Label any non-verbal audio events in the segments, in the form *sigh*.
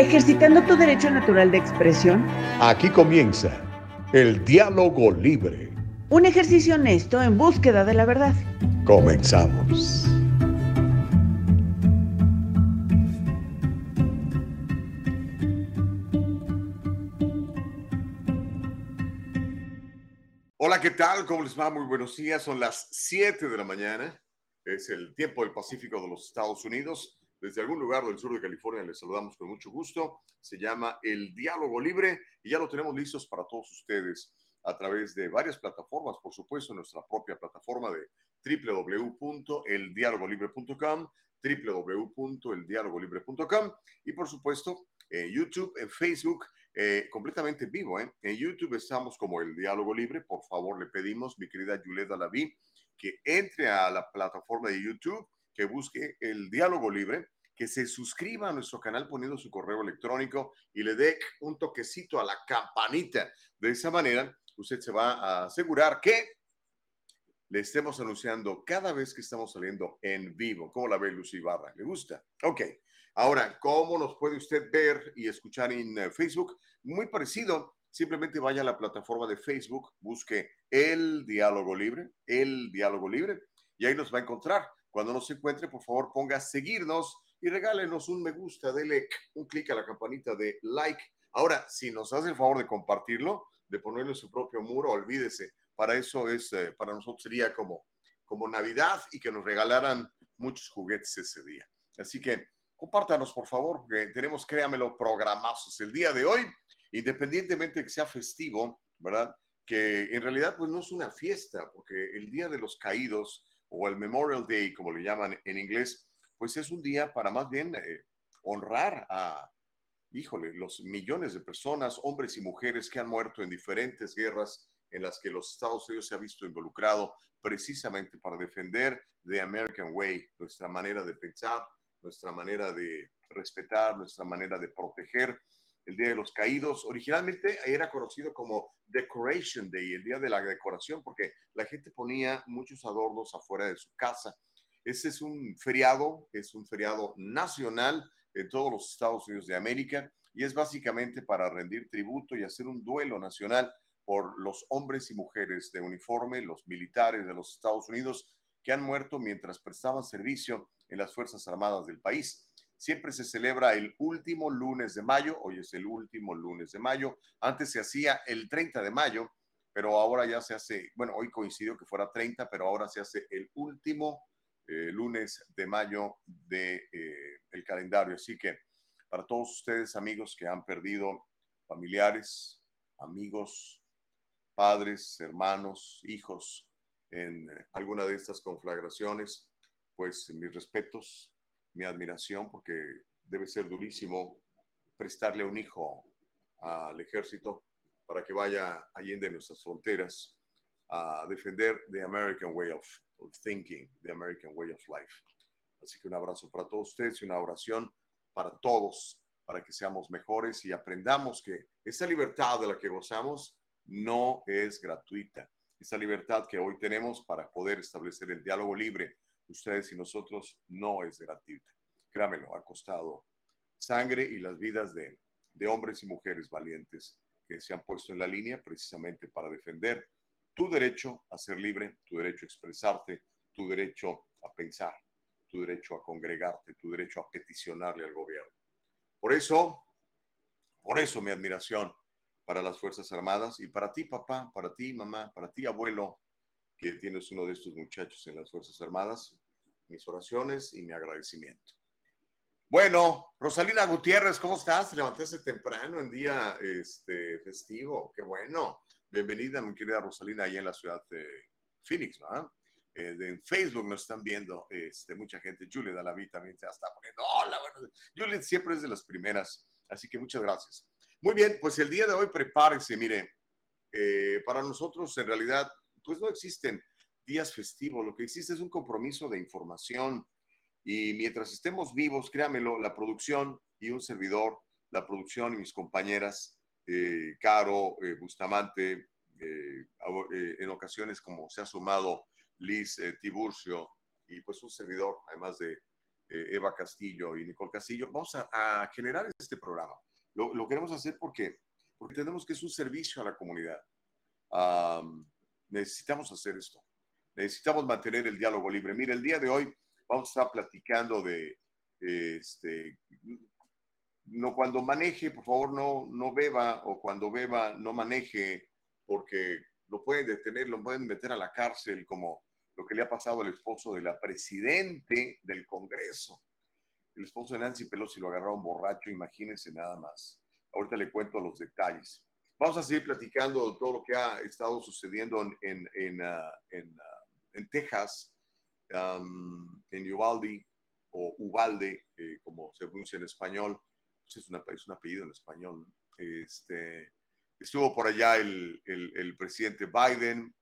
ejercitando tu derecho natural de expresión. Aquí comienza el diálogo libre. Un ejercicio honesto en búsqueda de la verdad. Comenzamos. Hola, ¿qué tal? ¿Cómo les va? Muy buenos días. Son las 7 de la mañana. Es el tiempo del Pacífico de los Estados Unidos. Desde algún lugar del sur de California les saludamos con mucho gusto. Se llama El Diálogo Libre y ya lo tenemos listos para todos ustedes a través de varias plataformas, por supuesto, nuestra propia plataforma de www.eldialogolibre.com, www.eldialogolibre.com y por supuesto en YouTube, en Facebook, eh, completamente vivo. ¿eh? En YouTube estamos como El Diálogo Libre. Por favor, le pedimos, mi querida Julieta Laví, que entre a la plataforma de YouTube que busque el diálogo libre, que se suscriba a nuestro canal poniendo su correo electrónico y le dé un toquecito a la campanita. De esa manera, usted se va a asegurar que le estemos anunciando cada vez que estamos saliendo en vivo. ¿Cómo la ve Lucy Barra? ¿Le gusta? Ok. Ahora, ¿cómo nos puede usted ver y escuchar en eh, Facebook? Muy parecido. Simplemente vaya a la plataforma de Facebook, busque el diálogo libre, el diálogo libre, y ahí nos va a encontrar. Cuando nos encuentre, por favor, ponga seguirnos y regálenos un me gusta, dele un clic a la campanita de like. Ahora, si nos hace el favor de compartirlo, de ponerlo en su propio muro, olvídese. Para eso es, eh, para nosotros sería como, como Navidad y que nos regalaran muchos juguetes ese día. Así que compártanos, por favor, que tenemos, créamelo, programazos el día de hoy, independientemente de que sea festivo, ¿verdad? Que en realidad, pues no es una fiesta, porque el Día de los Caídos o el Memorial Day, como le llaman en inglés, pues es un día para más bien eh, honrar a, híjole, los millones de personas, hombres y mujeres que han muerto en diferentes guerras en las que los Estados Unidos se ha visto involucrado precisamente para defender the American Way, nuestra manera de pensar, nuestra manera de respetar, nuestra manera de proteger. El Día de los Caídos originalmente era conocido como Decoration Day, el Día de la Decoración, porque la gente ponía muchos adornos afuera de su casa. Ese es un feriado, es un feriado nacional en todos los Estados Unidos de América y es básicamente para rendir tributo y hacer un duelo nacional por los hombres y mujeres de uniforme, los militares de los Estados Unidos que han muerto mientras prestaban servicio en las Fuerzas Armadas del país. Siempre se celebra el último lunes de mayo, hoy es el último lunes de mayo, antes se hacía el 30 de mayo, pero ahora ya se hace, bueno, hoy coincidió que fuera 30, pero ahora se hace el último eh, lunes de mayo del de, eh, calendario. Así que para todos ustedes, amigos que han perdido familiares, amigos, padres, hermanos, hijos en alguna de estas conflagraciones, pues mis respetos, mi admiración, porque debe ser durísimo prestarle un hijo al ejército para que vaya allende nuestras fronteras a defender the American way of thinking, the American way of life. Así que un abrazo para todos ustedes y una oración para todos, para que seamos mejores y aprendamos que esa libertad de la que gozamos no es gratuita. Esa libertad que hoy tenemos para poder establecer el diálogo libre, ustedes y nosotros, no es gratuita. Créamelo, ha costado sangre y las vidas de, de hombres y mujeres valientes que se han puesto en la línea precisamente para defender tu derecho a ser libre, tu derecho a expresarte, tu derecho a pensar, tu derecho a congregarte, tu derecho a peticionarle al gobierno. Por eso, por eso mi admiración para las Fuerzas Armadas y para ti, papá, para ti, mamá, para ti, abuelo, que tienes uno de estos muchachos en las Fuerzas Armadas, mis oraciones y mi agradecimiento. Bueno, Rosalina Gutiérrez, ¿cómo estás? Levantaste temprano en día este, festivo, qué bueno. Bienvenida, mi querida Rosalina, ahí en la ciudad de Phoenix, ¿no? Eh, en Facebook nos están viendo este, mucha gente. Juliet Dalaví también se está poniendo. Hola, bueno, Juliet siempre es de las primeras, así que muchas gracias. Muy bien, pues el día de hoy prepárese, mire, eh, para nosotros en realidad, pues no existen días festivos, lo que existe es un compromiso de información y mientras estemos vivos, créamelo, la producción y un servidor, la producción y mis compañeras, eh, Caro, eh, Bustamante, eh, en ocasiones como se ha sumado Liz Tiburcio y pues un servidor, además de Eva Castillo y Nicole Castillo, vamos a, generar este programa. Lo, lo queremos hacer porque, porque tenemos que es un servicio a la comunidad. necesitamos hacer esto. Necesitamos mantener el diálogo libre. Mire, el día de hoy vamos a estar platicando de, este, no cuando maneje, por favor, no, no beba o cuando beba, no maneje porque lo pueden detener, lo pueden meter a la cárcel como lo que le ha pasado al esposo de la presidente del Congreso. El esposo de Nancy Pelosi lo agarraron borracho, imagínense nada más. Ahorita le cuento los detalles. Vamos a seguir platicando de todo lo que ha estado sucediendo en, ah, ah, en Texas, en Uvalde o Uvalde, eh, como se pronuncia en español. Pues es, una, es un apellido en español. Este, estuvo por allá el, el, el presidente Biden,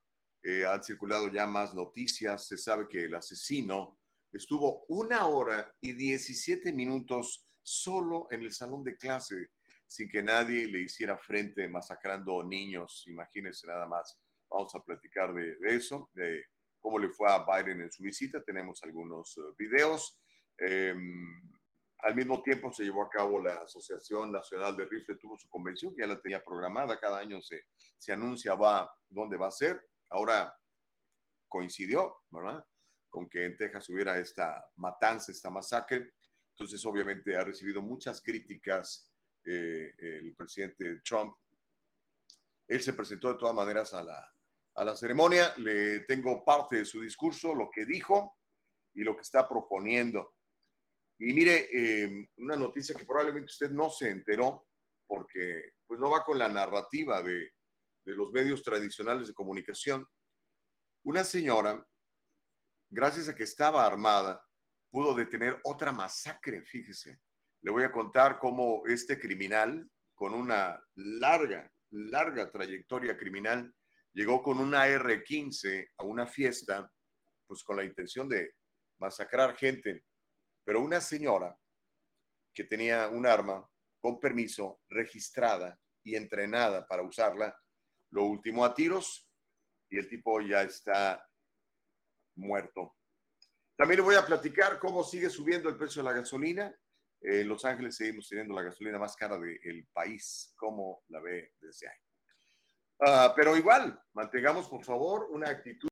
eh, han circulado ya más noticias. Se sabe que el asesino estuvo una hora y 17 minutos solo en el salón de clase sin que nadie le hiciera frente masacrando niños. Imagínense nada más. Vamos a platicar de, eso, de cómo le fue a Biden en su visita. Tenemos algunos eh, videos. Em, al mismo tiempo se llevó a cabo la Asociación Nacional de Rifle, tuvo su convención, ya la tenía programada, cada año se, se anuncia va, dónde va a ser. Ahora coincidió, ¿verdad? Con que en Texas hubiera esta matanza, esta masacre. Entonces, obviamente, ha recibido muchas críticas eh, el presidente Trump. Él se presentó de todas maneras a la, a la ceremonia. Le tengo parte de su discurso, lo que dijo y lo que está proponiendo. Y mire, eh, una noticia que probablemente usted no se enteró porque pues no va con la narrativa de, de los medios tradicionales de comunicación. Una señora, gracias a que estaba armada, pudo detener otra masacre, fíjese. Le voy a contar cómo este criminal, con una larga, larga trayectoria criminal, llegó con una R-15 a una fiesta, pues con la intención de masacrar gente. Pero una señora que tenía un arma con permiso, registrada y entrenada para usarla, lo último a tiros y el tipo ya está muerto. También le voy a platicar cómo sigue subiendo el precio de la gasolina. En Los Ángeles seguimos teniendo la gasolina más cara del país. ¿Cómo la ve desde ahí? Ah, pero igual, mantengamos por favor una actitud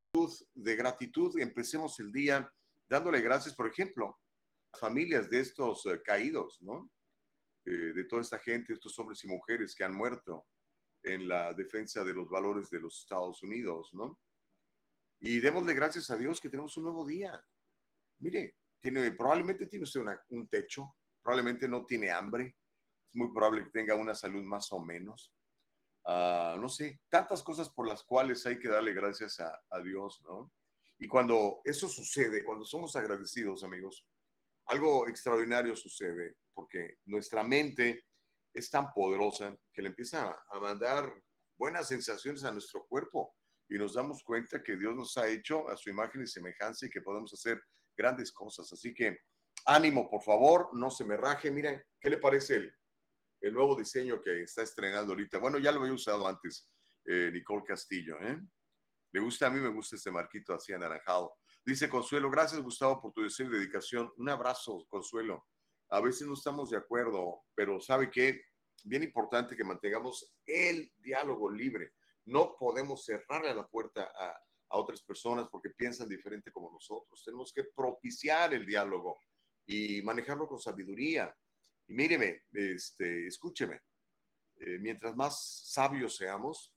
de gratitud. Empecemos el día dándole gracias, por ejemplo, a familias de estos eh, caídos, ¿no? Eh, de toda esta gente, estos hombres y mujeres que han muerto en la defensa de los valores de los Estados Unidos, ¿no? Y démosle gracias a Dios que tenemos un nuevo día. Mire, tiene, probablemente tiene usted un techo, probablemente no tiene hambre, es muy probable que tenga una salud más o menos. Ah, no sé, tantas cosas por las cuales hay que darle gracias a, Dios, ¿no? Y cuando eso sucede, cuando somos agradecidos, amigos, algo extraordinario sucede, porque nuestra mente es tan poderosa que le empieza a mandar buenas sensaciones a nuestro cuerpo y nos damos cuenta que Dios nos ha hecho a su imagen y semejanza y que podemos hacer grandes cosas. Así que ánimo, por favor, no se me raje. Miren, ¿qué le parece el, el nuevo diseño que está estrenando ahorita? Bueno, ya lo había usado antes, eh, Nicole Castillo. ¿eh? Me gusta, a mí me gusta este marquito así anaranjado. Dice Consuelo, gracias Gustavo por tu deseo dedicación. Un abrazo, Consuelo a veces no estamos de acuerdo, pero ¿sabe qué? Bien importante que mantengamos el diálogo libre. No podemos cerrarle la puerta a, a otras personas porque piensan diferente como nosotros. Tenemos que propiciar el diálogo y manejarlo con sabiduría. Y míreme, este, escúcheme, eh, mientras más sabios seamos,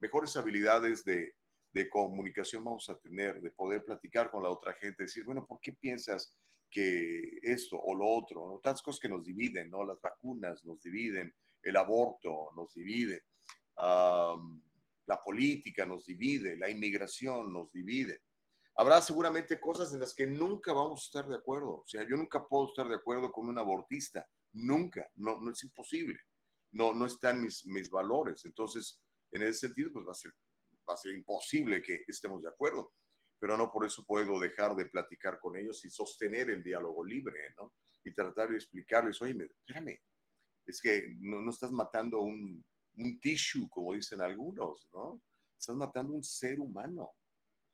mejores habilidades de, de comunicación vamos a tener, de poder platicar con la otra gente, decir, bueno, ¿por qué piensas que esto o lo otro, ¿no? tantas cosas que nos dividen, ¿no? Las vacunas nos dividen, el aborto nos divide, la política nos divide, la inmigración nos divide. Habrá seguramente cosas en las que nunca vamos a estar de acuerdo. O sea, yo nunca puedo estar de acuerdo con un abortista. Nunca. No, no es imposible. No, no están mis, mis valores. Entonces, en ese sentido, pues va a ser, va a ser imposible que estemos de acuerdo pero no por eso puedo dejar de platicar con ellos y sostener el diálogo libre, ¿no? Y tratar de explicarles, oye, espérame, es que no, no estás matando un, un tissue, como dicen algunos, ¿no? Estás matando un ser humano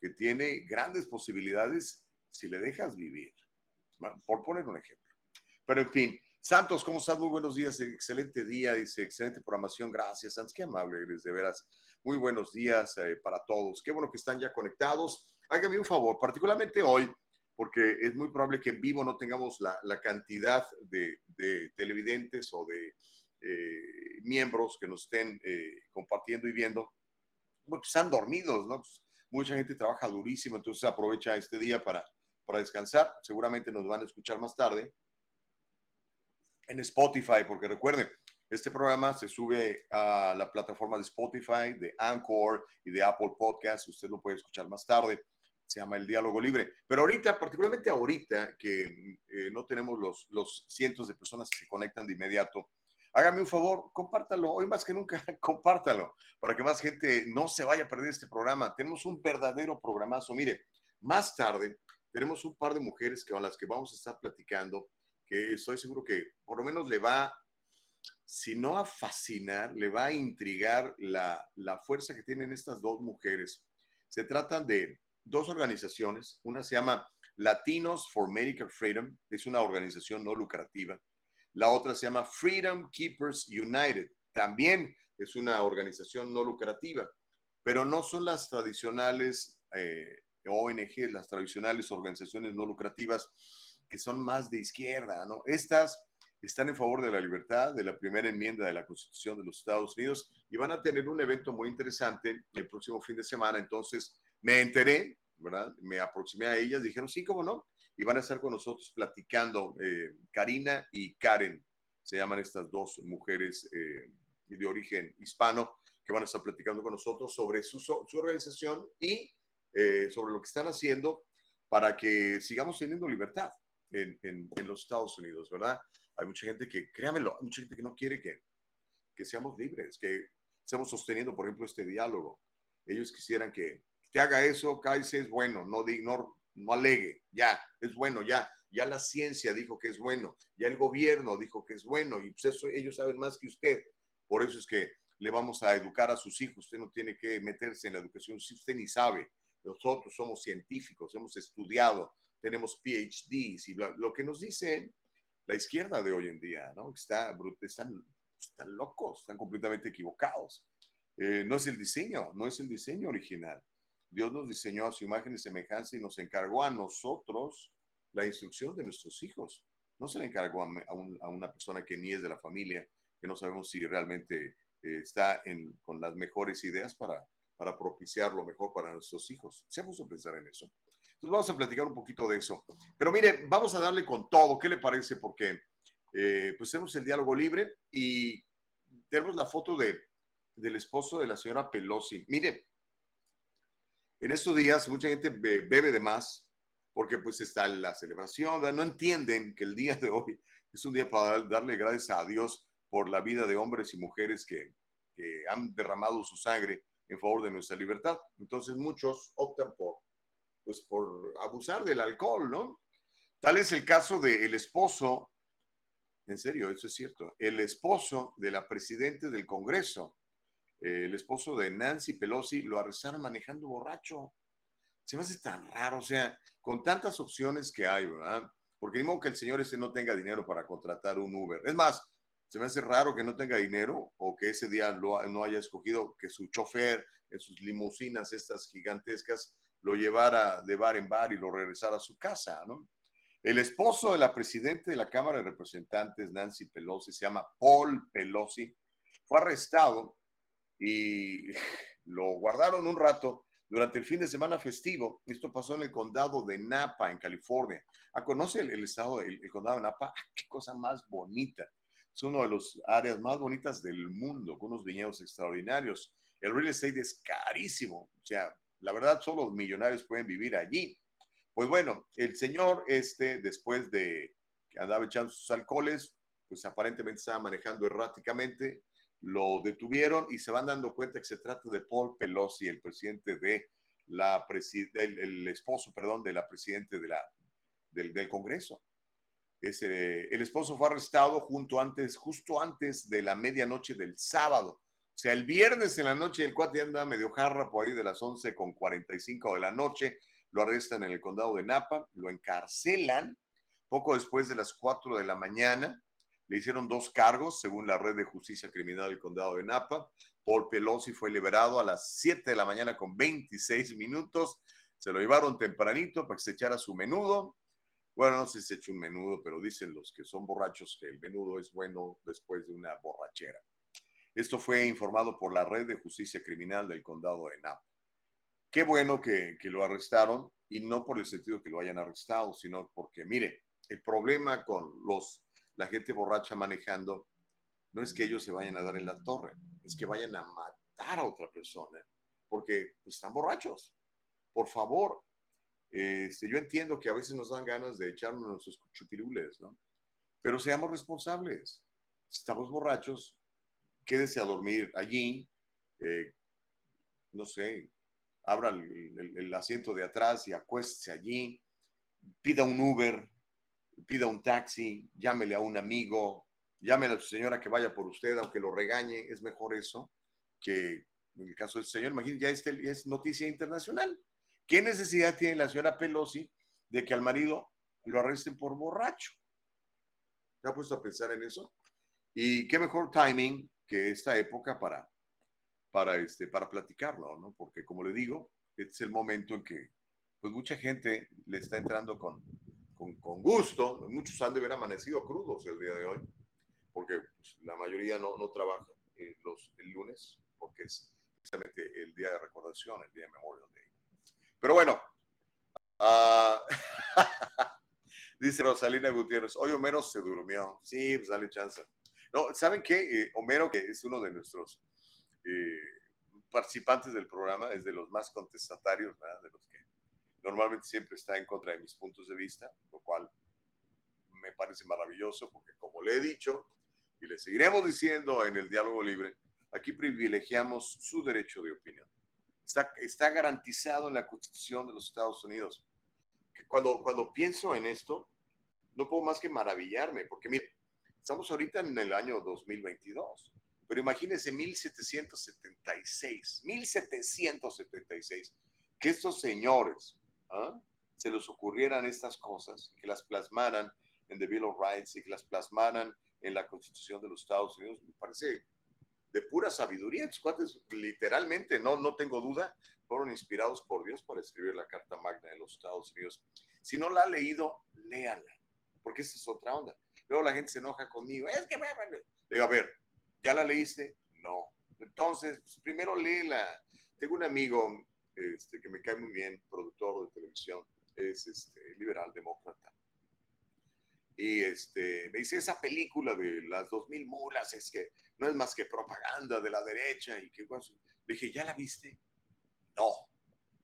que tiene grandes posibilidades si le dejas vivir, por poner un ejemplo. Pero en fin, Santos, ¿cómo estás? Muy buenos días, excelente día, dice, excelente programación, gracias, Santos, qué amable eres, de veras. Muy buenos días eh, para todos, qué bueno que están ya conectados. Hágame un favor, particularmente hoy, porque es muy probable que en vivo no tengamos la, cantidad de, de, televidentes o de eh, miembros que nos estén eh, compartiendo y viendo, pues están dormidos, ¿no? Pues, mucha gente trabaja durísimo, entonces aprovecha este día para, para descansar, seguramente nos van a escuchar más tarde en Spotify, porque recuerden, este programa se sube a la plataforma de Spotify, de Anchor y de Apple Podcasts. Usted lo puede escuchar más tarde. Se llama El Diálogo Libre. Pero ahorita, particularmente ahorita, que eh, no tenemos los, los cientos de personas que se conectan de inmediato, hágame un favor, compártalo. Hoy más que nunca, *laughs* compártalo para que más gente no se vaya a perder este programa. Tenemos un verdadero programazo. Mire, más tarde tenemos un par de mujeres con las que vamos a estar platicando que estoy seguro que por lo menos le va, si no a fascinar, le va a intrigar la, la fuerza que tienen estas dos mujeres. Se tratan de dos organizaciones, una se llama Latinos for Medical Freedom, es una organización no lucrativa. La otra se llama Freedom Keepers United, también es una organización no lucrativa, pero no son las tradicionales eh, ONG, las tradicionales organizaciones no lucrativas que son más de izquierda, ¿no? Estas están en favor de la libertad, de la primera enmienda de la Constitución de los Estados Unidos y van a tener un evento muy interesante el próximo fin de semana. Entonces, me enteré, ¿verdad? Me aproximé a ellas, dijeron, sí, cómo no, y van a estar con nosotros platicando. Eh, Karina y Karen se llaman estas dos mujeres eh, de origen hispano que van a estar platicando con nosotros sobre su, organización y eh, sobre lo que están haciendo para que sigamos teniendo libertad en, los Estados Unidos, ¿verdad? Hay mucha gente que, créamelo, hay mucha gente que no quiere que, que seamos libres, que estemos sosteniendo, por ejemplo, este diálogo. Ellos quisieran que te haga eso, cállese, es bueno, no, no, no alegue, ya, es bueno, ya, ya la ciencia dijo que es bueno, ya el gobierno dijo que es bueno, y pues eso ellos saben más que usted. Por eso es que le vamos a educar a sus hijos, usted no tiene que meterse en la educación si usted ni sabe. Nosotros somos científicos, hemos estudiado, tenemos PhDs y lo, que nos dice la izquierda de hoy en día, ¿no? Está, están, están locos, están completamente equivocados. Eh, no es el diseño, no es el diseño original. Dios nos diseñó a su imagen y semejanza y nos encargó a nosotros la instrucción de nuestros hijos. No se le encargó a, a, una persona que ni es de la familia, que no sabemos si realmente eh, está en, con las mejores ideas para, para propiciar lo mejor para nuestros hijos. Seamos a pensar en eso vamos a platicar un poquito de eso. Pero mire, vamos a darle con todo. ¿Qué le parece? Porque eh, pues tenemos el diálogo libre y tenemos la foto de, del esposo de la señora Pelosi. Mire, en estos días mucha gente bebe de más porque pues está la celebración, no entienden que el día de hoy es un día para darle gracias a Dios por la vida de hombres y mujeres que, que han derramado su sangre en favor de nuestra libertad. Entonces muchos optan por pues por abusar del alcohol, ¿no? Tal es el caso del esposo, en serio, eso es cierto, el esposo de la presidenta del Congreso, eh, el esposo de Nancy Pelosi, lo arrestaron manejando borracho. Se me hace tan raro, o sea, con tantas opciones que hay, ¿verdad? Porque digo que el señor ese no tenga dinero para contratar un Uber. Es más, se me hace raro que no tenga dinero o que ese día no haya escogido que su chofer en sus limusinas estas gigantescas lo llevara de bar en bar y lo regresara a su casa, ¿no? El esposo de la presidenta de la Cámara de Representantes, Nancy Pelosi, se llama Paul Pelosi, fue arrestado y lo guardaron un rato durante el fin de semana festivo. Esto pasó en el condado de Napa, en California. ¿Ah, ¿Conoce el, estado, el, condado de Napa? ¡Ah, ¡Qué cosa más bonita! Es una de las áreas más bonitas del mundo, con unos viñedos extraordinarios. El real estate es carísimo. O sea, la verdad, solo los millonarios pueden vivir allí. Pues bueno, el señor este, después de que andaba echando sus alcoholes, pues aparentemente estaba manejando erráticamente, lo detuvieron y se van dando cuenta que se trata de Paul Pelosi, el presidente de la el, el, esposo, perdón, de la presidente de la, del, Congreso. El esposo fue arrestado justo antes de la medianoche del sábado. O sea, el viernes en la noche el cuate anda medio jarra por ahí de las 11 con 45 de la noche, lo arrestan en el condado de Napa, lo encarcelan poco después de las 4 de la mañana, Le hicieron dos cargos, según la red de justicia criminal del condado de Napa. Paul Pelosi fue liberado a las 7 de la mañana con 26 minutos. Se lo llevaron tempranito para que se echara su menudo. Bueno, no sé si se echó un menudo, pero dicen los que son borrachos que el menudo es bueno después de una borrachera. Esto fue informado por la red de justicia criminal del condado de Napa. Qué bueno que, que lo arrestaron y no por el sentido que lo hayan arrestado, sino porque, mire, el problema con los, la gente borracha manejando no es que ellos se vayan a dar en la torre, es que vayan a matar a otra persona, porque pues, están borrachos. Por favor, este, yo entiendo que a veces nos dan ganas de echarnos nuestros chupirules, ¿no? Pero seamos responsables. Estamos borrachos, quédese a dormir allí, eh, no sé, abra el, asiento de atrás y acuéstese allí, pida un Uber, pida un taxi, llámele a un amigo, llámele a su señora que vaya por usted, aunque lo regañe, es mejor eso que en el caso del señor, imagínate, ya este, es noticia internacional. ¿Qué necesidad tiene la señora Pelosi de que al marido lo arresten por borracho? ¿Se ha puesto a pensar en eso? Y qué mejor timing que esta época para para, este, para platicarlo, ¿no? Porque como le digo, es el momento en que pues mucha gente le está entrando con, con, con gusto, muchos han de haber amanecido crudos el día de hoy, porque pues, la mayoría no, no trabaja eh, los, el lunes, porque es precisamente el día de recordación, el día de Memorial Day. Pero bueno, uh, *laughs* dice Rosalina Gutiérrez, hoy Homero se durmió. Sí, pues dale chance. No, ¿saben qué? Eh, Homero, que es uno de nuestros eh, participantes del programa es de los más contestatarios, de los que normalmente siempre está en contra de mis puntos de vista, lo cual me parece maravilloso porque como le he dicho y le seguiremos diciendo en el diálogo libre, aquí privilegiamos su derecho de opinión. Está, está garantizado en la Constitución de los Estados Unidos. Cuando, cuando pienso en esto, no puedo más que maravillarme, porque mire, estamos ahorita en el año 2022 pero imagínense 1776, 1776, que estos señores ¿ah? se les ocurrieran estas cosas, que las plasmaran en The Bill of Rights y que las plasmaran en la Constitución de los Estados Unidos, me parece de pura sabiduría. Estos cuates, literalmente, no, no tengo duda, fueron inspirados por Dios para escribir la Carta Magna de los Estados Unidos. Si no la ha leído, léala, porque esa es otra onda. Luego la gente se enoja conmigo, es que me... Digo, a ver, ¿Ya la leíste? No. Entonces, pues, primero léela. Tengo un amigo este, que me cae muy bien, productor de televisión, es este, liberal, demócrata. Y este, me dice, esa película de las 2000 mulas es que no es más que propaganda de la derecha. y que Le dije, ¿ya la viste? No.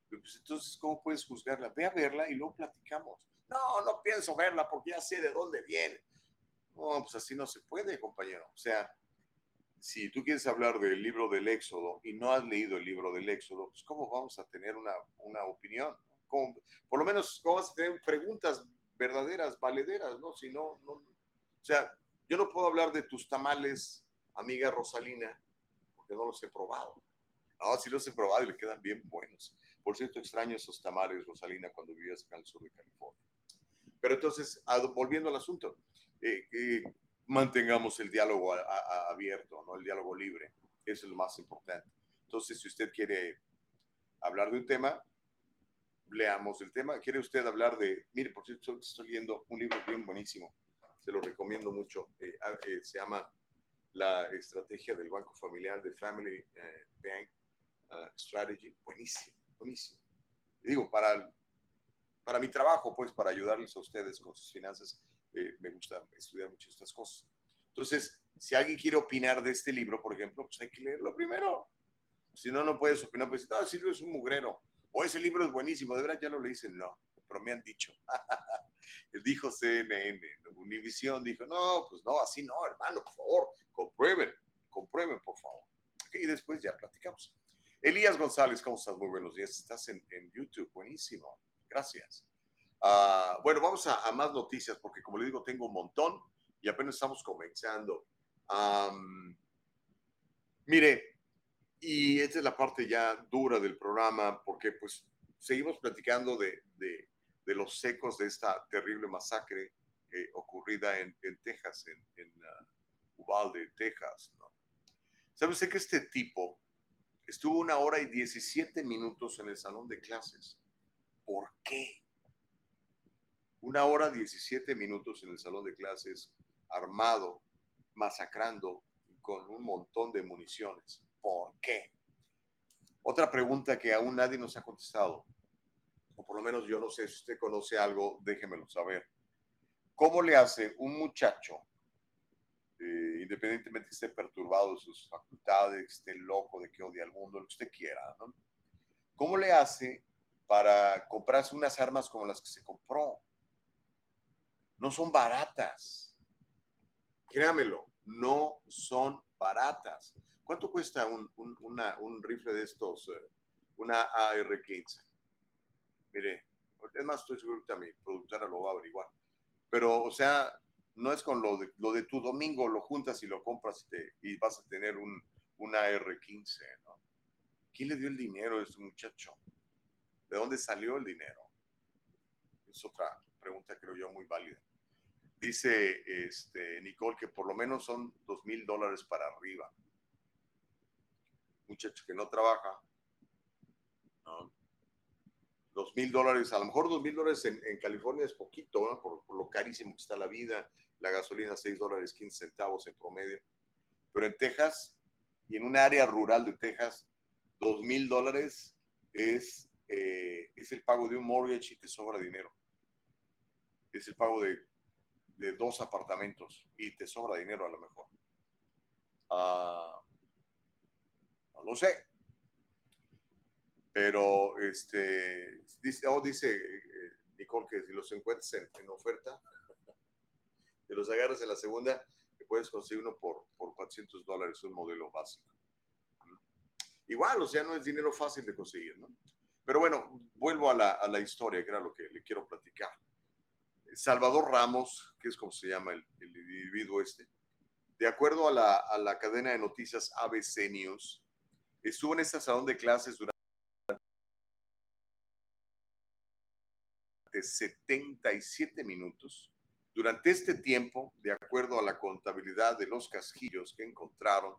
Pues entonces, ¿cómo puedes juzgarla? Ve a verla y luego platicamos. No, no pienso verla porque ya sé de dónde viene. No, pues así no se puede, compañero. O sea, si tú quieres hablar del libro del Éxodo y no has leído el libro del Éxodo, pues ¿cómo vamos a tener una, una opinión? por lo menos, ¿cómo vas a tener preguntas verdaderas, valederas, no? Si no, no, o sea, yo no puedo hablar de tus tamales, amiga Rosalina, porque no los he probado. No, sí los he probado y le quedan bien buenos. Por cierto, extraño esos tamales, Rosalina, cuando vivías acá al sur de California. Pero entonces, volviendo al asunto, eh, eh, mantengamos el diálogo abierto, ¿no? el diálogo libre. Eso es lo más importante. Entonces, si usted quiere hablar de un tema, leamos el tema. ¿Quiere usted hablar de, mire, por cierto, estoy leyendo un libro bien buenísimo, se lo recomiendo mucho, eh, ah, eh, se llama La estrategia del Banco Familiar de Family eh, Bank ah, Strategy. Buenísimo, buenísimo. digo, para, para mi trabajo, pues, para ayudarles a ustedes con sus finanzas, eh, me gusta estudiar mucho estas cosas. Entonces, si alguien quiere opinar de este libro, por ejemplo, pues hay que leerlo primero. Si no, no puedes opinar, pues, no, ese libro es un mugrero. O ese libro es buenísimo, de verdad ya lo leíste. No, pero me han dicho. *laughs* dijo CNN, Univision dijo, no, pues no, así no, hermano, por favor, comprueben, comprueben, por favor. Y después ya platicamos. Elías González, ¿cómo estás? Muy buenos días. Estás en, YouTube, buenísimo. Gracias. Ah, bueno, vamos a, más noticias le digo, tengo un montón y apenas estamos comenzando. mire, y esta es la parte ya dura del programa porque pues seguimos platicando de, de, los secos de esta terrible masacre eh, ocurrida en, Texas, en, uh, Uvalde, Texas. ¿no? ¿Sabe usted que este tipo estuvo una hora y 17 minutos en el salón de clases? ¿Por qué? Una hora 17 minutos en el salón de clases, armado, masacrando con un montón de municiones. ¿Por qué? Otra pregunta que aún nadie nos ha contestado, o por lo menos yo no sé si usted conoce algo, déjemelo saber. ¿Cómo le hace un muchacho, eh, independientemente que esté perturbado de sus facultades, esté loco, de que odia al mundo, lo que usted quiera, ¿no? ¿Cómo le hace para comprarse unas armas como las que se? No son baratas. Créamelo, no son baratas. ¿Cuánto cuesta un, un, rifle de estos, eh, una AR-15? Mire, es más, estoy seguro que mi productora lo va a averiguar. Pero, o sea, no es con lo de, lo de tu domingo, lo juntas y lo compras y, te, y vas a tener un, una AR-15, ¿no? ¿Quién le dio el dinero a este muchacho? ¿De dónde salió el dinero? Es otra pregunta, creo yo, muy válida. Dice este, Nicole que por lo menos son dos mil dólares para arriba. Muchacho que no trabaja, dos mil dólares, a lo mejor dos mil dólares en, California es poquito, por, lo carísimo que está la vida, la gasolina seis dólares 15 centavos en promedio, pero en Texas y en un área rural de Texas, dos mil dólares es, eh, es el pago de un mortgage y te sobra dinero. Es el pago de, de dos apartamentos y te sobra dinero a lo mejor. Ah, no sé. Pero este, dice, oh, dice eh, Nicole que si los encuentras en, oferta, *laughs* te los agarras en la segunda, te puedes conseguir uno por, por 400 dólares, un modelo básico. Igual, o sea, no es dinero fácil de conseguir, ¿no? Pero bueno, vuelvo a la, a la historia, que era lo que le quiero platicar. Salvador Ramos, que es como se llama el, individuo este, de acuerdo a la, a la cadena de noticias ABC News, Estuvo en este salón de clases durante 77 minutos. Durante este tiempo, de acuerdo a la contabilidad de los casquillos que encontraron,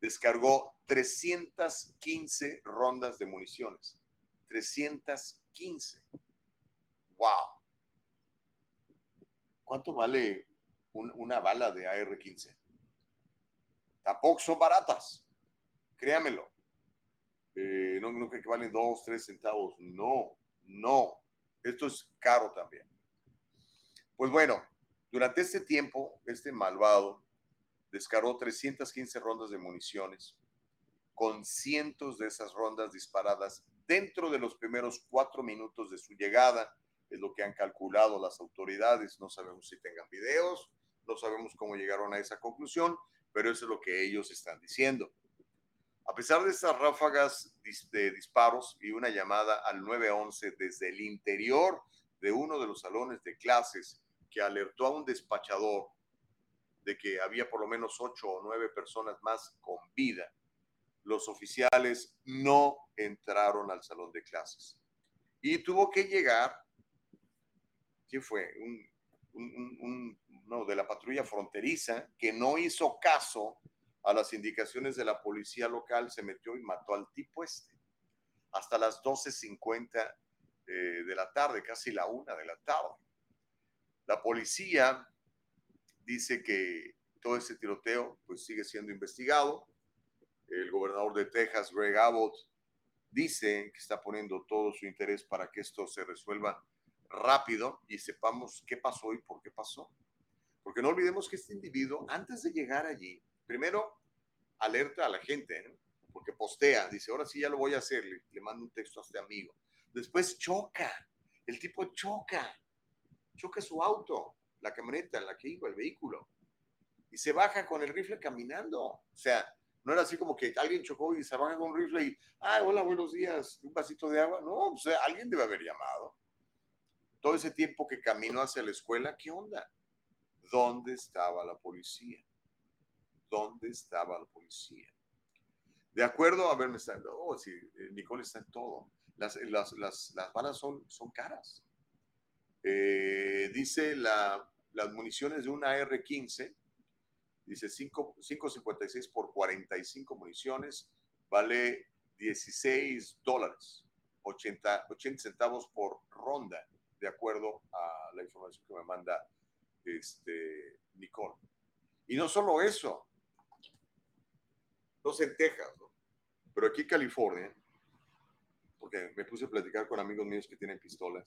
descargó 315 rondas de municiones. 315. ¡Wow! ¿Cuánto vale una bala de AR-15? Tampoco son baratas créamelo. Eh, no, no creo que valen dos, tres centavos. No, no. Esto es caro también. Pues bueno, durante este tiempo, este malvado descargó 315 rondas de municiones, con cientos de esas rondas disparadas dentro de los primeros cuatro minutos de su llegada, es lo que han calculado las autoridades. No sabemos si tengan videos, no sabemos cómo llegaron a esa conclusión, pero eso es lo que ellos están diciendo. A pesar de estas ráfagas de disparos y una llamada al 911 desde el interior de uno de los salones de clases que alertó a un despachador de que había por lo menos ocho o nueve personas más con vida, los oficiales no entraron al salón de clases. Y tuvo que llegar, ¿quién fue? Un, no, de la patrulla fronteriza que no hizo caso a las indicaciones de la policía local, se metió y mató al tipo este. Hasta las 12.50 eh, de la tarde, casi la una de la tarde. La policía dice que todo ese tiroteo pues sigue siendo investigado. El gobernador de Texas, Greg Abbott, dice que está poniendo todo su interés para que esto se resuelva rápido y sepamos qué pasó y por qué pasó. Porque no olvidemos que este individuo, antes de llegar allí, primero alerta a la gente, porque postea, dice, ahora sí ya lo voy a hacer, le, mando un texto a este amigo. Después choca, el tipo choca, choca su auto, la camioneta en la que iba, el vehículo, y se baja con el rifle caminando. O sea, no era así como que alguien chocó y se baja con un rifle y, ah, hola, buenos días, un vasito de agua. No, o sea, alguien debe haber llamado. Todo ese tiempo que caminó hacia la escuela, ¿qué onda? ¿Dónde estaba la policía? dónde estaba la policía. De acuerdo, a ver, me está, oh, sí, eh, Nicole está en todo. Las, las, las, las balas son, son caras. Eh, dice la, las municiones de una R-15, dice 5.56 por 45 municiones, vale 16 dólares, 80, 80 centavos por ronda, de acuerdo a la información que me manda este, Nicole. Y no solo eso, no sé en Texas, pero aquí en California, porque me puse a platicar con amigos míos que tienen pistolas,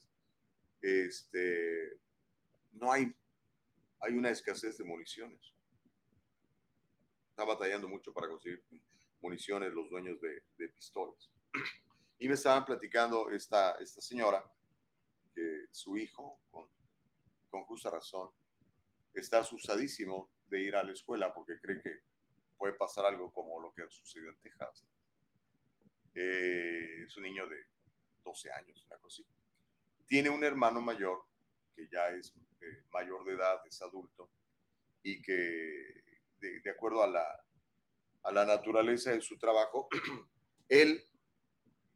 este, no hay, hay una escasez de municiones. Está batallando mucho para conseguir municiones los dueños de, de pistolas. *clears throat* Y me estaban platicando esta, esta señora que su hijo, con, justa razón, está asusadísimo de ir a la escuela porque cree que puede pasar algo como lo que sucedió en Texas. Eh, es un niño de 12 años, una cosa. Tiene un hermano mayor que ya es eh, mayor de edad, es adulto, y que de, de acuerdo a la, a la naturaleza de su trabajo, *clears throat* él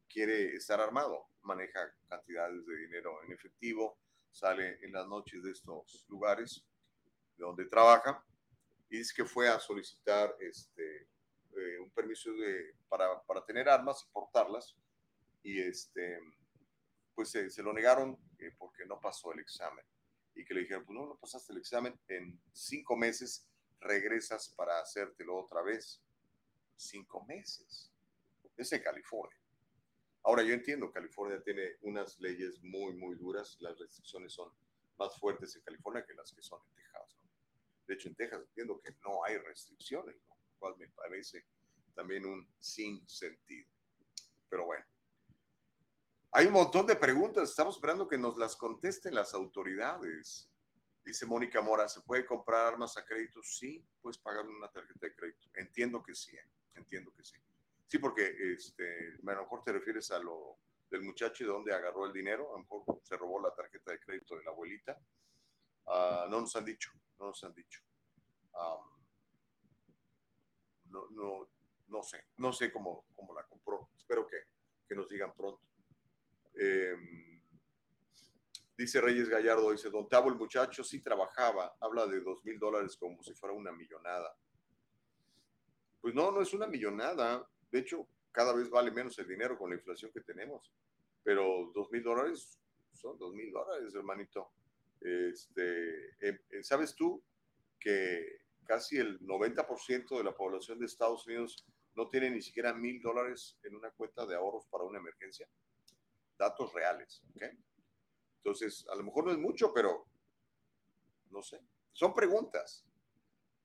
quiere estar armado, maneja cantidades de dinero en efectivo, sale en las noches de estos lugares donde trabaja y dice que fue a solicitar este, eh, un permiso de, para, para, tener armas y portarlas y este, pues se, se lo negaron eh, porque no pasó el examen y que le dijeron, pues no, no pasaste el examen, en cinco meses regresas para hacértelo otra vez. Cinco meses. Es en California. Ahora yo entiendo, California tiene unas leyes muy, muy duras, las restricciones son más fuertes en California que las que son en Texas. ¿no? De hecho, en Texas entiendo que no hay restricciones, ¿no? lo cual me parece también un sin sentido. Pero bueno, hay un montón de preguntas, estamos esperando que nos las contesten las autoridades. Dice Mónica Mora, ¿se puede comprar armas a crédito? Sí, puedes pagar una tarjeta de crédito. Entiendo que sí, ¿eh? entiendo que sí. Sí, porque este, a lo mejor te refieres a lo del muchacho y de dónde agarró el dinero, a lo mejor se robó la tarjeta de crédito de la abuelita. Uh, no nos han dicho, no nos han dicho. No, no, no sé, no sé cómo, cómo la compró. Espero que, que nos digan pronto. Eh, dice Reyes Gallardo, dice, Don Tavo, el muchacho sí trabajaba, habla de dos mil dólares como si fuera una millonada. Pues no, no es una millonada. De hecho, cada vez vale menos el dinero con la inflación que tenemos. Pero dos mil dólares son dos mil dólares, hermanito. Este, eh, ¿Sabes tú que casi el 90% de la población de Estados Unidos no tiene ni siquiera mil dólares en una cuenta de ahorros para una emergencia? Datos reales, ¿ok? Entonces, a lo mejor no es mucho, pero no sé. Son preguntas.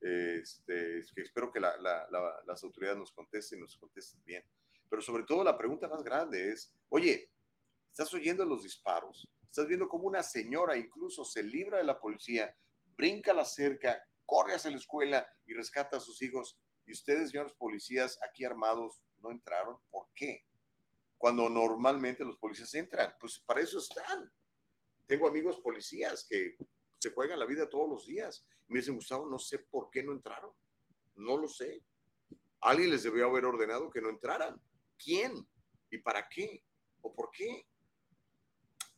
Este, espero que la, la, la, las autoridades nos contesten, nos contesten bien. Pero sobre todo la pregunta más grande es, oye, ¿estás oyendo los disparos? Estás viendo cómo una señora incluso se libra de la policía, brinca la cerca, corre hacia la escuela y rescata a sus hijos. Y ustedes, señores policías, aquí armados, no entraron. ¿Por qué? Cuando normalmente los policías entran, pues para eso están. Tengo amigos policías que se juegan la vida todos los días. Me dicen, Gustavo, no sé por qué no entraron. No lo sé. Alguien les debió haber ordenado que no entraran. ¿Quién? ¿Y para qué? ¿O por qué?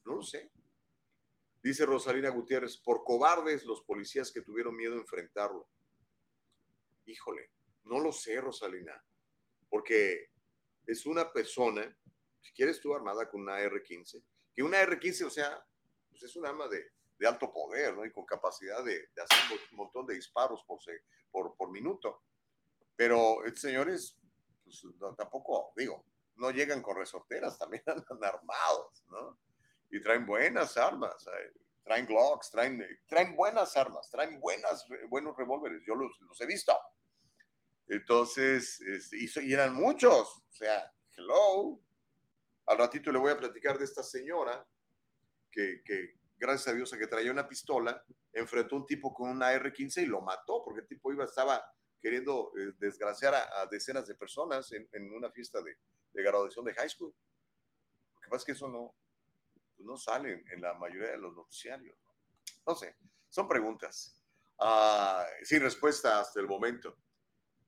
No lo sé. Dice Rosalina Gutiérrez, por cobardes los policías que tuvieron miedo a enfrentarlo. Híjole, no lo sé, Rosalina, porque es una persona, si quieres tú armada con una R-15, que una R-15, o sea, pues es un arma de, de alto poder, ¿no? Y con capacidad de, de, hacer un montón de disparos por, por, por minuto. Pero, señores, pues, no, tampoco, digo, no llegan con resorteras, *laughs* también andan armados, ¿no? y traen buenas armas, eh, traen Glocks, traen, traen buenas armas, traen buenas, buenos revólveres, yo los, los, he visto. Entonces, este, y, y, eran muchos, o sea, hello. Al ratito le voy a platicar de esta señora que, que gracias a Dios, a que traía una pistola, enfrentó a un tipo con una R-15 y lo mató, porque el tipo iba, estaba queriendo eh, desgraciar a, decenas de personas en, una fiesta de, graduación de high school. Lo que pasa es que eso no, pues no salen en la mayoría de los noticiarios. No, sé, son preguntas uh, sin respuesta hasta el momento.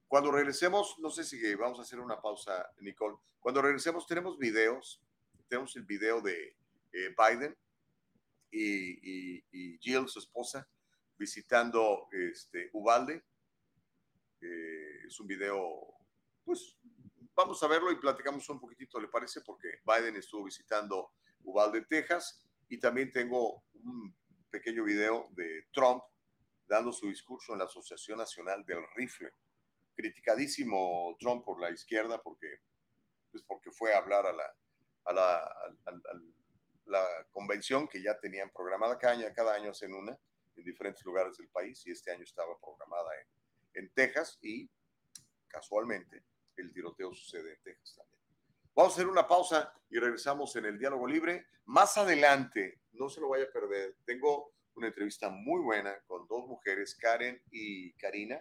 Cuando regresemos, no sé si vamos a hacer una pausa, Nicole. Cuando regresemos tenemos videos, tenemos el video de eh, Biden y, y, y, Jill, su esposa, visitando este, Ubalde. Eh, es un video, pues vamos a verlo y platicamos un poquitito, ¿le parece? Porque Biden estuvo visitando Uvalde, Texas, y también tengo un pequeño video de Trump dando su discurso en la Asociación Nacional del Rifle. Criticadísimo Trump por la izquierda porque, pues porque fue a hablar a la, a la, la convención que ya tenían programada cada año, cada año hacen una en diferentes lugares del país y este año estaba programada en, en Texas y casualmente el tiroteo sucede en Texas también. Vamos a hacer una pausa y regresamos en el diálogo libre. Más adelante, no se lo vaya a perder, tengo una entrevista muy buena con dos mujeres, Karen y Karina,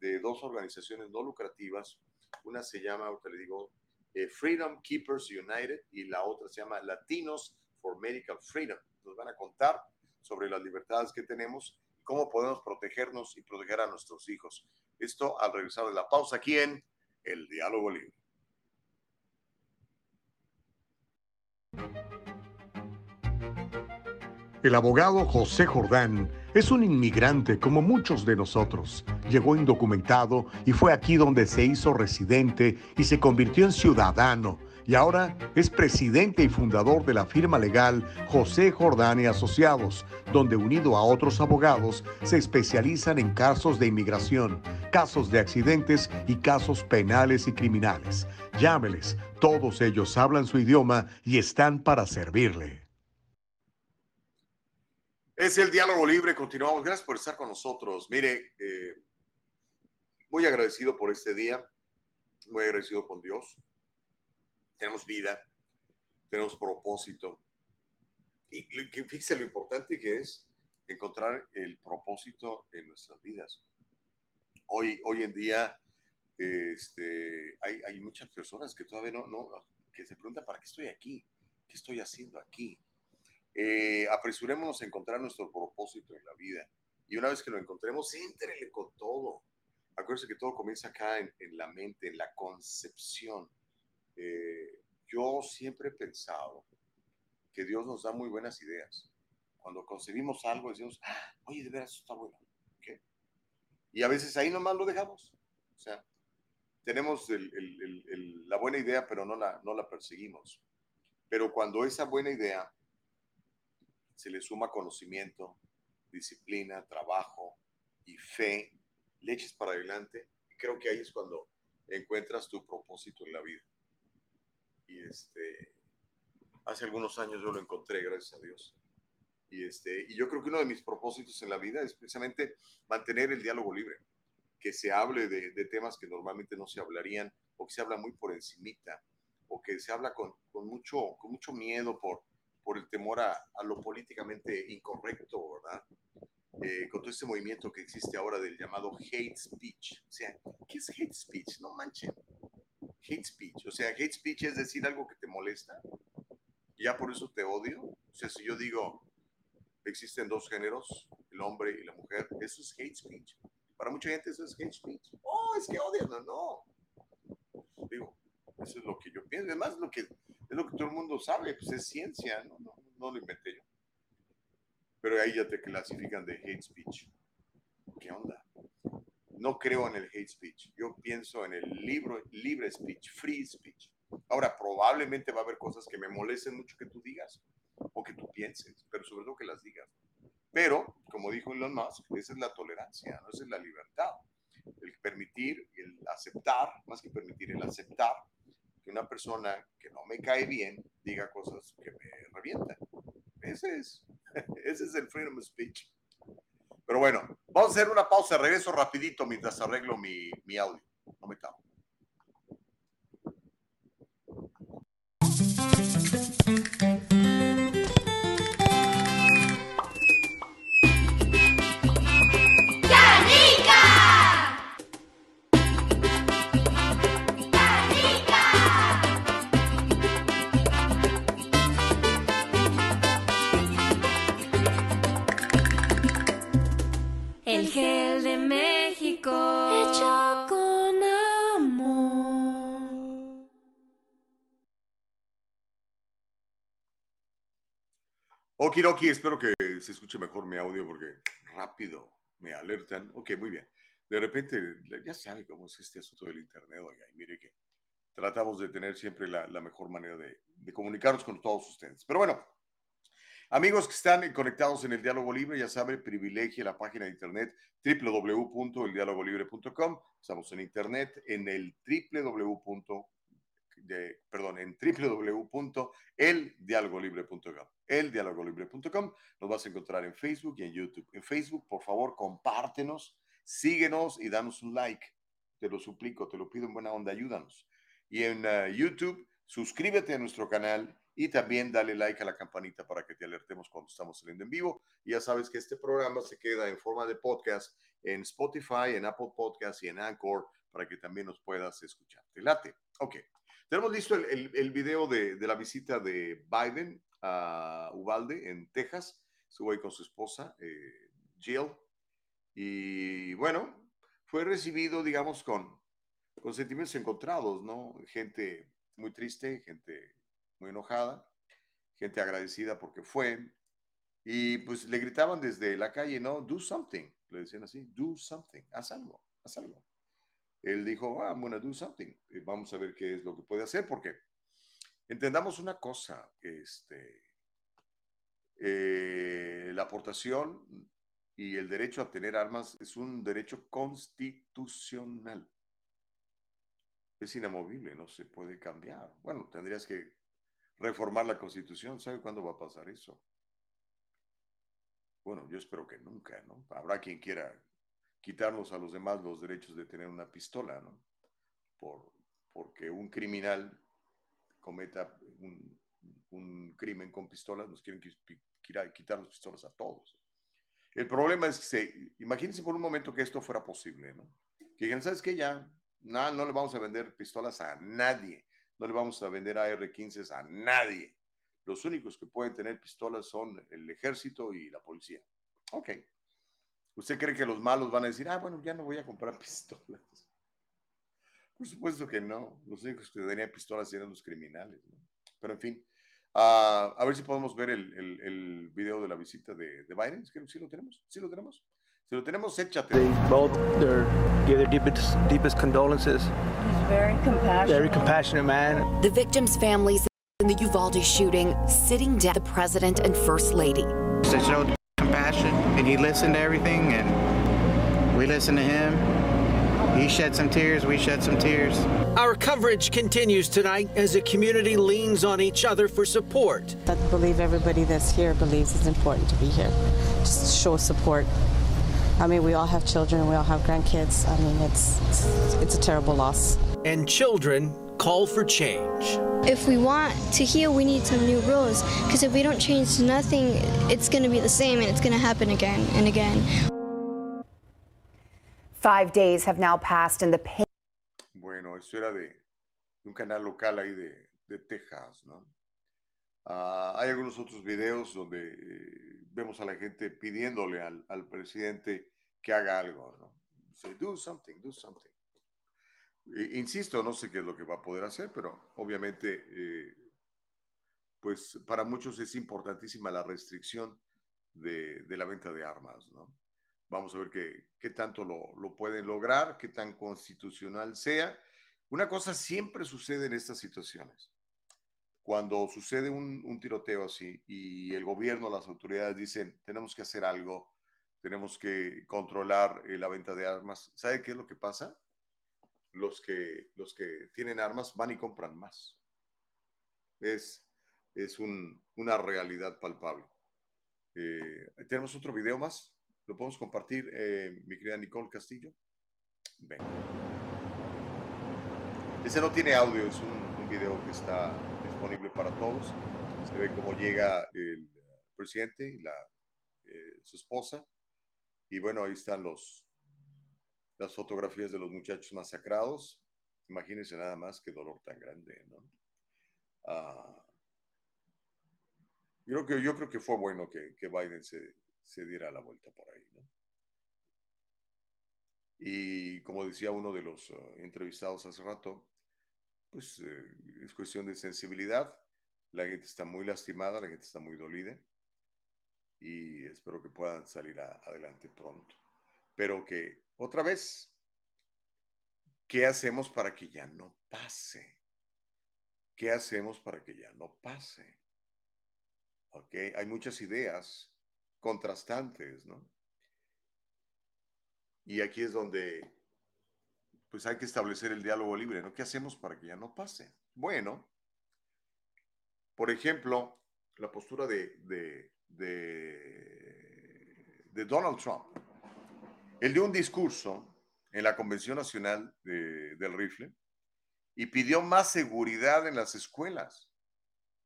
de dos organizaciones no lucrativas. Una se llama, ahorita le digo, eh, Freedom Keepers United y la otra se llama Latinos for Medical Freedom. Nos van a contar sobre las libertades que tenemos y cómo podemos protegernos y proteger a nuestros hijos. Esto al regresar de la pausa aquí en El Diálogo Libre. El abogado José Jordán es un inmigrante como muchos de nosotros. Llegó indocumentado y fue aquí donde se hizo residente y se convirtió en ciudadano. Y ahora es presidente y fundador de la firma legal José Jordán y Asociados, donde unido a otros abogados se especializan en casos de inmigración, casos de accidentes y casos penales y criminales. Llámeles, todos ellos hablan su idioma y están para servirle. Es el diálogo libre, continuamos. Gracias por estar con nosotros. Mire, eh, muy agradecido por este día, muy agradecido con Dios. Tenemos vida, tenemos propósito. Y fíjese lo importante que es encontrar el propósito en nuestras vidas. Hoy, hoy en día este, hay, hay muchas personas que todavía no, no, que se preguntan, ¿para qué estoy aquí? ¿Qué estoy haciendo aquí? Eh, apresurémonos a encontrar nuestro propósito en la vida. Y una vez que lo encontremos, éntrele con todo. Acuérdense que todo comienza acá en, la mente, en la concepción. Eh, yo siempre he pensado que Dios nos da muy buenas ideas. Cuando concebimos algo, decimos, ah, oye, de veras, eso está bueno. Y a veces ahí nomás lo dejamos. O sea, tenemos la buena idea, pero no la, no la perseguimos. Pero cuando esa buena idea se le suma conocimiento, disciplina, trabajo y fe, le eches para adelante. Creo que ahí es cuando encuentras tu propósito en la vida. Y este, hace algunos años yo lo encontré, gracias a Dios. Y, este, y yo creo que uno de mis propósitos en la vida es precisamente mantener el diálogo libre, que se hable de, de temas que normalmente no se hablarían o que se habla muy por encimita o que se habla con, con mucho, con mucho miedo por, por el temor a, lo políticamente incorrecto, ¿verdad? Eh, con todo este movimiento que existe ahora del llamado hate speech. O sea, ¿qué es hate speech? No manchen. Hate speech. O sea, hate speech es decir algo que te molesta. Ya por eso te odio. O sea, si yo digo, existen dos géneros, el hombre y la mujer, eso es hate speech. Para mucha gente eso es hate speech. Oh, es que odian. No, no. Digo, eso es lo que yo pienso. Además, lo que es lo que todo el mundo sabe, pues es ciencia, no, no, no lo inventé yo. Pero ahí ya te clasifican de hate speech. ¿Qué onda? No creo en el hate speech. Yo pienso en el libro, libre speech, free speech. Ahora, probablemente va a haber cosas que me molesten mucho que tú digas o que tú pienses, pero sobre todo que las digas. Pero, como dijo Elon Musk, esa es la tolerancia, ¿no? esa es la libertad. El permitir, el aceptar, más que permitir, el aceptar una persona que no me cae bien diga cosas que me revientan. Ese es, *laughs* ese es el freedom of speech. Pero bueno, vamos a hacer una pausa, regreso rapidito mientras arreglo mi, mi audio. No me cago. Okiroki, espero que que se escuche mejor mi audio porque rápido me alertan. Ok, muy bien. De repente, ya sabe cómo es este asunto del Internet, oiga, y mire que tratamos de tener siempre la, la mejor manera de, de, comunicarnos con todos ustedes. Pero bueno, amigos que están conectados en el Diálogo Libre, ya saben, privilegie la página de internet www.eldialogolibre.com. Estamos en internet en el www de, perdón, en www.eldialogolibre.com. Eldialogolibre.com. Nos vas a encontrar en Facebook y en YouTube. En Facebook, por favor, compártenos, síguenos y danos un like. Te lo suplico, te lo pido en buena onda, ayúdanos. Y en uh, YouTube, suscríbete a nuestro canal y también dale like a la campanita para que te alertemos cuando estamos saliendo en vivo. Y ya sabes que este programa se queda en forma de podcast en Spotify, en Apple Podcasts y en Anchor para que también nos puedas escuchar. ¿Te late? Ok. Tenemos listo el, el, el video de, de, la visita de Biden a Uvalde, en Texas. Estuvo ahí con su esposa, eh, Jill. Y bueno, fue recibido, digamos, con, con sentimientos encontrados, ¿no? Gente muy triste, gente muy enojada, gente agradecida porque fue. Y pues le gritaban desde la calle, ¿no? Do something. Le decían así, do something. Haz algo, haz algo él dijo, ah, I'm gonna do something. Vamos a ver qué es lo que puede hacer, porque entendamos una cosa, este, eh, la aportación y el derecho a tener armas es un derecho constitucional. Es inamovible, no se puede cambiar. Bueno, tendrías que reformar la constitución. ¿Sabe cuándo va a pasar eso? Bueno, yo espero que nunca, ¿no? Habrá quien quiera quitarnos a los demás los derechos de tener una pistola, ¿no? Por, porque un criminal cometa un, crimen con pistolas, nos quieren quitar las pistolas a todos. El problema es que, se, imagínense por un momento que esto fuera posible, ¿no? Que digan, ¿sabes qué? Ya, no, no le vamos a vender pistolas a nadie, no le vamos a vender AR-15 a nadie. Los únicos que pueden tener pistolas son el ejército y la policía. Ok, ¿Usted cree que los malos van a decir, ah, bueno, ya no voy a comprar *laughs* pistolas? Por supuesto que no. Los únicos que tenían pistolas eran los criminales. ¿no? Pero en fin, uh, a ver si podemos ver el, el, el, video de la visita de, de Biden. ¿Sí, ¿Sí lo tenemos? ¿Sí lo tenemos? Si lo tenemos, échate. They both their, give their deepest, deepest condolences. He's very compassionate. Very compassionate man. The victims' families in the Uvalde shooting sitting down the president and first lady. They showed compassion and he listened to everything and we listened to him. He shed some tears, we shed some tears. Our coverage continues tonight as the community leans on each other for support. I believe everybody that's here believes it's important to be here. Just show support. I mean, we all have children, we all have grandkids. I mean, it's, it's, it's a terrible loss. And children call for change. If we want to heal, we need some new rules. Because if we don't change nothing, it's going to be the same and it's going to happen again and again. Five days have now passed in the pain. Bueno, eso era de, un canal local ahí de, de Texas, ¿no? Uh, hay algunos otros videos donde eh, vemos a la gente pidiéndole al, al presidente que haga algo, ¿no? Say, do something, do something. Insisto, no sé qué es lo que va a poder hacer, pero obviamente, eh, pues para muchos es importantísima la restricción de, de la venta de armas, ¿no? Vamos a ver qué, qué tanto lo, lo, pueden lograr, qué tan constitucional sea. Una cosa siempre sucede en estas situaciones. Cuando sucede un, un tiroteo así y el gobierno, las autoridades dicen, tenemos que hacer algo, tenemos que controlar eh, la venta de armas, ¿sabe qué es lo que pasa? Los que, los que tienen armas van y compran más. Es, es un, una realidad palpable. Eh, Tenemos otro video más. ¿Lo podemos compartir, eh, mi querida Nicole Castillo? Ven. Ese no tiene audio, es un, un, video que está disponible para todos. Se ve cómo llega el presidente y la, eh, su esposa. Y bueno, ahí están los, las fotografías de los muchachos masacrados. Imagínense nada más qué dolor tan grande, ¿no? Yo, creo que, yo creo que fue bueno que, que Biden se, se, diera la vuelta por ahí, ¿no? Y como decía uno de los uh, entrevistados hace rato, pues eh, es cuestión de sensibilidad. La gente está muy lastimada, la gente está muy dolida. y espero que puedan salir a, adelante pronto. Pero que otra vez, ¿qué hacemos para que ya no pase? ¿Qué hacemos para que ya no pase? ¿Ok? Hay muchas ideas contrastantes, ¿no? Y aquí es donde pues hay que establecer el diálogo libre, ¿no? ¿Qué hacemos para que ya no pase? Bueno, por ejemplo, la postura de, de, de, Donald Trump. Él dio un discurso en la Convención Nacional del Rifle y pidió más seguridad en las escuelas.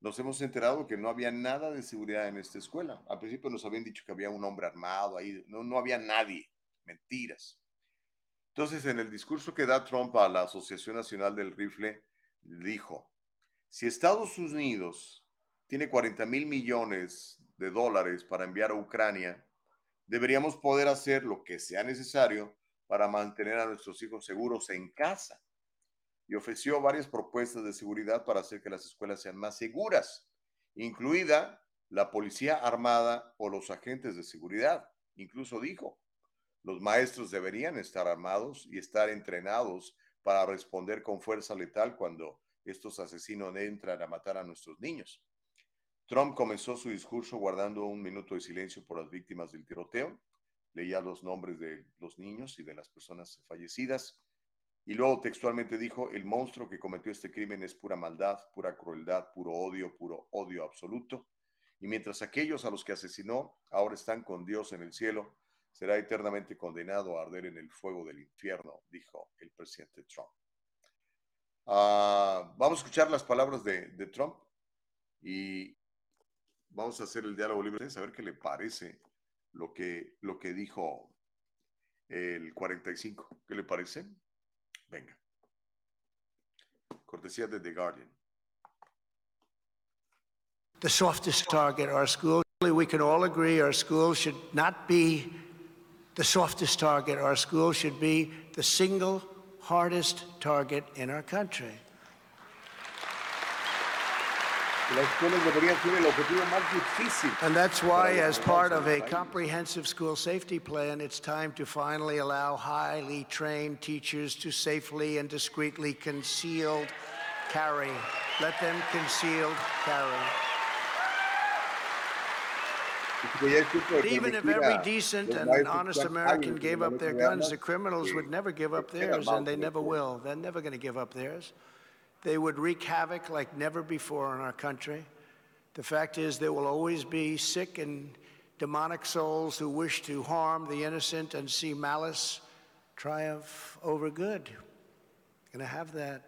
Nos hemos enterado que no había nada de seguridad en esta escuela. Al principio nos habían dicho que había un hombre armado ahí. No, no había nadie. Mentiras. Entonces, en el discurso que da Trump a la Asociación Nacional del Rifle, dijo, si Estados Unidos tiene 40 mil millones de dólares para enviar a Ucrania, deberíamos poder hacer lo que sea necesario para mantener a nuestros hijos seguros en casa. Y ofreció varias propuestas de seguridad para hacer que las escuelas sean más seguras, incluida la policía armada o los agentes de seguridad. Incluso dijo, los maestros deberían estar armados y estar entrenados para responder con fuerza letal cuando estos asesinos entran a matar a nuestros niños. Trump comenzó su discurso guardando un minuto de silencio por las víctimas del tiroteo. Leía los nombres de los niños y de las personas fallecidas. Y luego textualmente dijo, el monstruo que cometió este crimen es pura maldad, pura crueldad, puro odio, puro odio absoluto. Y mientras aquellos a los que asesinó ahora están con Dios en el cielo, será eternamente condenado a arder en el fuego del infierno, dijo el presidente Trump. Ah, vamos a escuchar las palabras de, Trump y vamos a hacer el diálogo libre, a ver qué le parece lo que, lo que dijo el 45. ¿Qué le parece? Venga. Cortesía de The Guardian. The softest target, our school. We can all agree our school should not be the softest target. Our school should be the single hardest target in our country. And that's why, as part of a comprehensive school safety plan, it's time to finally allow highly trained teachers to safely and discreetly concealed carry. Let them concealed carry. But Even if every decent and honest American gave up their guns, the criminals would never give up theirs, and they never will. They're never going to give up theirs. They would wreak havoc like never before in our country. The fact is, there will always be sick and demonic souls who wish to harm the innocent and see malice triumph over good. Going to have that.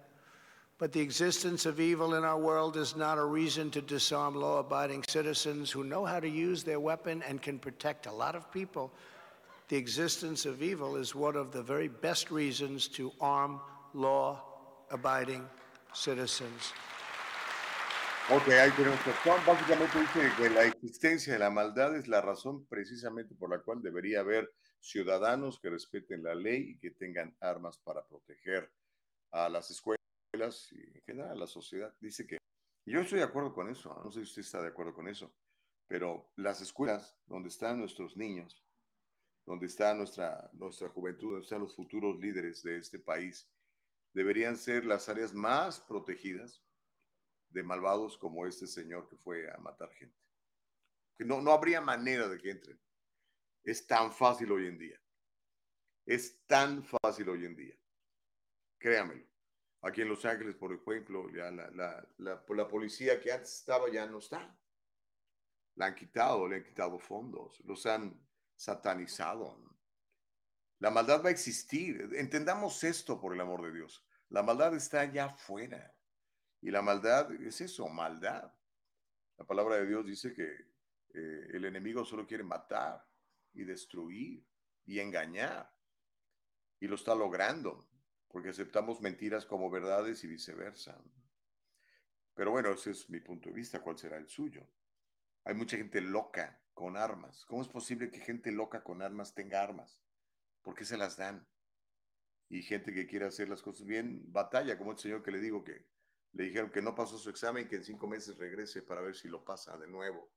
But the existence of evil in our world is not a reason to disarm law abiding citizens who know how to use their weapon and can protect a lot of people. The existence of evil is one of the very best reasons to arm law abiding citizens. Ok, ahí tenemos Juan básicamente dice que la existencia de la maldad es la razón precisamente por la cual debería haber ciudadanos que respeten la ley y que tengan armas para proteger a las escuelas y en general la sociedad. Dice que, yo estoy de acuerdo con eso, no sé si usted está de acuerdo con eso, pero las escuelas donde están nuestros niños, donde está nuestra, nuestra juventud, donde están los futuros líderes de este país, deberían ser las áreas más protegidas de malvados como este señor que fue a matar gente. Que no, no habría manera de que entren. Es tan fácil hoy en día. Es tan fácil hoy en día. Créamelo. Aquí en Los Ángeles, por ejemplo, ya la, la, la, policía que antes estaba ya no está. La han quitado, le han quitado fondos, los han satanizado. La maldad va a existir. Entendamos esto por el amor de Dios. La maldad está allá afuera. Y la maldad es eso, maldad. La palabra de Dios dice que eh, el enemigo solo quiere matar y destruir y engañar. Y lo está logrando porque aceptamos mentiras como verdades y viceversa. Pero bueno, ese es mi punto de vista, ¿cuál será el suyo? Hay mucha gente loca con armas. ¿Cómo es posible que gente loca con armas tenga armas? ¿Por qué se las dan? Y gente que quiere hacer las cosas bien, batalla, como el señor que le digo que le dijeron que no pasó su examen, que en cinco meses regrese para ver si lo pasa de nuevo.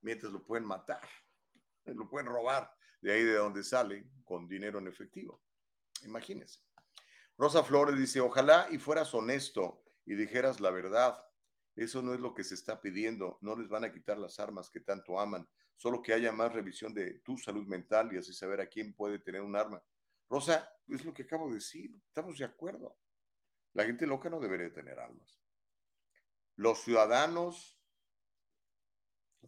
mientras lo pueden matar, *laughs* lo pueden robar de ahí de donde sale con dinero en efectivo. Imagínense. Rosa Flores dice, ojalá y fueras honesto y dijeras la verdad. Eso no es lo que se está pidiendo. No les van a quitar las armas que tanto aman. Solo que haya más revisión de tu salud mental y así saber a quién puede tener un arma. Rosa, es lo que acabo de decir. Estamos de acuerdo. La gente loca no debería tener armas. Los ciudadanos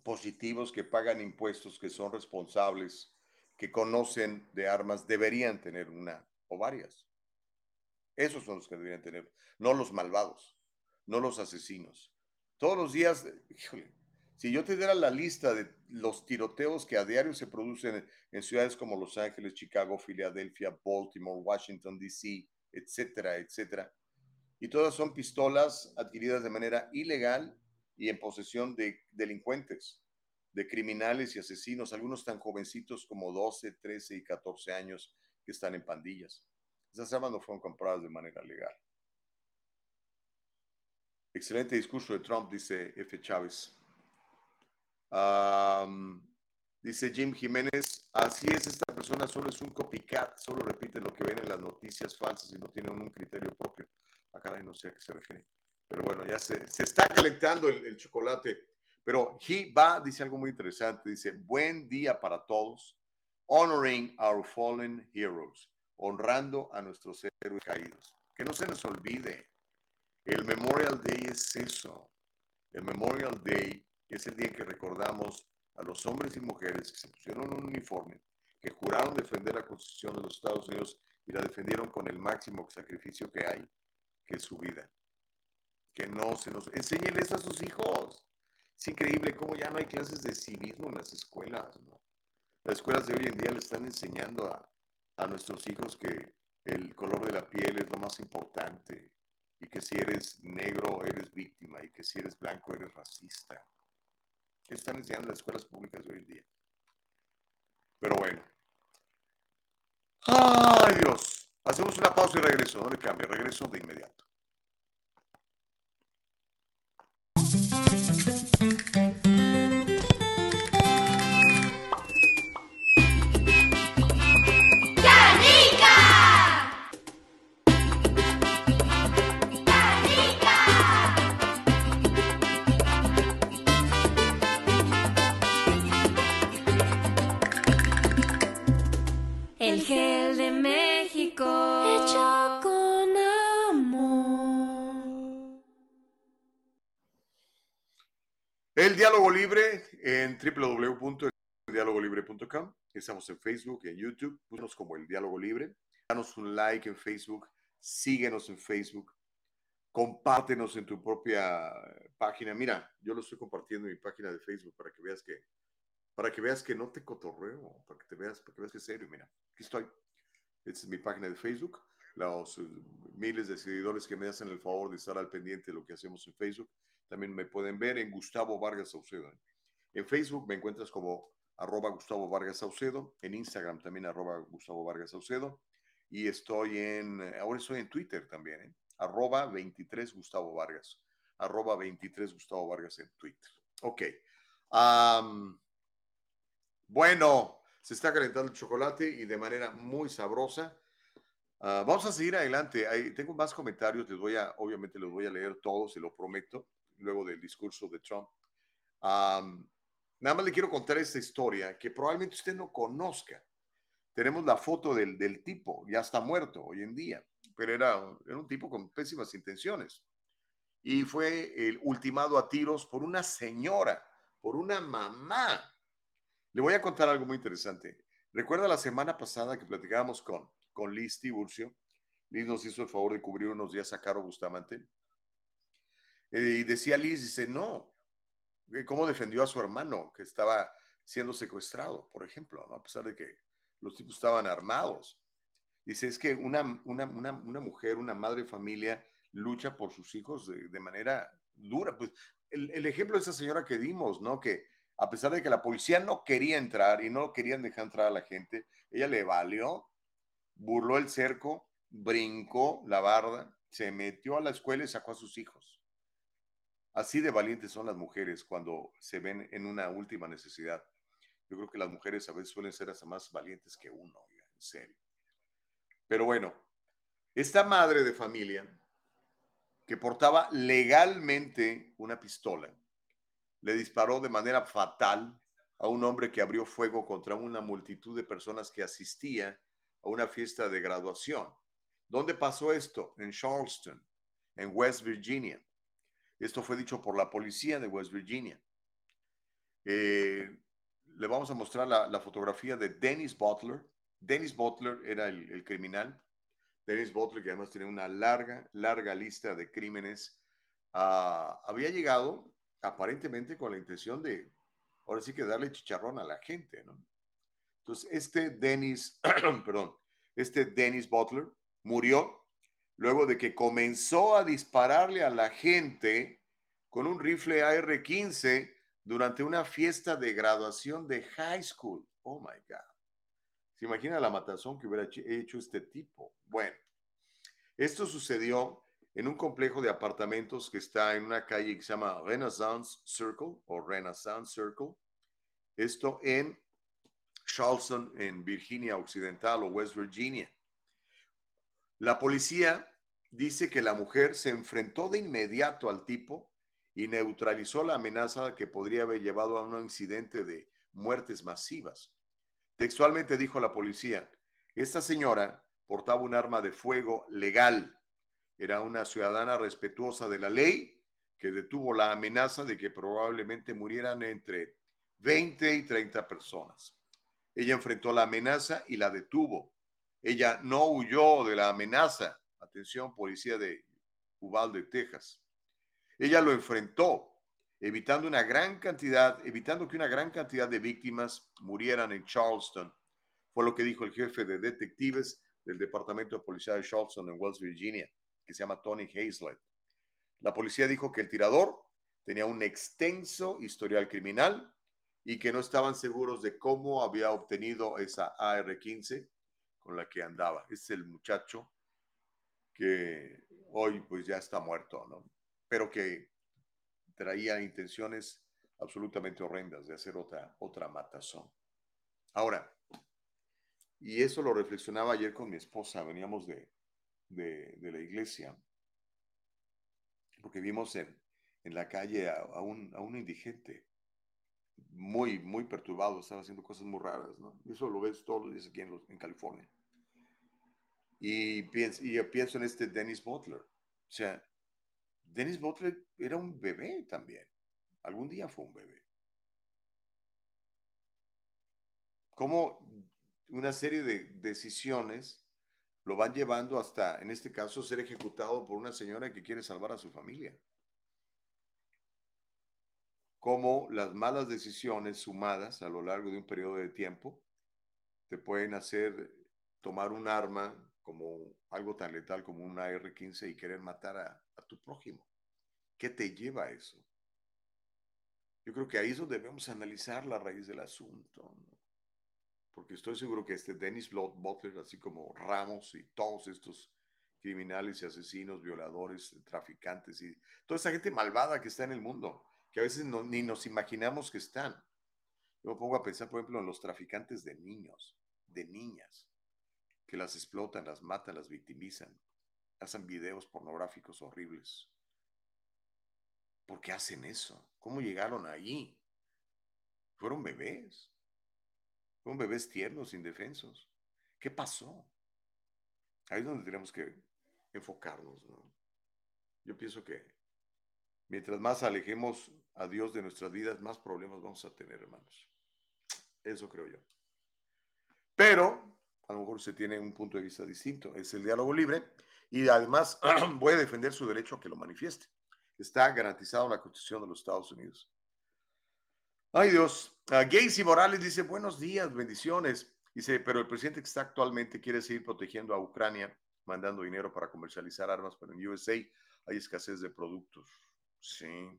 positivos que pagan impuestos, que son responsables, que conocen de armas, deberían tener una o varias. Esos son los que deberían tener, no los malvados, no los asesinos. Todos los días, híjole, si yo te diera la lista de los tiroteos que a diario se producen en ciudades como Los Ángeles, Chicago, Filadelfia, Baltimore, Washington, D.C., etcétera, etcétera, y todas son pistolas adquiridas de manera ilegal y en posesión de delincuentes, de criminales y asesinos, algunos tan jovencitos como 12, 13 y 14 años que están en pandillas. Esas armas no fueron compradas de manera legal. Excelente discurso de Trump, dice F. Chávez. dice Jim Jiménez, así es, esta persona solo es un copycat, solo repite lo que ven en las noticias falsas y no tiene un criterio propio. Acá ah, no sé a qué se refiere. Pero bueno, ya se, se está calentando el, el chocolate. Pero He va, dice algo muy interesante, dice, buen día para todos, honoring our fallen heroes, honrando a nuestros héroes caídos. Que no se nos olvide, el Memorial Day es eso. El Memorial Day es el día que recordamos a los hombres y mujeres que se pusieron un uniforme, que juraron defender la Constitución de los Estados Unidos y la defendieron con el máximo sacrificio que hay, que es su vida. Que no se nos... Enséñenles a sus hijos. Es increíble cómo ya no hay clases de civismo en las escuelas. Las escuelas de hoy en día le están enseñando a, a nuestros hijos que el color de la piel es lo más importante y que si eres negro eres víctima y que si eres blanco eres racista. ¿Qué están enseñando las escuelas públicas hoy en día? Pero bueno. ¡Ay Dios! Hacemos una pausa y regreso. No le cambie, regreso de inmediato. El gel de México. Hecho con amor. El diálogo libre en www.eldialogolibre.com. Estamos en Facebook, en YouTube. Búscanos como el diálogo libre. Danos un like en Facebook. Síguenos en Facebook. Compártenos en tu propia página. Mira, yo lo estoy compartiendo en mi página de Facebook para que veas que para que veas que no te cotorreo, para que te veas, para que veas que es serio. Mira, aquí estoy. Esta es mi página de Facebook. Los eh, miles de seguidores que me hacen el favor de estar al pendiente de lo que hacemos en Facebook, también me pueden ver en Gustavo Vargas Saucedo. En Facebook me encuentras como arroba Gustavo Vargas Saucedo, en Instagram también arroba Gustavo Vargas Saucedo, y estoy en, ahora estoy en Twitter también, ¿eh? arroba 23 Gustavo Vargas, arroba 23 Gustavo Vargas en Twitter. Ok. Bueno, se está calentando el chocolate y de manera muy sabrosa. Ah, vamos a seguir adelante. tengo más comentarios, les voy a, obviamente los voy a leer todos, se lo prometo, luego del discurso de Trump. nada más le quiero contar esta historia que probablemente usted no conozca. Tenemos la foto del, del tipo, ya está muerto hoy en día, pero era, era un tipo con pésimas intenciones. Y fue el ultimado a tiros por una señora, por una mamá le voy a contar algo muy interesante. Recuerda la semana pasada que platicábamos con, con Liz Tiburcio. Liz nos hizo el favor de cubrir unos días a Caro Bustamante. Eh, y decía Liz, dice, no, eh, ¿cómo defendió a su hermano que estaba siendo secuestrado, por ejemplo, a pesar de que los tipos estaban armados? Dice, es que una, una, una, una mujer, una madre de familia, lucha por sus hijos de, de manera dura. Pues el, el, ejemplo de esa señora que dimos, ¿no? Que a pesar de que la policía no quería entrar y no querían dejar entrar a la gente, ella le valió, burló el cerco, brincó la barda, se metió a la escuela y sacó a sus hijos. Así de valientes son las mujeres cuando se ven en una última necesidad. Yo creo que las mujeres a veces suelen ser hasta más valientes que uno, en serio. Pero bueno, esta madre de familia que portaba legalmente una pistola, le disparó de manera fatal a un hombre que abrió fuego contra una multitud de personas que asistía a una fiesta de graduación. ¿Dónde pasó esto? En Charleston, en West Virginia. Esto fue dicho por la policía de West Virginia. Eh, le vamos a mostrar la, fotografía de Dennis Butler. Dennis Butler era el, criminal. Dennis Butler, que además tenía una larga, larga lista de crímenes, ah, había llegado aparentemente con la intención de, ahora sí que darle chicharrón a la gente, ¿no? Entonces, este Dennis, *clears throat* perdón, este Dennis Butler murió luego de que comenzó a dispararle a la gente con un rifle AR-15 durante una fiesta de graduación de high school. Oh my God. ¿Se imagina la matazón que hubiera hecho este tipo? Bueno, esto sucedió en un complejo de apartamentos que está en una calle que se llama Renaissance Circle o Renaissance Circle. Esto en Charleston, en Virginia Occidental o West Virginia. La policía dice que la mujer se enfrentó de inmediato al tipo y neutralizó la amenaza que podría haber llevado a un incidente de muertes masivas. Textualmente dijo la policía, esta señora portaba un arma de fuego legal. Era una ciudadana respetuosa de la ley que detuvo la amenaza de que probablemente murieran entre 20 y 30 personas. Ella enfrentó la amenaza y la detuvo. Ella no huyó de la amenaza. Atención, policía de Uvalde, Texas. Ella lo enfrentó, evitando una gran cantidad, evitando que una gran cantidad de víctimas murieran en Charleston. Fue lo que dijo el jefe de detectives del Departamento de Policía de Charleston en West Virginia, que se llama Tony Hazlett. La policía dijo que el tirador tenía un extenso historial criminal y que no estaban seguros de cómo había obtenido esa AR-15 con la que andaba. Es el muchacho que hoy pues ya está muerto, ¿no? Pero que traía intenciones absolutamente horrendas de hacer otra, otra matazón. Ahora, y eso lo reflexionaba ayer con mi esposa, veníamos de, de, la iglesia, porque vimos en, en la calle a, un, a un indigente muy, muy perturbado, estaba haciendo cosas muy raras, ¿no? Eso lo ves todos los días aquí en, en California. Y pienso, y pienso en este Dennis Butler. O sea, Dennis Butler era un bebé también. Algún día fue un bebé. Cómo una serie de decisiones lo van llevando hasta, en este caso, ser ejecutado por una señora que quiere salvar a su familia. Cómo las malas decisiones sumadas a lo largo de un periodo de tiempo te pueden hacer tomar un arma como algo tan letal como una R-15 y querer matar a, tu prójimo. ¿Qué te lleva a eso? Yo creo que ahí es donde debemos analizar la raíz del asunto. Porque estoy seguro que este Dennis Butler, así como Ramos y todos estos criminales y asesinos, violadores, traficantes y toda esa gente malvada que está en el mundo, que a veces ni nos imaginamos que están. Yo me pongo a pensar, por ejemplo, en los traficantes de niños, de niñas que las explotan, las matan, las victimizan, hacen videos pornográficos horribles. ¿Por qué hacen eso? ¿Cómo llegaron ahí? Fueron bebés. Fueron bebés tiernos, indefensos. ¿Qué pasó? Ahí es donde tenemos que enfocarnos. Yo pienso que mientras más alejemos a Dios de nuestras vidas, más problemas vamos a tener, hermanos. Eso creo yo. Pero a lo mejor se tiene un punto de vista distinto. Es el diálogo libre y además *clears throat* voy a defender su derecho a que lo manifieste. Está garantizado en la Constitución de los Estados Unidos. Ay Dios, uh, Gacy Morales dice buenos días, bendiciones. Dice, pero el presidente que está actualmente quiere seguir protegiendo a Ucrania, mandando dinero para comercializar armas, pero en USA hay escasez de productos. Sí.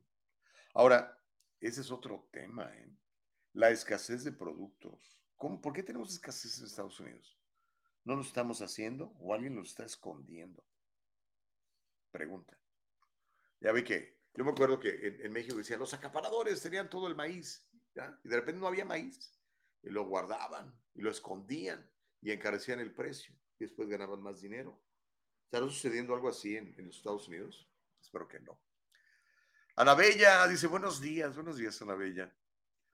Ahora, ese es otro tema, ¿eh? la escasez de productos. ¿Cómo, ¿Por qué tenemos escasez en Estados Unidos? ¿No lo estamos haciendo o alguien lo está escondiendo? Pregunta. Ya ve que Yo me acuerdo que en, México decían, los acaparadores tenían todo el maíz, y de repente no había maíz, y lo guardaban, y lo escondían, y encarecían el precio, y después ganaban más dinero. ¿Estará sucediendo algo así en, en los Estados Unidos? Espero que no. Ana Bella dice, buenos días, buenos días, Ana Bella.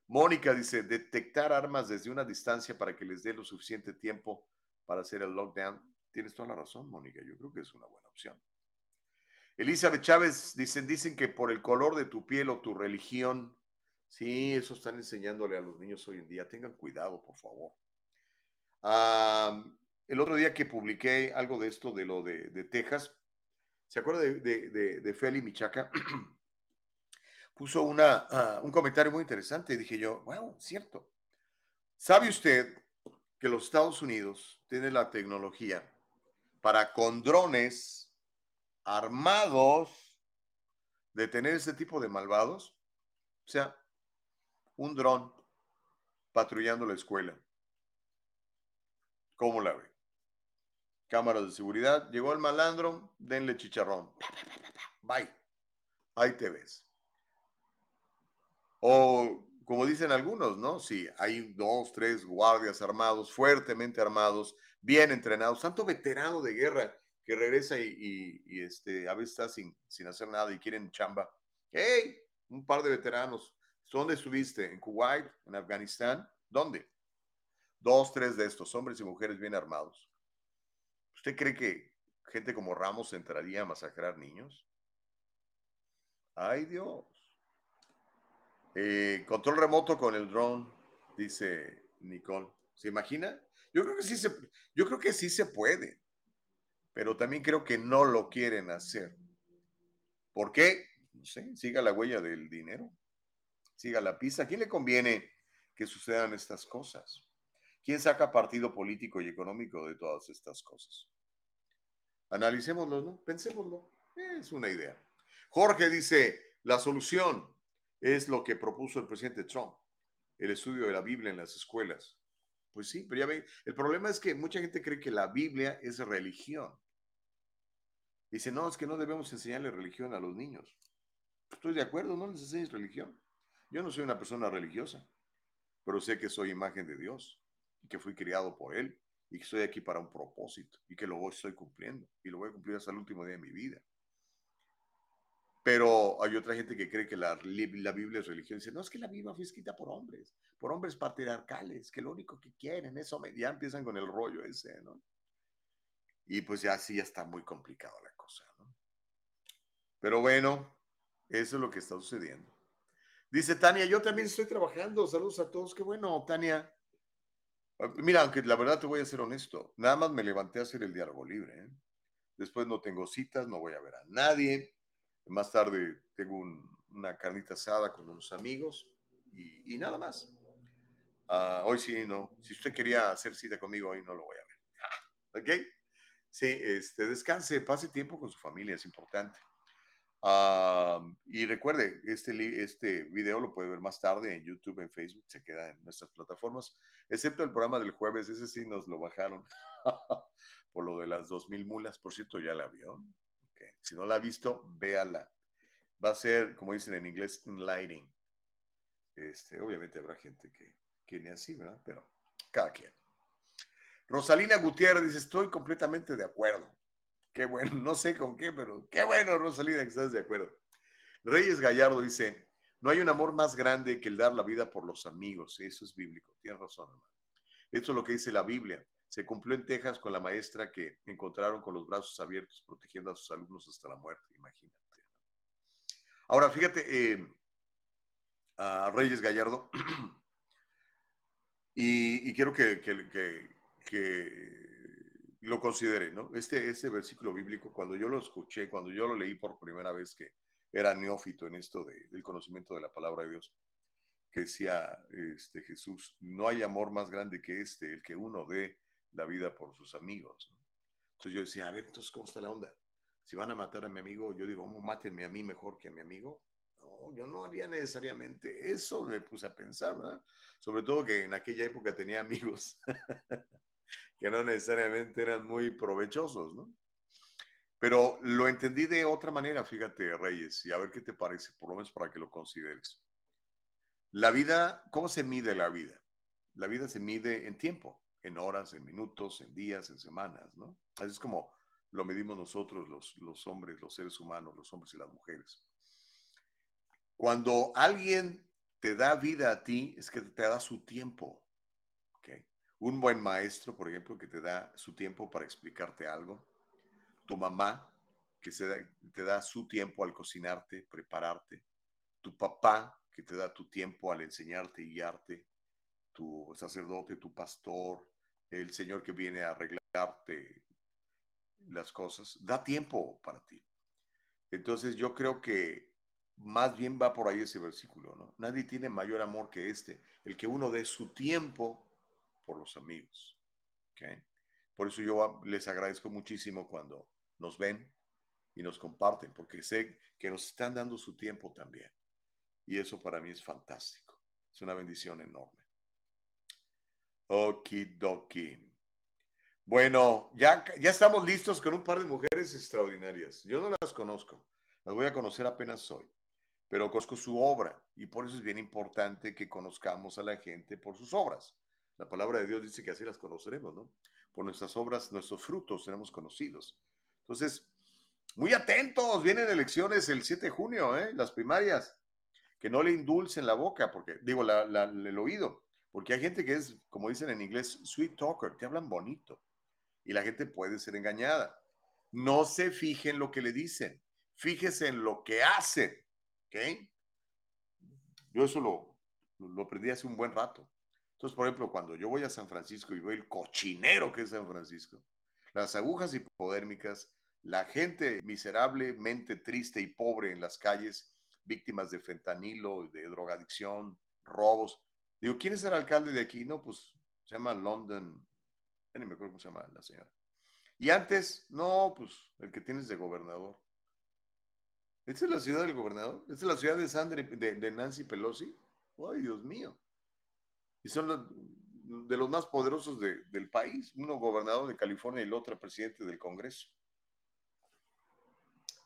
Mónica dice, detectar armas desde una distancia para que les dé lo suficiente tiempo para hacer el lockdown. Tienes toda la razón, Mónica, yo creo que es una buena opción. Elizabeth Chávez, dicen, dicen que por el color de tu piel o tu religión, sí, eso están enseñándole a los niños hoy en día. Tengan cuidado, por favor. el otro día que publiqué algo de esto, de lo de, Texas, ¿se acuerda de, de, Feli Michaca? *clears throat* Puso ah, un comentario muy interesante dije yo, wow, cierto. ¿Sabe usted que los Estados Unidos tienen la tecnología para con drones armados de tener ese tipo de malvados. O sea, un dron patrullando la escuela. ¿Cómo la ve? Cámaras de seguridad. Llegó el malandro, denle chicharrón. Bye. Ahí te ves. O como dicen algunos, ¿no? Sí, hay dos, tres guardias armados, fuertemente armados, bien entrenados, tanto veterano de guerra que regresa y, este, a veces está sin, sin hacer nada y quieren chamba. ¡Hey! Un par de veteranos. ¿Dónde estuviste? ¿En Kuwait? ¿En Afganistán? ¿Dónde? Dos, tres de estos, hombres y mujeres bien armados. ¿Usted cree que gente como Ramos entraría a masacrar niños? ¡Ay, Dios! Eh, control remoto con el drone, dice Nicole. ¿Se imagina? Yo creo que sí se, yo creo que sí se puede pero también creo que no lo quieren hacer. ¿Por qué? No sé, siga la huella del dinero, siga la pista. ¿A quién le conviene que sucedan estas cosas? ¿Quién saca partido político y económico de todas estas cosas? Analicémoslo, ¿no? Pensémoslo. Es una idea. Jorge dice, la solución es lo que propuso el presidente Trump, el estudio de la Biblia en las escuelas. Pues sí, pero ya ven, el problema es que mucha gente cree que la Biblia es religión. Dice, no, es que no debemos enseñarle religión a los niños. Estoy de acuerdo, no les enseñes religión. Yo no soy una persona religiosa, pero sé que soy imagen de Dios y que fui criado por Él y que estoy aquí para un propósito y que lo estoy cumpliendo y lo voy a cumplir hasta el último día de mi vida. Pero hay otra gente que cree que la, la Biblia es religión. Dice, no, es que la Biblia fue escrita por hombres, por hombres patriarcales, que lo único que quieren es, ya empiezan con el rollo ese, ¿no? Y pues ya sí, ya está muy complicado la cosa, ¿no? Pero bueno, eso es lo que está sucediendo. Dice Tania, yo también estoy trabajando. Saludos a todos. Qué bueno, Tania. Ah, mira, aunque la verdad te voy a ser honesto, nada más me levanté a hacer el diálogo libre. ¿eh? Después no tengo citas, no voy a ver a nadie. Más tarde tengo una carnita asada con unos amigos y, nada más. Ah, hoy sí, no. Si usted quería hacer cita conmigo, hoy no lo voy a ver. ¿Ok? Sí, este, descanse, pase tiempo con su familia, es importante. Y recuerde, este, este video lo puede ver más tarde en YouTube, en Facebook, se queda en nuestras plataformas, excepto el programa del jueves, ese sí nos lo bajaron *laughs* por lo de las 2000 mulas, por cierto, ya la vio. Si no la ha visto, véala. Va a ser, como dicen en inglés, lighting. Este, obviamente habrá gente que, que ni así, ¿verdad? Pero cada quien. Rosalina Gutiérrez dice, estoy completamente de acuerdo. Qué bueno, *laughs* no sé con qué, pero qué bueno, Rosalina, que estás de acuerdo. Reyes Gallardo dice, no hay un amor más grande que el dar la vida por los amigos. Eso es bíblico, tienes razón, hermano. Esto es lo que dice la Biblia. Se cumplió en Texas con la maestra que encontraron con los brazos abiertos protegiendo a sus alumnos hasta la muerte, imagínate. Ahora, fíjate, eh, a Reyes Gallardo, *clears throat* y, quiero que, que lo considere, ¿no? Este, este versículo bíblico, cuando yo lo escuché, cuando yo lo leí por primera vez que era neófito en esto del conocimiento de la palabra de Dios, que decía este, Jesús, no hay amor más grande que este, el que uno dé la vida por sus amigos. Entonces yo decía, a ver, entonces, ¿cómo está la onda? Si van a matar a mi amigo, yo digo, mátenme a mí mejor que a mi amigo. No, yo no haría necesariamente eso, me puse a pensar, ¿verdad? Sobre todo que en aquella época tenía amigos *laughs* que no necesariamente eran muy provechosos, ¿no? Pero lo entendí de otra manera, fíjate, Reyes, y a ver qué te parece, por lo menos para que lo consideres. La vida, ¿cómo se mide la vida? La vida se mide en tiempo, en horas, en minutos, en días, en semanas, ¿no? Así es como lo medimos nosotros, los, los hombres, los seres humanos, los hombres y las mujeres. Cuando alguien te da vida a ti, es que te da su tiempo. Un buen maestro, por ejemplo, que te da su tiempo para explicarte algo. Tu mamá, que te da su tiempo al cocinarte, prepararte. Tu papá, que te da tu tiempo al enseñarte y guiarte. Tu sacerdote, tu pastor, el Señor que viene a arreglarte las cosas, da tiempo para ti. Entonces yo creo que más bien va por ahí ese versículo, ¿no? Nadie tiene mayor amor que este, el que uno dé su tiempo por los amigos. ¿okay? Por eso yo les agradezco muchísimo cuando nos ven y nos comparten, porque sé que nos están dando su tiempo también. Y eso para mí es fantástico. Es una bendición enorme. Okidoki. Bueno, ya, ya estamos listos con un par de mujeres extraordinarias. Yo no las conozco, las voy a conocer apenas hoy, pero conozco su obra y por eso es bien importante que conozcamos a la gente por sus obras. La palabra de Dios dice que así las conoceremos, ¿no? Por nuestras obras, nuestros frutos seremos conocidos. Entonces, muy atentos, vienen elecciones el 7 de junio, ¿eh? las primarias, que no le indulcen la boca, porque digo, el oído, porque hay gente que es, como dicen en inglés, sweet talker, te hablan bonito y la gente puede ser engañada. No se fije en lo que le dicen, fíjese en lo que hacen. ¿Ok? Yo eso lo aprendí hace un buen rato. Entonces, por ejemplo, cuando yo voy a San Francisco y veo el cochinero que es San Francisco, las agujas hipodérmicas, la gente miserablemente triste y pobre en las calles, víctimas de fentanilo, de drogadicción, robos. Digo, ¿quién es el alcalde de aquí? No, pues se llama London ni me acuerdo cómo se llama la señora. Y antes, no, pues el que tienes de gobernador. ¿Esta es la ciudad del gobernador? ¿Esta es la ciudad de, Sandra, de, Nancy Pelosi? ¡Ay, Dios mío! Y son de los más poderosos del país. Uno gobernador de California y el otro presidente del Congreso.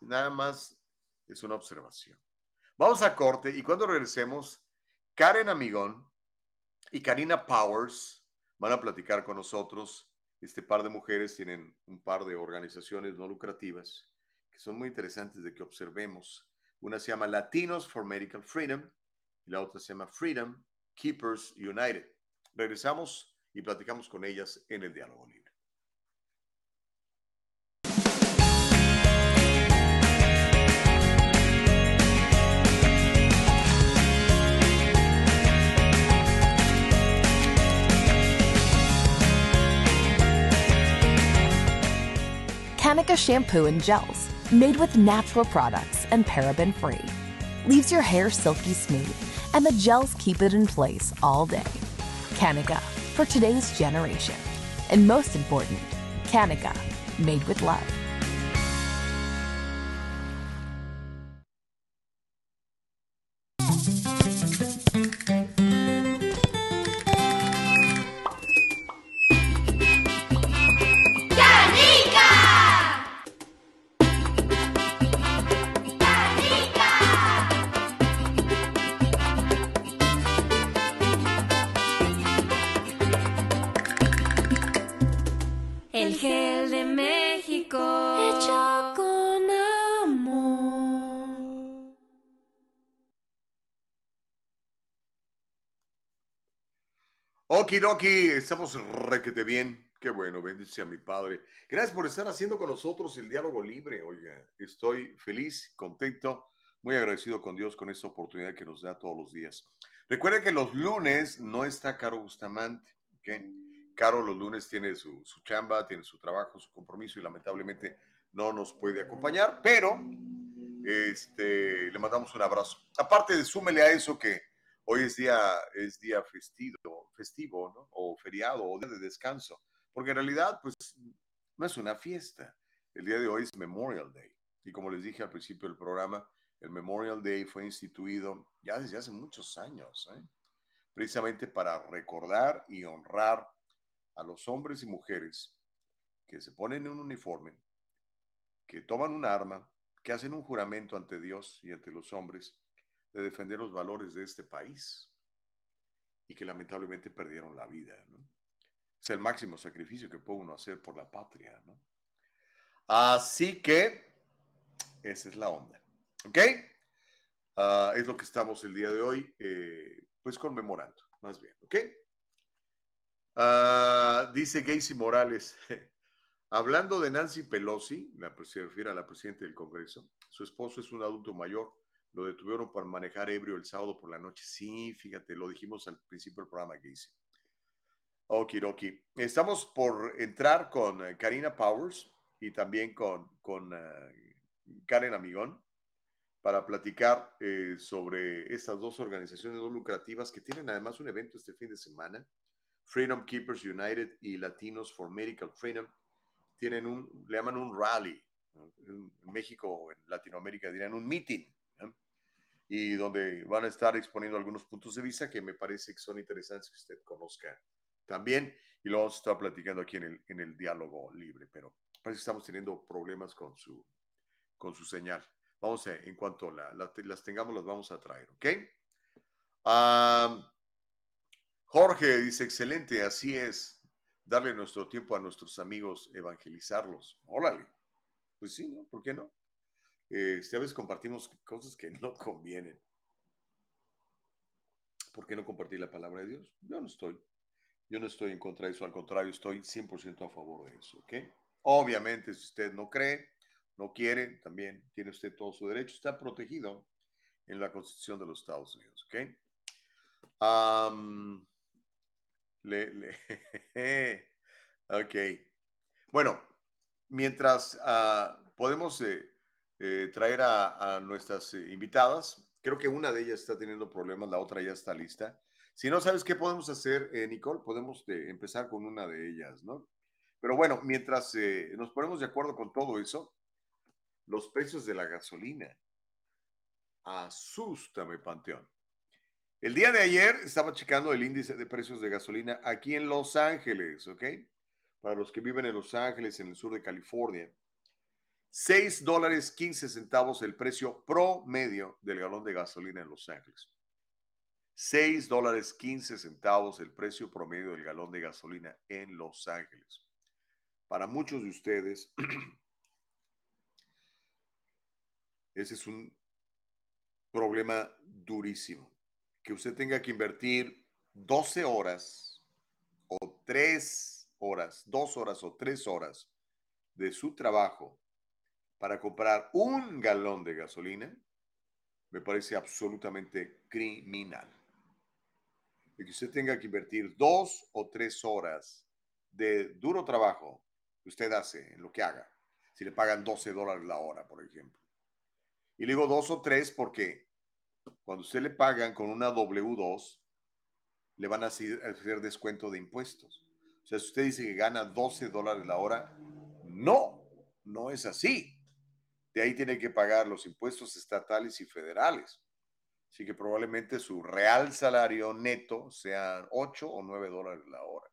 Nada más es una observación. Vamos a corte y cuando regresemos, Karen Amigón y Karina Powers van a platicar con nosotros. Este par de mujeres tienen un par de organizaciones no lucrativas que son muy interesantes de que observemos. Una se llama Latinos for Medical Freedom y la otra se llama Freedom Keepers United. Regresamos y platicamos con ellas en el diálogo libre. Kanika shampoo and gels, made with natural products and paraben free. Leaves your hair silky smooth, and the gels keep it in place all day. Kanika, for today's generation. And most important, Kanika, made with love. Okidoki, estamos requete bien. Qué bueno, bendice a mi padre. Gracias por estar haciendo con nosotros el diálogo libre. Oiga, estoy feliz, contento, muy agradecido con Dios con esta oportunidad que nos da todos los días. Recuerden que los lunes no está Caro Bustamante. ¿okay? Caro los lunes tiene su, su chamba, tiene su trabajo, su compromiso y lamentablemente no nos puede acompañar, pero este, le mandamos un abrazo. Aparte de súmele a eso que Hoy es día, es día festivo, festivo ¿no? o feriado o día de descanso, porque en realidad pues no es una fiesta. El día de hoy es Memorial Day. Y como les dije al principio del programa, el Memorial Day fue instituido ya desde hace muchos años, ¿eh? precisamente para recordar y honrar a los hombres y mujeres que se ponen en un uniforme que toman un arma, que hacen un juramento ante Dios y ante los hombres de defender los valores de este país y que lamentablemente perdieron la vida. Es el máximo sacrificio que puede uno hacer por la patria. Así que esa es la onda. ¿Ok? Ah, es lo que estamos el día de hoy, eh, pues conmemorando, más bien. ¿Ok? Uh, dice Gacy Morales, *laughs* hablando de Nancy Pelosi, la, se a la presidenta del Congreso, su esposo es un adulto mayor, lo detuvieron por manejar ebrio el sábado por la noche. Sí, fíjate, lo dijimos al principio del programa, Gacy. Okidoki. Estamos por entrar con eh, Karina Powers y también con, con uh, Karen Amigón para platicar eh, sobre estas dos organizaciones no lucrativas que tienen además un evento este fin de semana Freedom Keepers United y Latinos for Medical Freedom tienen un, le llaman un rally. En México en Latinoamérica dirían un meeting. Y donde van a estar exponiendo algunos puntos de vista que me parece que son interesantes que usted conozca también. Y lo vamos a estar platicando aquí en el, en el diálogo libre. Pero parece que estamos teniendo problemas con su, con su señal. Vamos a, en cuanto la, las tengamos, las vamos a traer, ¿ok? Jorge dice, excelente, así es, darle nuestro tiempo a nuestros amigos, evangelizarlos. Órale, pues sí, ¿no? ¿Por qué no? Eh, a veces compartimos cosas que no convienen. ¿Por qué no compartir la palabra de Dios? Yo no estoy. Yo no estoy en contra de eso, al contrario, estoy 100% a favor de eso, ¿ok? Obviamente, si usted no cree, no quiere, también tiene usted todo su derecho, está protegido en la Constitución de los Estados Unidos, ¿ok? Le, le, *laughs* ok. Bueno, mientras uh, podemos eh, eh, traer a, nuestras eh, invitadas, creo que una de ellas está teniendo problemas, la otra ya está lista. Si no sabes qué podemos hacer, Nicole, podemos empezar con una de ellas, ¿no? Pero bueno, mientras nos ponemos de acuerdo con todo eso, los precios de la gasolina. Asústame, Panteón. El día de ayer estaba checando el índice de precios de gasolina aquí en Los Ángeles, ¿ok? Para los que viven en Los Ángeles, en el sur de California. 6 dólares 15 centavos el precio promedio del galón de gasolina en Los Ángeles. 6 dólares 15 centavos el precio promedio del galón de gasolina en Los Ángeles. Para muchos de ustedes, *clears throat* ese es un problema durísimo que usted tenga que invertir 12 horas o 3 horas, 2 horas o 3 horas de su trabajo para comprar un galón de gasolina, me parece absolutamente criminal. Y que usted tenga que invertir 2 o 3 horas de duro trabajo que usted hace en lo que haga, si le pagan 12 dólares la hora, por ejemplo. Y le digo 2 o 3 porque cuando usted le pagan con una W2, le van a hacer descuento de impuestos. O sea, si usted dice que gana 12 dólares la hora, no, no es así. De ahí tiene que pagar los impuestos estatales y federales. Así que probablemente su real salario neto sea 8 o 9 dólares la hora.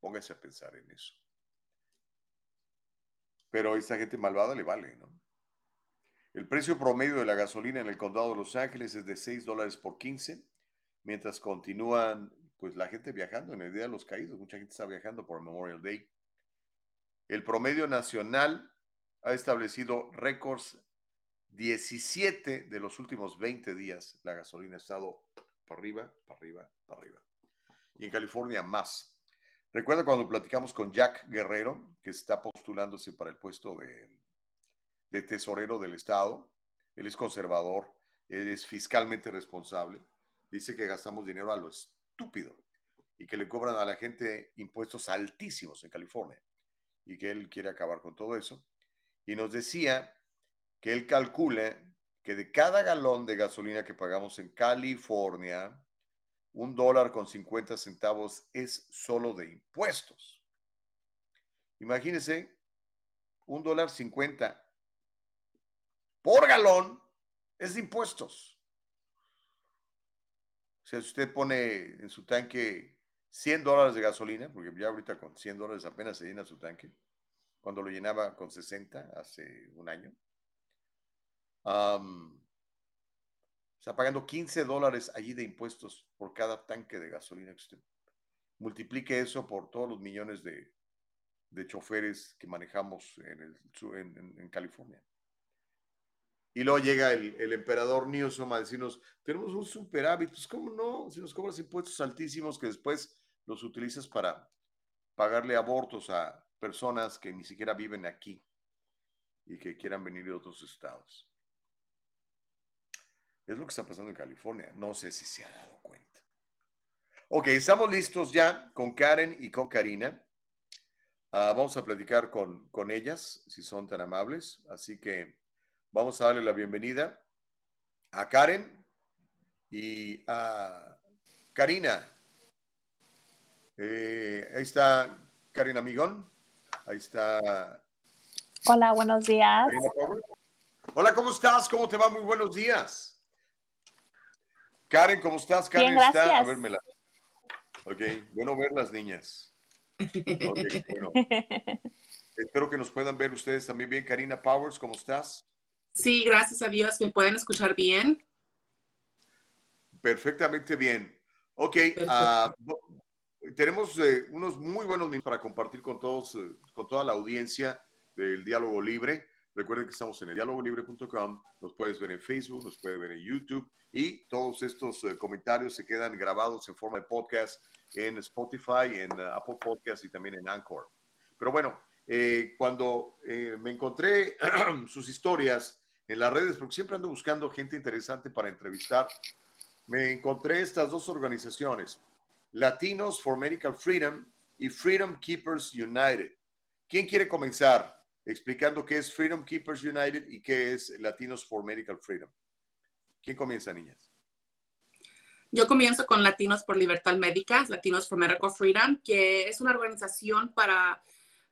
Póngase a pensar en eso. Pero a esta gente malvada le vale, ¿no? El precio promedio de la gasolina en el condado de Los Ángeles es de 6 dólares por 15, mientras continúan pues la gente viajando en el Día de los Caídos. Mucha gente está viajando por Memorial Day. El promedio nacional ha establecido récords 17 de los últimos 20 días. La gasolina ha estado para arriba, para arriba, para arriba. Y en California más. Recuerda cuando platicamos con Jack Guerrero, que está postulándose para el puesto de de tesorero del Estado, él es conservador, él es fiscalmente responsable, dice que gastamos dinero a lo estúpido y que le cobran a la gente impuestos altísimos en California y que él quiere acabar con todo eso. Y nos decía que él calcula que de cada galón de gasolina que pagamos en California, un dólar con 50 centavos es solo de impuestos. Imagínense, un dólar 50 por galón es de impuestos. O sea, si usted pone en su tanque 100 dólares de gasolina, porque ya ahorita con 100 dólares apenas se llena su tanque, cuando lo llenaba con 60 hace un año. Está pagando 15 dólares allí de impuestos por cada tanque de gasolina multiplique eso por todos los millones de, de choferes que manejamos en, el, en, California. Y luego llega el, el, emperador Newsom a decirnos, tenemos un superávit, pues cómo no, si nos cobras impuestos altísimos que después los utilizas para pagarle abortos a personas que ni siquiera viven aquí y que quieran venir de otros estados. Es lo que está pasando en California. No sé si se ha dado cuenta. Ok, estamos listos ya con Karen y con Karina. Ah, vamos a platicar con, con ellas, si son tan amables. Así que vamos a darle la bienvenida a Karen y a Karina. Eh, ahí está Karina Amigón. Ahí está. Hola, buenos días. Hola, ¿cómo estás? ¿Cómo te va? Muy buenos días. Karen, ¿cómo estás? Karen Bien, está. A vermela. Ok, bueno ver las niñas. Okay, bueno. *laughs* Espero que nos puedan ver ustedes también bien. Karina Powers, ¿cómo estás? Sí, gracias a Dios. ¿Me pueden escuchar bien? Perfectamente bien. Ok, uh, tenemos eh, unos muy buenos minutos para compartir con todos, eh, con toda la audiencia del Diálogo Libre. Recuerden que estamos en el dialogolibre.com, nos puedes ver en Facebook, nos puedes ver en YouTube y todos estos eh, comentarios se quedan grabados en forma de podcast en Spotify, en uh, Apple Podcast y también en Anchor. Pero bueno, eh, cuando eh, me encontré *clears throat* sus historias en las redes, porque siempre ando buscando gente interesante para entrevistar, me encontré estas dos organizaciones, Latinos for Medical Freedom y Freedom Keepers United. ¿Quién quiere comenzar? explicando qué es Freedom Keepers United y qué es Latinos for Medical Freedom. ¿Quién comienza, niñas? Yo comienzo con Latinos por Libertad Médica, Latinos for Medical Freedom, que es una organización para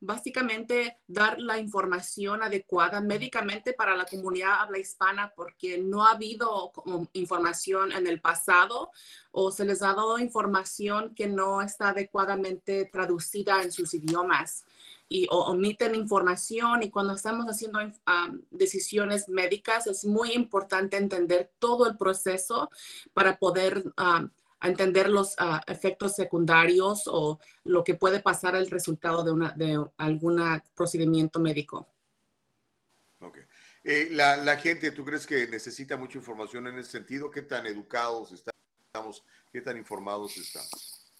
básicamente dar la información adecuada médicamente para la comunidad habla hispana porque no ha habido información en el pasado o se les ha dado información que no está adecuadamente traducida en sus idiomas y omiten información y cuando estamos haciendo decisiones médicas es muy importante entender todo el proceso para poder entender los ah, efectos secundarios o lo que puede pasar al resultado de, una, de algún procedimiento médico. Ok. Eh, la, la, gente, ¿tú crees que necesita mucha información en ese sentido? ¿Qué tan educados estamos? ¿Qué tan informados estamos?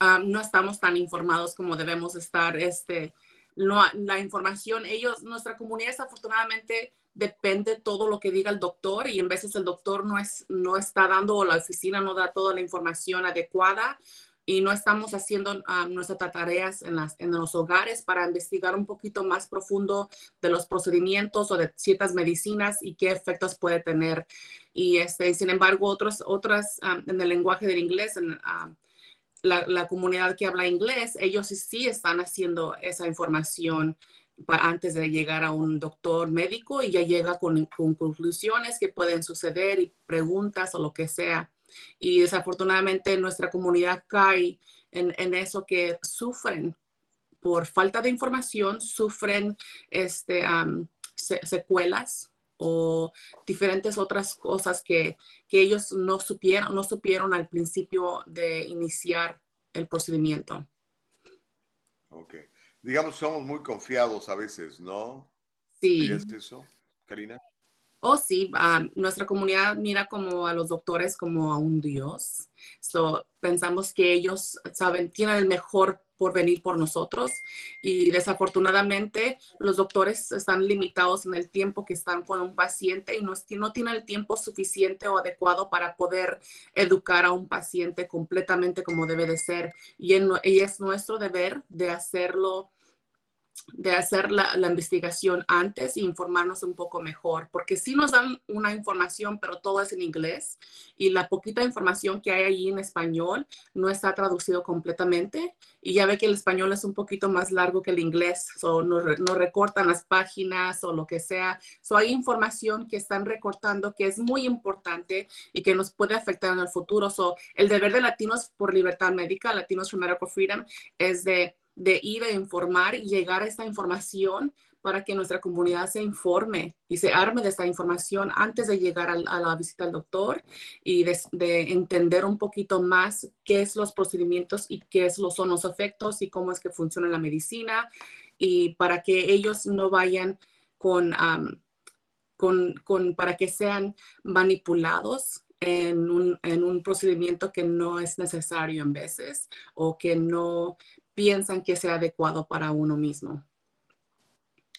Ah, no estamos tan informados como debemos estar. Este, no, la información, ellos, nuestra comunidad desafortunadamente depende todo lo que diga el doctor y en veces el doctor no, es, no está dando o la oficina no da toda la información adecuada y no estamos haciendo ah, nuestras tareas en, las, en los hogares para investigar un poquito más profundo de los procedimientos o de ciertas medicinas y qué efectos puede tener. Y este, sin embargo, otros, otras ah, en el lenguaje del inglés, en, la, comunidad que habla inglés, ellos sí, están haciendo esa información antes de llegar a un doctor médico y ya llega con, conclusiones que pueden suceder y preguntas o lo que sea. Y desafortunadamente nuestra comunidad cae en, eso que sufren por falta de información, sufren este, secuelas o diferentes otras cosas que, que, ellos no supieron, no supieron al principio de iniciar el procedimiento. Ok. Digamos, somos muy confiados a veces, ¿no? Sí. ¿Es eso, Karina? Oh, sí, ah, nuestra comunidad mira como a los doctores como a un dios. So, pensamos que ellos saben, tienen el mejor por venir por nosotros. Y desafortunadamente los doctores están limitados en el tiempo que están con un paciente y no, no tienen el tiempo suficiente o adecuado para poder educar a un paciente completamente como debe de ser. Y, y es nuestro deber de hacerlo de hacer la, investigación antes e informarnos un poco mejor, porque sí nos dan una información, pero todo es en inglés y la poquita información que hay allí en español no está traducido completamente y ya ve que el español es un poquito más largo que el inglés, o no, recortan las páginas o lo que sea. So, hay información que están recortando que es muy importante y que nos puede afectar en el futuro. So, el deber de Latinos por Libertad Médica, Latinos for Medical Freedom, es de de ir a informar y llegar a esta información para que nuestra comunidad se informe y se arme de esta información antes de llegar a, la visita al doctor y de, entender un poquito más qué es los procedimientos y qué es los, son los efectos y cómo es que funciona la medicina y para que ellos no vayan con, con, con, para que sean manipulados en un, en un procedimiento que no es necesario en veces o que no piensan que sea adecuado para uno mismo.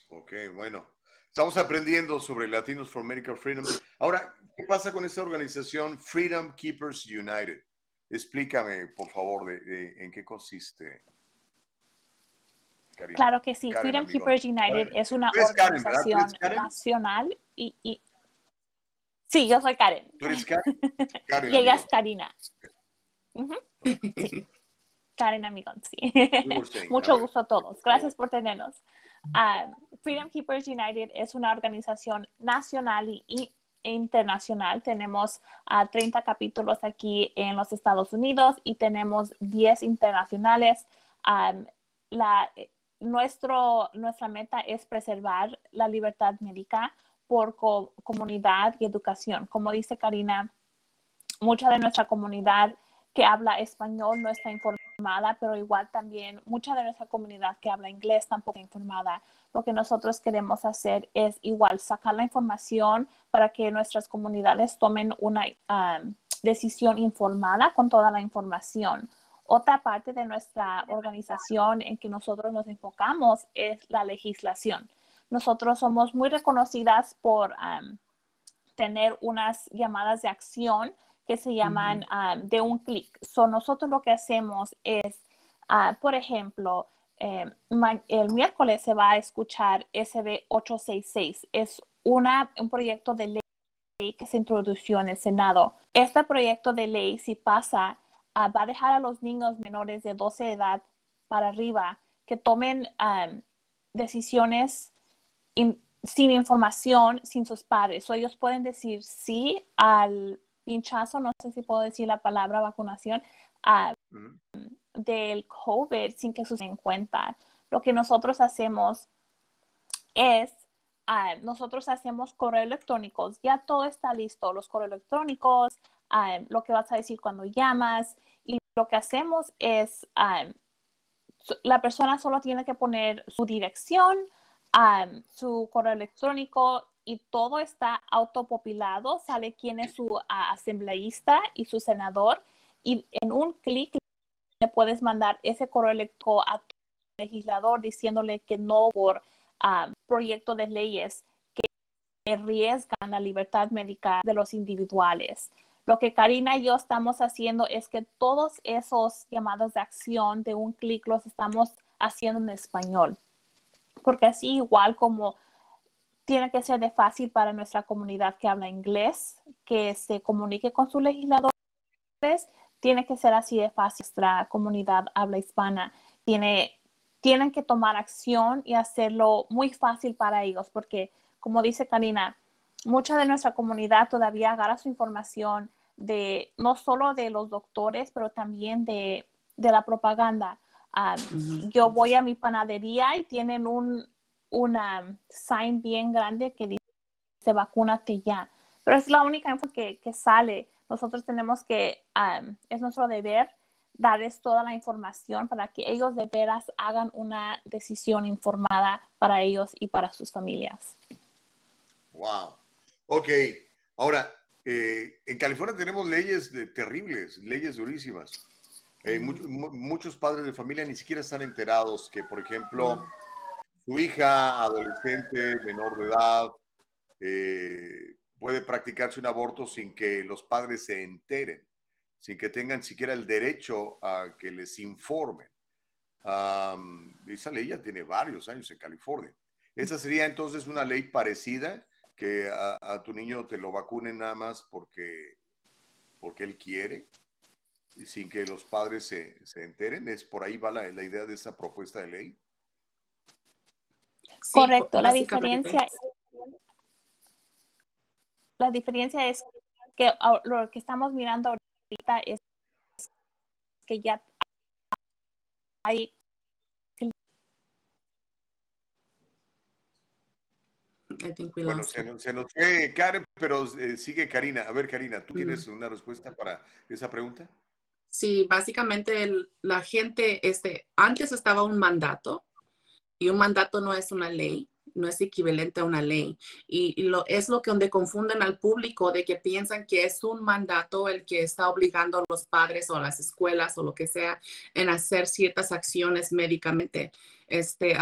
Ok, bueno. Estamos aprendiendo sobre Latinos for Medical Freedom. Ahora, ¿qué pasa con esta organización Freedom Keepers United? Explícame, por favor, de, en qué consiste. Claro que sí. Freedom Keepers United es una organización nacional y, Sí, yo soy Karen. ¿Tú eres Karen? *laughs* y ella es Karina. Karen Amigón, sí. *laughs* Mucho gusto a todos. Gracias por tenernos. Ah, Freedom Keepers United es una organización nacional y, internacional. Tenemos 30 capítulos aquí en los Estados Unidos y tenemos 10 internacionales. la, nuestro, nuestra meta es preservar la libertad médica por comunidad y educación. Como dice Karina, mucha de nuestra comunidad que habla español no está informada, pero igual también mucha de nuestra comunidad que habla inglés tampoco está informada. Lo que nosotros queremos hacer es igual sacar la información para que nuestras comunidades tomen una decisión informada con toda la información. Otra parte de nuestra organización en que nosotros nos enfocamos es la legislación. Nosotros somos muy reconocidas por tener unas llamadas de acción que se llaman ah, de un clic. So, nosotros lo que hacemos es, ah, por ejemplo, eh, el miércoles se va a escuchar SB 866. Es una, un proyecto de ley que se introdujo en el Senado. Este proyecto de ley, si pasa, ah, va a dejar a los niños menores de 12 de edad para arriba que tomen decisiones sin información, sin sus padres. O ellos pueden decir sí al pinchazo, no sé si puedo decir la palabra vacunación, ah, del COVID sin que se den cuenta. Lo que nosotros hacemos es, ah, nosotros hacemos correos electrónicos, ya todo está listo, los correos electrónicos, ah, lo que vas a decir cuando llamas, y lo que hacemos es, la persona solo tiene que poner su dirección, su correo electrónico y todo está autopopulado, sale quién es su asambleísta y su senador y en un clic le puedes mandar ese correo electrónico a tu legislador diciéndole que no por uh, proyecto de leyes que arriesgan la libertad médica de los individuales. Lo que Karina y yo estamos haciendo es que todos esos llamados de acción de un clic los estamos haciendo en español. Porque así igual como tiene que ser de fácil para nuestra comunidad que habla inglés, que se comunique con sus legisladores. Tiene que ser así de fácil. Nuestra comunidad habla hispana tiene, tienen que tomar acción y hacerlo muy fácil para ellos, porque como dice Karina, mucha de nuestra comunidad todavía agarra su información de no solo de los doctores, pero también de, la propaganda. Ah, yo voy a mi panadería y tienen un, una sign bien grande que dice vacúnate ya. Pero es la única info que, que sale. Nosotros tenemos que, es nuestro deber darles toda la información para que ellos de veras hagan una decisión informada para ellos y para sus familias. Wow. Ok. Ahora, eh, en California tenemos leyes terribles, leyes durísimas. Eh, muchos padres de familia ni siquiera están enterados que, por ejemplo, su hija, adolescente, menor de edad, eh, puede practicarse un aborto sin que los padres se enteren, sin que tengan siquiera el derecho a que les informen. esa ley ya tiene varios años en California. Esa sería entonces una ley parecida que a, tu niño te lo vacunen nada más porque, porque él quiere y sin que los padres se, enteren. ¿Es por ahí va la, la idea de esa propuesta de ley? Pues, Correcto, la diferencia, la diferencia es que lo que estamos mirando ahorita es que ya hay Bueno, se nos, se nos fue Karen, pero eh, sigue Karina. A ver, Karina, ¿tú tienes mm. una respuesta para esa pregunta? Sí, básicamente la gente, este, antes estaba un mandato y un mandato no es una ley, no es equivalente a una ley. Y, lo, es lo que donde confunden al público de que piensan que es un mandato el que está obligando a los padres o a las escuelas o lo que sea en hacer ciertas acciones médicamente. Este,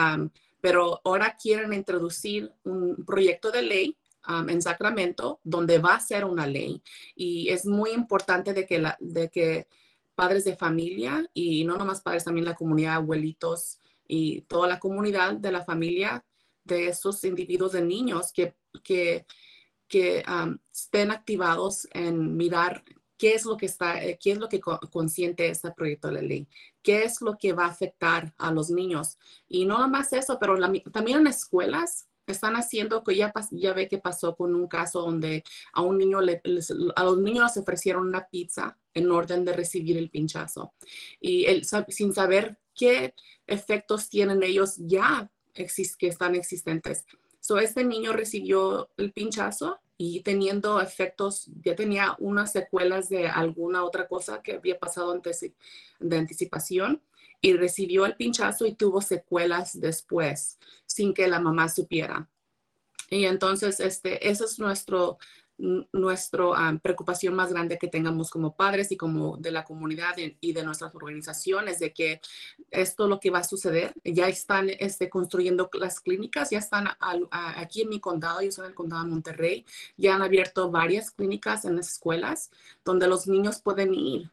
pero ahora quieren introducir un proyecto de ley en Sacramento donde va a ser una ley. Y es muy importante de que, la, de que padres de familia y no nomás padres, también la comunidad, abuelitos y toda la comunidad de la familia de estos individuos de niños que, que, que um, estén activados en mirar qué es lo que está, eh, qué es lo que co- consiente este proyecto de ley, qué es lo que va a afectar a los niños. Y no nomás eso, pero también en escuelas están haciendo que ya, ya ve que pasó con un caso donde a un niño le, a los niños les ofrecieron una pizza en orden de recibir el pinchazo y sab- sin saber qué efectos tienen ellos ya exis- que están existentes. So, este niño recibió el pinchazo y teniendo efectos, ya tenía unas secuelas de alguna otra cosa que había pasado antes de anticipación y recibió el pinchazo y tuvo secuelas después sin que la mamá supiera. Y entonces, este, esa es nuestro, n- nuestro ah, preocupación más grande que tengamos como padres y como de la comunidad y, de nuestras organizaciones, de que esto es lo que va a suceder. Ya están este, construyendo las clínicas, ya están a- aquí en mi condado, yo soy en el condado de Monterrey, ya han abierto varias clínicas en las escuelas donde los niños pueden ir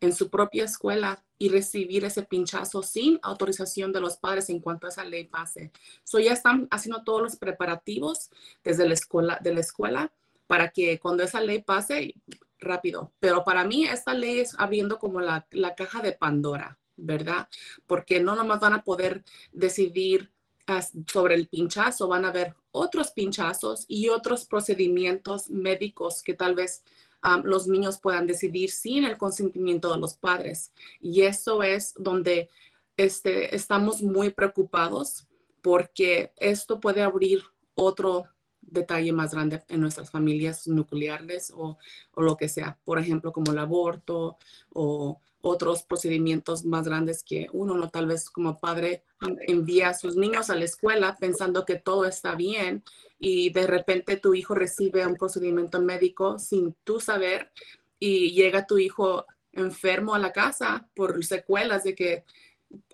en su propia escuela y recibir ese pinchazo sin autorización de los padres en cuanto esa ley pase. So ya están haciendo todos los preparativos desde la escuela, de la escuela para que cuando esa ley pase, rápido. Pero para mí esta ley es abriendo como la, la caja de Pandora, ¿verdad? Porque no nomás van a poder decidir as- sobre el pinchazo, van a haber otros pinchazos y otros procedimientos médicos que tal vez um, los niños puedan decidir sin el consentimiento de los padres. Y eso es donde este, estamos muy preocupados porque esto puede abrir otro detalle más grande en nuestras familias nucleares o, o lo que sea, por ejemplo, como el aborto o otros procedimientos más grandes que uno no tal vez como padre envía a sus niños a la escuela pensando que todo está bien y de repente tu hijo recibe un procedimiento médico sin tú saber y llega tu hijo enfermo a la casa por secuelas de que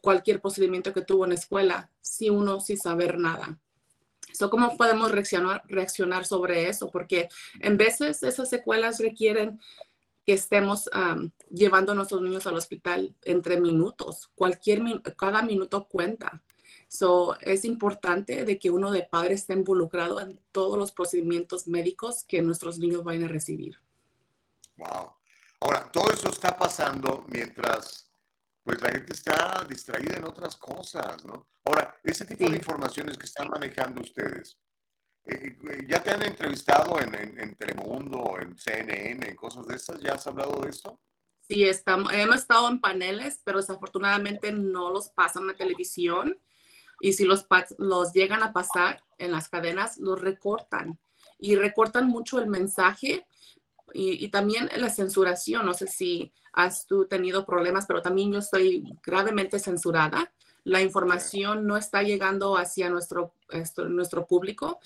cualquier procedimiento que tuvo en la escuela, si uno sin saber nada. So, ¿Cómo podemos reaccionar, reaccionar sobre eso? Porque en veces esas secuelas requieren que estemos um, llevando a nuestros niños al hospital entre minutos. Cualquier, cada minuto cuenta. So, es importante de que uno de padres esté involucrado en todos los procedimientos médicos que nuestros niños vayan a recibir. Wow. Ahora, todo eso está pasando mientras pues la gente está distraída en otras cosas, ¿no? Ahora, ese tipo de informaciones que están manejando ustedes, eh, eh, ¿ya te han entrevistado en, en, en Telemundo, en CNN, en cosas de esas? ¿Ya has hablado de esto? Sí, estamos, hemos estado en paneles, pero desafortunadamente no los pasan a televisión. Y si los, los llegan a pasar en las cadenas, los recortan. Y recortan mucho el mensaje y, y también la censuración. No sé si has tú tenido problemas, pero también yo estoy gravemente censurada. La información no está llegando hacia nuestro, esto- nuestro público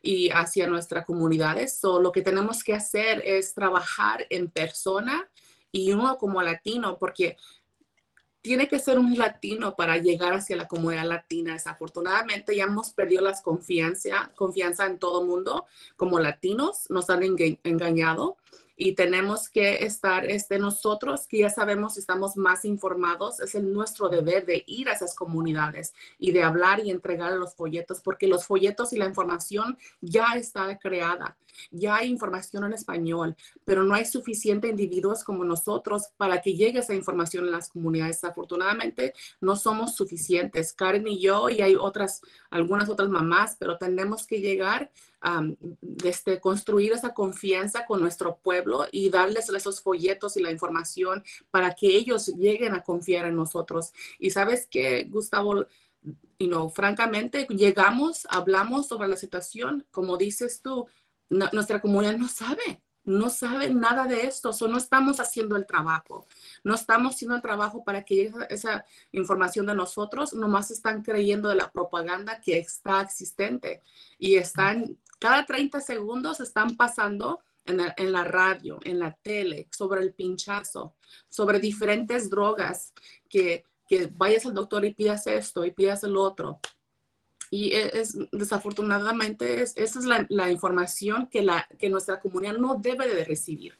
y hacia nuestras comunidades. So, lo que tenemos que hacer es trabajar en persona y uno como latino, porque tiene que ser un latino para llegar hacia la comunidad latina. Desafortunadamente ya hemos perdido la confianza, confianza en todo el mundo como latinos, nos han enga- engañado y tenemos que estar este, nosotros que ya sabemos, estamos más informados, es el nuestro deber de ir a esas comunidades y de hablar y entregar los folletos, porque los folletos y la información ya está creada, ya hay información en español, pero no hay suficiente individuos como nosotros para que llegue esa información en las comunidades. Desafortunadamente, no somos suficientes. Karen y yo, y hay otras, algunas otras mamás, pero tenemos que llegar um, desde construir esa confianza con nuestro pueblo y darles esos folletos y la información para que ellos lleguen a confiar en nosotros. Y sabes que, Gustavo, y no, francamente, llegamos, hablamos sobre la situación, como dices tú, nuestra comunidad no sabe, no sabe nada de esto, o no estamos haciendo el trabajo, no estamos haciendo el trabajo para que esa, esa información de nosotros, nomás están creyendo de la propaganda que está existente y están, cada 30 segundos están pasando en la, radio, en la tele, sobre el pinchazo, sobre diferentes drogas, que, que vayas al doctor y pidas esto y pidas el otro. Y e, es, desafortunadamente es, esa es la, información que, nuestra comunidad no debe de recibir.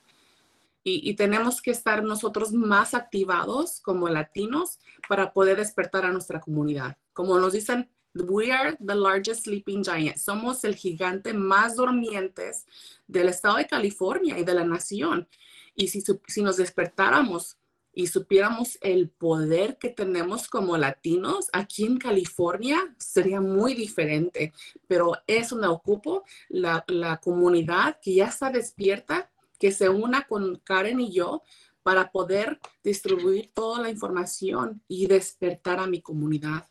Y, tenemos que estar nosotros más activados como latinos para poder despertar a nuestra comunidad. Como nos dicen, we are the largest sleeping giant. Somos el gigante más dormientes del estado de California y de la nación. Y si, si nos despertáramos y supiéramos el poder que tenemos como latinos aquí en California, sería muy diferente. Pero eso me ocupo, la, la comunidad que ya está despierta, que se una con Karen y yo para poder distribuir toda la información y despertar a mi comunidad.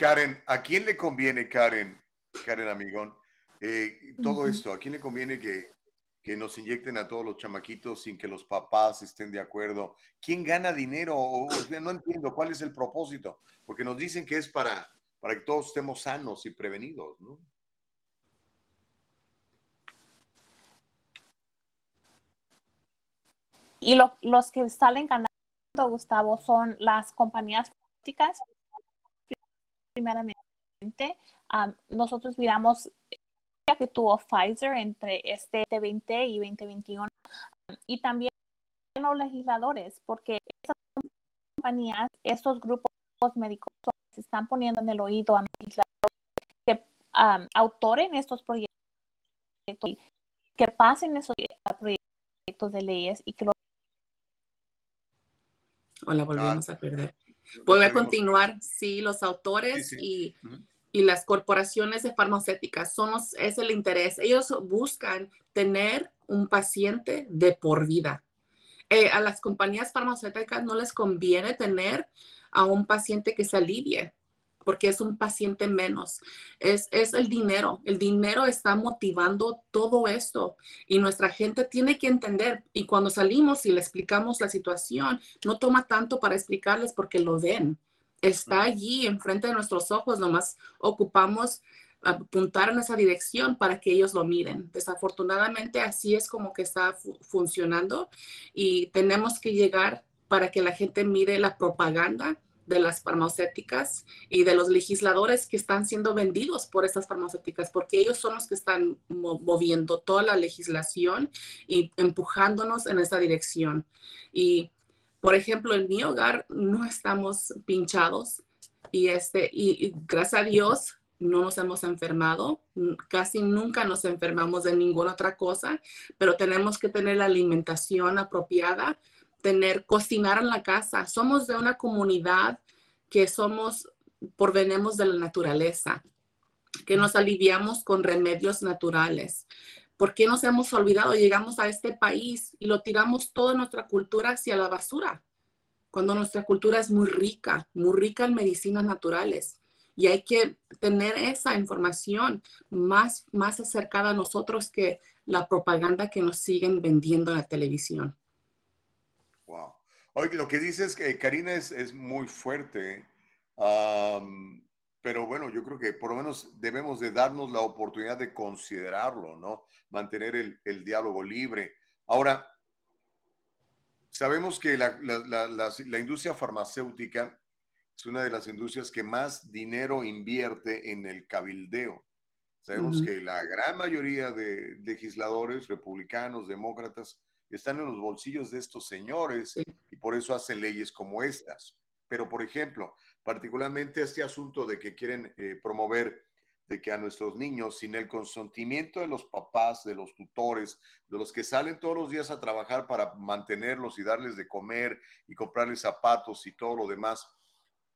Karen, ¿a quién le conviene, Karen, Karen Amigón, eh, todo esto? ¿A quién le conviene que que nos inyecten a todos los chamaquitos sin que los papás estén de acuerdo. ¿Quién gana dinero? O, no entiendo cuál es el propósito, porque nos dicen que es para, para que todos estemos sanos y prevenidos, ¿no? Y los que salen ganando, Gustavo, son las compañías políticas. Primeramente, nosotros miramos que tuvo Pfizer entre este 2020 y 2021 y también los legisladores, porque estas compañías, estos grupos médicos se están poniendo en el oído a legisladores que autoren estos proyectos, que pasen esos proyectos de leyes y que los... Hola, volvemos a perder. Voy a continuar, sí, los autores y y las corporaciones de farmacéuticas son es el interés. Ellos buscan tener un paciente de por vida. Eh, a las compañías farmacéuticas no les conviene tener a un paciente que se alivie, porque es un paciente menos. Es, es el dinero. El dinero está motivando todo esto y nuestra gente tiene que entender. Y cuando salimos y le explicamos la situación, no toma tanto para explicarles porque lo ven está allí enfrente de nuestros ojos, nomás ocupamos apuntar en esa dirección para que ellos lo miren. Desafortunadamente así es como que está funcionando y tenemos que llegar para que la gente mire la propaganda de las farmacéuticas y de los legisladores que están siendo vendidos por estas farmacéuticas, porque ellos son los que están moviendo toda la legislación y empujándonos en esa dirección. Y por ejemplo, en mi hogar no estamos pinchados y, este, y, gracias a Dios no nos hemos enfermado, casi nunca nos enfermamos de ninguna otra cosa, pero tenemos que tener la alimentación apropiada, tener, cocinar en la casa. Somos de una comunidad que somos, provenemos de la naturaleza, que nos aliviamos con remedios naturales. ¿Por qué nos hemos olvidado? Llegamos a este país y lo tiramos toda nuestra cultura hacia la basura, cuando nuestra cultura es muy rica, muy rica en medicinas naturales. Y hay que tener esa información más, más acercada a nosotros que la propaganda que nos siguen vendiendo en la televisión. Wow. Oye, lo que dices que Karina es, es muy fuerte pero bueno, yo creo que por lo menos debemos de darnos la oportunidad de considerarlo, ¿no? Mantener el, el diálogo libre. Ahora, sabemos que la, la, la, la, industria farmacéutica es una de las industrias que más dinero invierte en el cabildeo. Sabemos que la gran mayoría de legisladores, republicanos, demócratas, están en los bolsillos de estos señores y por eso hacen leyes como estas. Pero, por ejemplo, particularmente este asunto de que quieren eh, promover de que a nuestros niños, sin el consentimiento de los papás, de los tutores, de los que salen todos los días a trabajar para mantenerlos y darles de comer y comprarles zapatos y todo lo demás,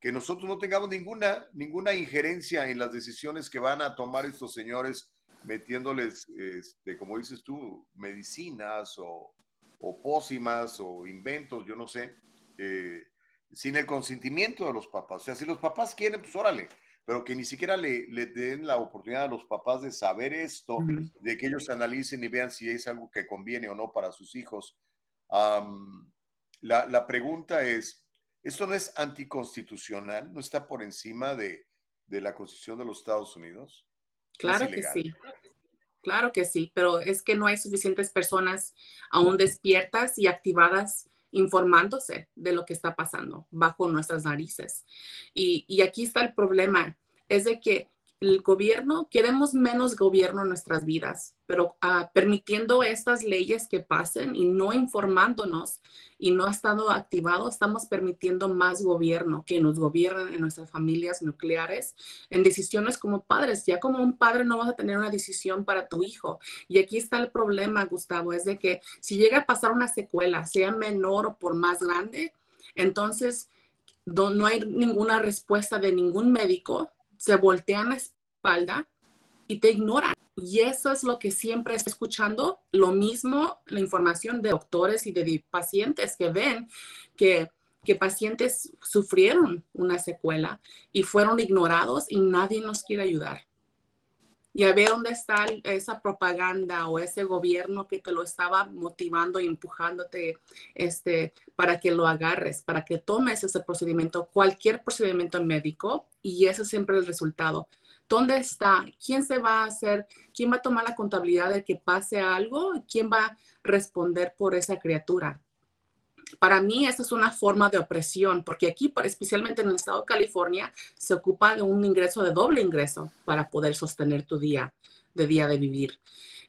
que nosotros no tengamos ninguna, ninguna injerencia en las decisiones que van a tomar estos señores metiéndoles, este, como dices tú, medicinas o, o pócimas o inventos, yo no sé. Eh, sin el consentimiento de los papás. O sea, si los papás quieren, pues órale, pero que ni siquiera le, le den la oportunidad a los papás de saber esto, de que ellos analicen y vean si es algo que conviene o no para sus hijos. la, la, pregunta es, ¿esto no es anticonstitucional? ¿No está por encima de, de la Constitución de los Estados Unidos? Claro que sí. Claro que sí, pero es que no hay suficientes personas aún despiertas y activadas informándose de lo que está pasando bajo nuestras narices. Y, y aquí está el problema, es de que el gobierno, queremos menos gobierno en nuestras vidas, pero ah, permitiendo estas leyes que pasen y no informándonos y no estando activado, estamos permitiendo más gobierno que nos gobiernen en nuestras familias nucleares, en decisiones como padres. Ya como un padre no vas a tener una decisión para tu hijo. Y aquí está el problema, Gustavo, es de que si llega a pasar una secuela, sea menor o por más grande, entonces no hay ninguna respuesta de ningún médico se voltean la espalda y te ignoran. Y eso es lo que siempre estoy escuchando, lo mismo la información de doctores y de pacientes que ven que, que pacientes sufrieron una secuela y fueron ignorados y nadie nos quiere ayudar. Y a ver dónde está esa propaganda o ese gobierno que te lo estaba motivando y empujándote este, para que lo agarres, para que tomes ese procedimiento, cualquier procedimiento médico, y ese es siempre el resultado. ¿Dónde está? ¿Quién se va a hacer? ¿Quién va a tomar la contabilidad de que pase algo? ¿Quién va a responder por esa criatura? Para mí, esa es una forma de opresión, porque aquí, especialmente en el estado de California, se ocupa de un ingreso de doble ingreso para poder sostener tu día de día de vivir.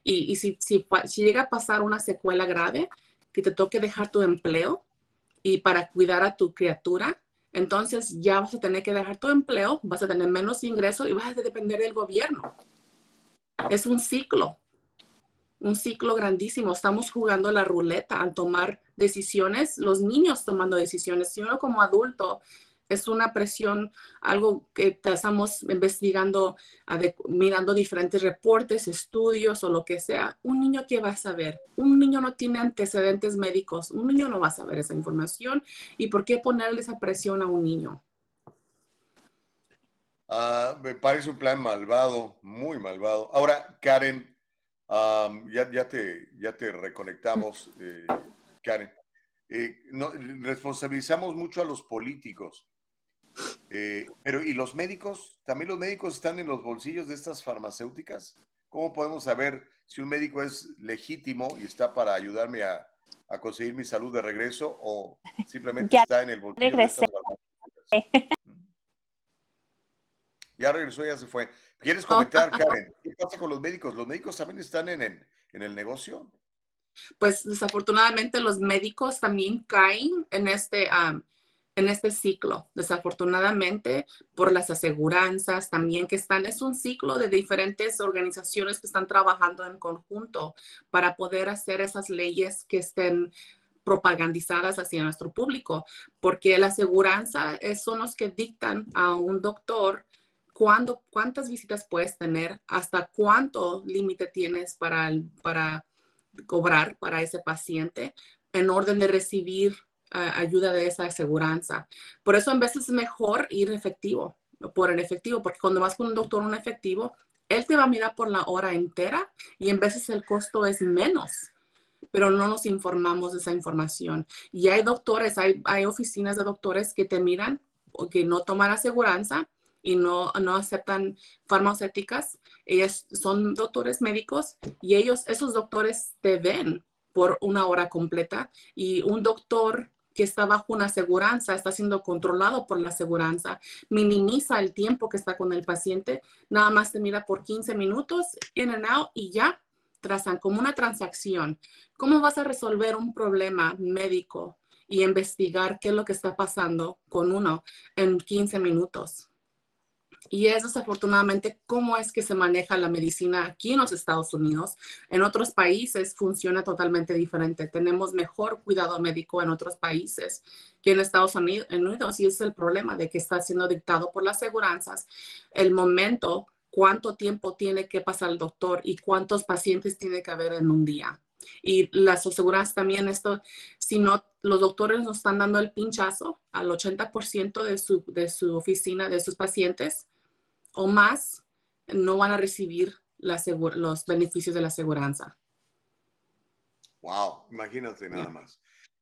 Y, y si, si, si llega a pasar una secuela grave, que te toque dejar tu empleo y para cuidar a tu criatura, entonces ya vas a tener que dejar tu empleo, vas a tener menos ingresos y vas a depender del gobierno. Es un ciclo, un ciclo grandísimo. Estamos jugando la ruleta al tomar decisiones, los niños tomando decisiones. Si uno como adulto es una presión, algo que estamos investigando, mirando diferentes reportes, estudios o lo que sea. Un niño que va a saber, un niño no tiene antecedentes médicos, un niño no va a saber esa información. ¿Y por qué ponerle esa presión a un niño? Ah, me parece un plan malvado, muy malvado. Ahora, Karen, ya, ya, te, ya te reconectamos, eh, Karen. Eh, no, responsabilizamos mucho a los políticos. Eh, pero, ¿y los médicos? ¿También los médicos están en los bolsillos de estas farmacéuticas? ¿Cómo podemos saber si un médico es legítimo y está para ayudarme a, a conseguir mi salud de regreso o simplemente está en el bolsillo de estas farmacéuticas? *laughs* Ya regresó, ya se fue. ¿Quieres *laughs* comentar, Karen? ¿Qué pasa con los médicos? ¿Los médicos también están en el, en el negocio? Pues desafortunadamente los médicos también caen en este, en este ciclo. Desafortunadamente, por las aseguranzas también que están, es un ciclo de diferentes organizaciones que están trabajando en conjunto para poder hacer esas leyes que estén propagandizadas hacia nuestro público, porque la aseguranza son los que dictan a un doctor cuándo, cuántas visitas puedes tener, hasta cuánto límite tienes para, cobrar para ese paciente en orden de recibir ayuda de esa aseguranza. Por eso en veces es mejor ir efectivo, por el efectivo, porque cuando vas con un doctor un efectivo, él te va a mirar por la hora entera y en veces el costo es menos, pero no nos informamos de esa información. Y hay doctores, hay, hay oficinas de doctores que te miran o que no toman aseguranza y no, no aceptan farmacéuticas. Ellos son doctores médicos y ellos, esos doctores te ven por una hora completa y un doctor que está bajo una aseguranza, está siendo controlado por la aseguranza, minimiza el tiempo que está con el paciente, nada más te mira por 15 minutos, in and out y ya trazan como una transacción. ¿Cómo vas a resolver un problema médico y investigar qué es lo que está pasando con uno en 15 minutos? Y es desafortunadamente cómo es que se maneja la medicina aquí en los Estados Unidos. En otros países funciona totalmente diferente. Tenemos mejor cuidado médico en otros países que en Estados Unidos. Y es el problema de que está siendo dictado por las aseguranzas. El momento, cuánto tiempo tiene que pasar el doctor y cuántos pacientes tiene que haber en un día. Y las aseguranzas también esto, si no, los doctores nos están dando el pinchazo al 80% de su, de su oficina, de sus pacientes o más, no van a recibir la los beneficios de la aseguranza. Wow, imagínate nada más.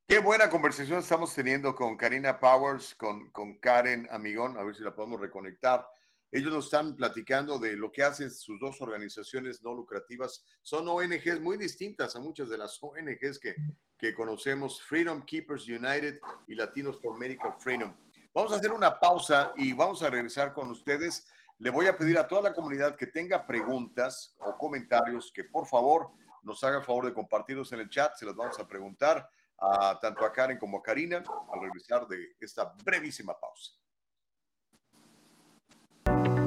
Qué buena conversación estamos teniendo con Karina Powers, con, con Karen Amigón, a ver si la podemos reconectar. Ellos nos están platicando de lo que hacen sus dos organizaciones no lucrativas. Son ONGs muy distintas a muchas de las *laughs* ONGs que, que conocemos, Freedom Keepers United y Latinos for Medical Freedom. Vamos a hacer una pausa y vamos a regresar con ustedes. Le voy a pedir a toda la comunidad que tenga preguntas o comentarios que por favor nos haga el favor de compartirlos en el chat. Se los vamos a preguntar a, tanto a Karen como a Karina al regresar de esta brevísima pausa.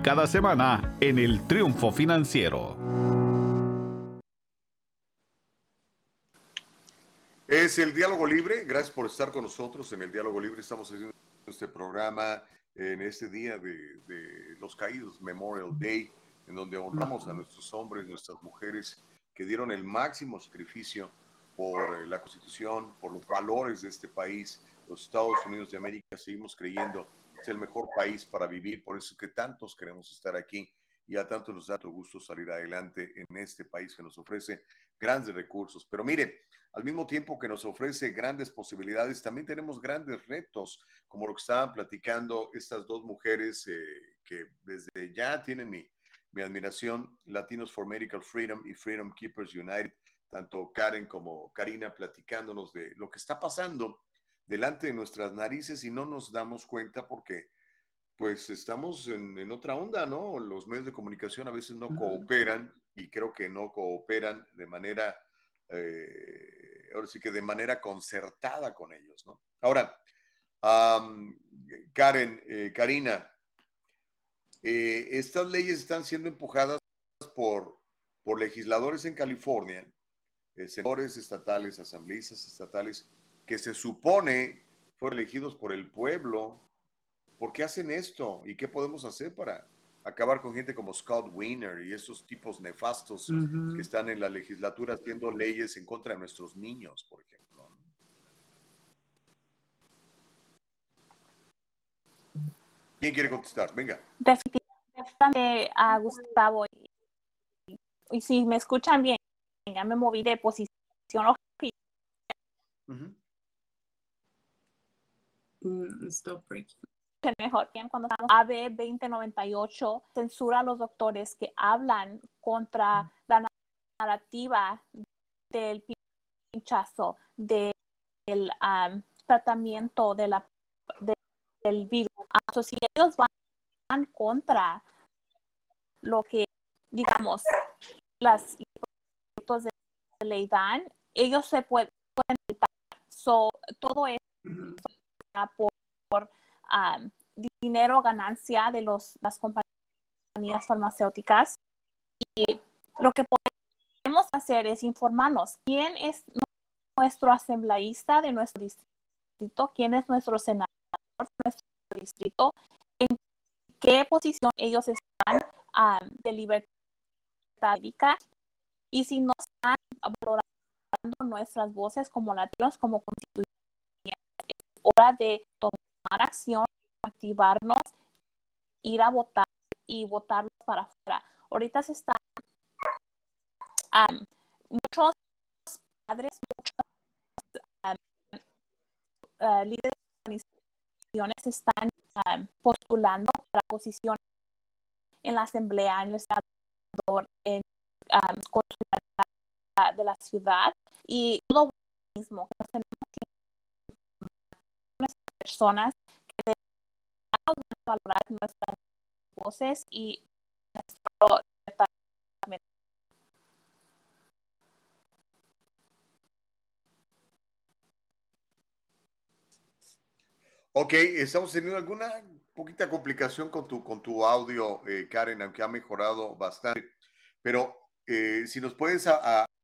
cada semana en el Triunfo Financiero. Es el Diálogo Libre. Gracias por estar con nosotros en el Diálogo Libre. Estamos haciendo este programa en este día de, de los caídos, Memorial Day, en donde honramos a nuestros hombres, nuestras mujeres que dieron el máximo sacrificio por la Constitución, por los valores de este país, los Estados Unidos de América. Seguimos creyendo es el mejor país para vivir, por eso que tantos queremos estar aquí y a tantos nos da gusto salir adelante en este país que nos ofrece grandes recursos. Pero mire, al mismo tiempo que nos ofrece grandes posibilidades, también tenemos grandes retos, como lo que estaban platicando estas dos mujeres eh, que desde ya tienen mi, mi admiración, Latinos for Medical Freedom y Freedom Keepers United, tanto Karen como Karina platicándonos de lo que está pasando delante de nuestras narices y no nos damos cuenta porque pues estamos en, otra onda, ¿no? Los medios de comunicación a veces no cooperan y creo que no cooperan de manera, eh, ahora sí que de manera concertada con ellos, ¿no? Ahora, Karen, eh, Karina, eh, estas leyes están siendo empujadas por, por legisladores en California, senadores estatales, asambleístas estatales, que se supone fueron elegidos por el pueblo. ¿Por qué hacen esto? ¿Y qué podemos hacer para acabar con gente como Scott Wiener y esos tipos nefastos que están en la legislatura haciendo leyes en contra de nuestros niños, por ejemplo? ¿Quién quiere contestar? Venga. Definitivamente a Gustavo. Y, si me escuchan bien, ya me moví de posición. Mm, stop breaking. Mejor bien cuando estamos AB 2098 censura a los doctores que hablan contra la narrativa del pinchazo, del tratamiento de la, del virus. Entonces, si ellos van contra lo que, digamos, las de ley dan, ellos se pueden, so, todo eso por, dinero, ganancia de los, las compañías farmacéuticas. Y lo que podemos hacer es informarnos quién es nuestro asambleísta de nuestro distrito, quién es nuestro senador de nuestro distrito, en qué posición ellos están de libertad y si nos están valorando nuestras voces como latinos, como constituyentes hora de tomar acción, activarnos, ir a votar y votar para afuera. Ahorita se están muchos padres, muchos uh, líderes están um, postulando para posiciones en la asamblea, en el senador, en um, de la ciudad y lo mismo que tenemos personas que valorar nuestras voces y nuestro Ok, estamos teniendo alguna poquita complicación con tu, con tu audio, eh, Karen, aunque ha mejorado bastante. Pero eh, si nos puedes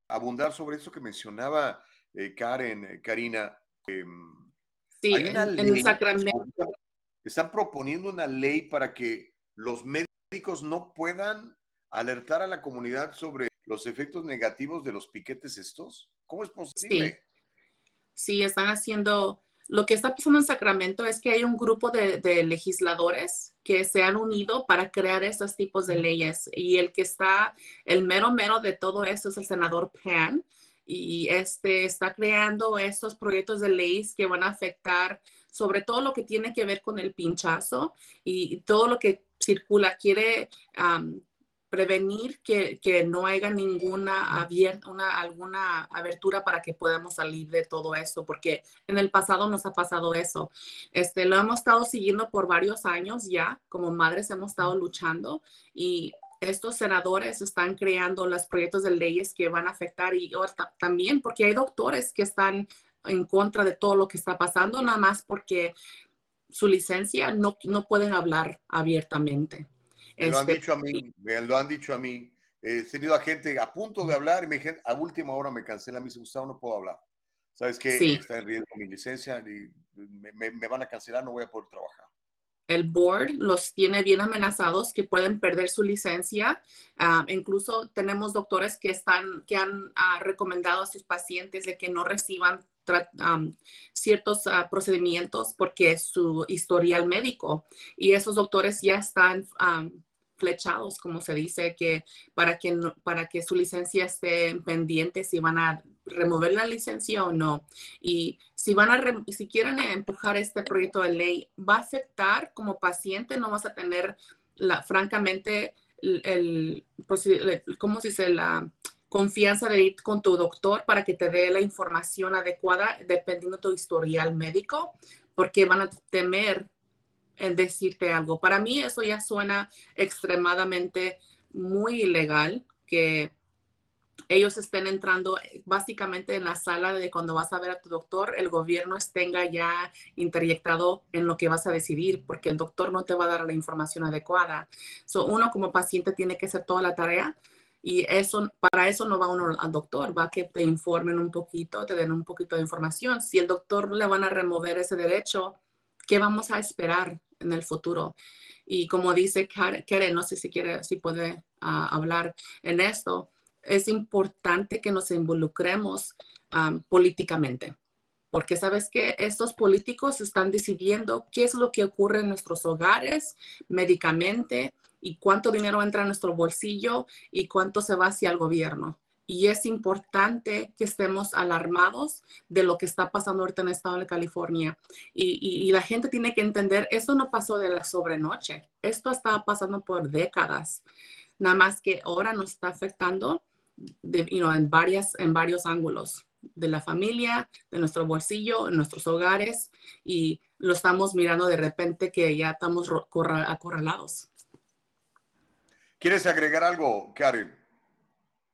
abundar sobre eso que mencionaba eh, Karen, Karina. Sí, en, Sacramento. Están proponiendo una ley para que los médicos no puedan alertar a la comunidad sobre los efectos negativos de los piquetes estos. ¿Cómo es posible? Sí, sí están haciendo lo que está pasando en Sacramento es que hay un grupo de, legisladores que se han unido para crear estos tipos de leyes y el que está, el mero mero de todo esto es el senador Pan y este está creando estos proyectos de leyes que van a afectar sobre todo lo que tiene que ver con el pinchazo y todo lo que circula. Quiere prevenir que, no haya ninguna abierta, una, alguna abertura para que podamos salir de todo eso, porque en el pasado nos ha pasado eso. Este, lo hemos estado siguiendo por varios años ya, como madres hemos estado luchando y estos senadores están creando los proyectos de leyes que van a afectar y también porque hay doctores que están en contra de todo lo que está pasando, nada más porque su licencia no, no pueden hablar abiertamente. Me lo han dicho a mí, me lo han dicho a mí. He tenido a gente a punto de hablar y me dijeron, a última hora me cancela, me dice, Gustavo, no puedo hablar. ¿Sabes qué? Está en riesgo mi licencia y me, van a cancelar, no voy a poder trabajar. El board los tiene bien amenazados que pueden perder su licencia. Ah, incluso tenemos doctores que, están, que han ah, recomendado a sus pacientes de que no reciban ciertos ah, procedimientos porque es su historial médico y esos doctores ya están flechados, como se dice, que para que, para que su licencia esté pendiente si van a remover la licencia o no. Y si van a, si quieren empujar este proyecto de ley, va a afectar como paciente, no vas a tener, la, francamente, el, el, ¿cómo se? La confianza de ir con tu doctor para que te dé la información adecuada dependiendo de tu historial médico, porque van a temer en decirte algo. Para mí eso ya suena extremadamente muy ilegal que ellos estén entrando básicamente en la sala de cuando vas a ver a tu doctor, el gobierno tenga ya interjectado en lo que vas a decidir, porque el doctor no te va a dar la información adecuada. So, uno como paciente tiene que hacer toda la tarea y eso, para eso no va uno al doctor, va que te informen un poquito, te den un poquito de información. Si el doctor le van a remover ese derecho, ¿qué vamos a esperar? en el futuro. Y como dice Karen, no sé si quiere, si puede ah, hablar en esto, es importante que nos involucremos políticamente. Porque sabes que estos políticos están decidiendo qué es lo que ocurre en nuestros hogares, médicamente, y cuánto dinero entra en nuestro bolsillo y cuánto se va hacia el gobierno y es importante que estemos alarmados de lo que está pasando ahorita en el estado de California. Y, la gente tiene que entender, esto no pasó de la sobrenoche, esto estaba pasando por décadas, nada más que ahora nos está afectando de, en, varias, en varios ángulos de la familia, de nuestro bolsillo, en nuestros hogares, y lo estamos mirando de repente que ya estamos acorralados. ¿Quieres agregar algo, Karen?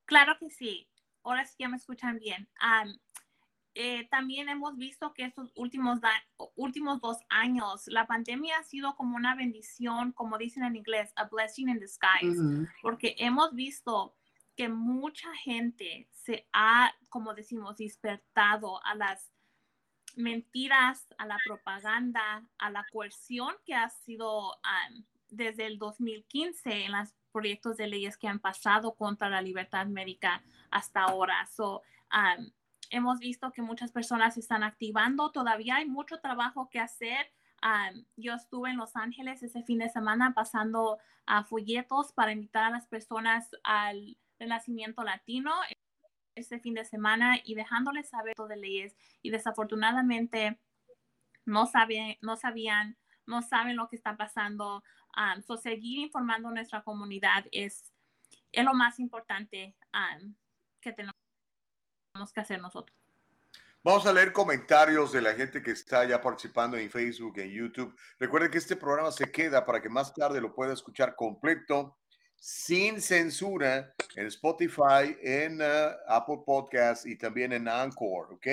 Claro que sí. Ahora sí ya me escuchan bien. Eh, también hemos visto que estos últimos, últimos dos años, la pandemia ha sido como una bendición, como dicen en inglés, a blessing in disguise, porque hemos visto que mucha gente se ha, como decimos, despertado a las mentiras, a la propaganda, a la coerción que ha sido desde el 2015 en las proyectos de leyes que han pasado contra la libertad médica hasta ahora. So, um, hemos visto que muchas personas se están activando. Todavía hay mucho trabajo que hacer. Um, yo estuve en Los Ángeles ese fin de semana pasando a folletos para invitar a las personas al renacimiento latino ese fin de semana y dejándoles saber todo de leyes. Y desafortunadamente no, saben, no sabían, no saben lo que está pasando. Um, seguir informando a nuestra comunidad es, es lo más importante um, que tenemos que hacer nosotros. Vamos a leer comentarios de la gente que está ya participando en Facebook, en YouTube. Recuerden que este programa se queda para que más tarde lo pueda escuchar completo, sin censura, en Spotify, en uh, Apple Podcasts y también en Anchor, ¿ok?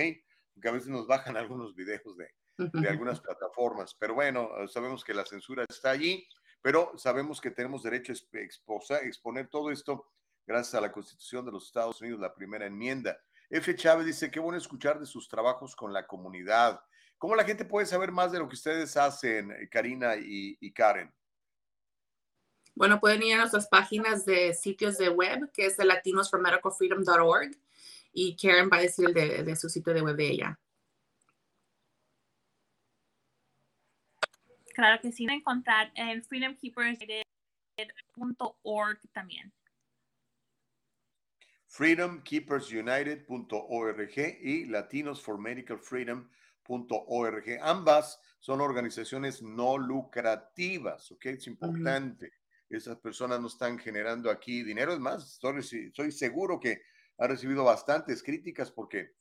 Porque a veces nos bajan *laughs* algunos videos de, de algunas *laughs* plataformas. Pero bueno, sabemos que la censura está allí, pero sabemos que tenemos derecho a exponer todo esto gracias a la Constitución de los Estados Unidos, la primera enmienda. F. Chávez dice, qué bueno escuchar de sus trabajos con la comunidad. ¿Cómo la gente puede saber más de lo que ustedes hacen, Karina y, Karen? Bueno, pueden ir a nuestras páginas de sitios de web, que es de latinosformedicalfreedom.org, y Karen va a decir de, de su sitio de web de ella. Claro que sí, encontrar en freedomkeepers.org también. freedomkeepersunited.org y latinosformedicalfreedom.org. Ambas son organizaciones no lucrativas, ¿ok? Es importante. Esas personas no están generando aquí dinero. Es más, estoy, seguro que ha recibido bastantes críticas porque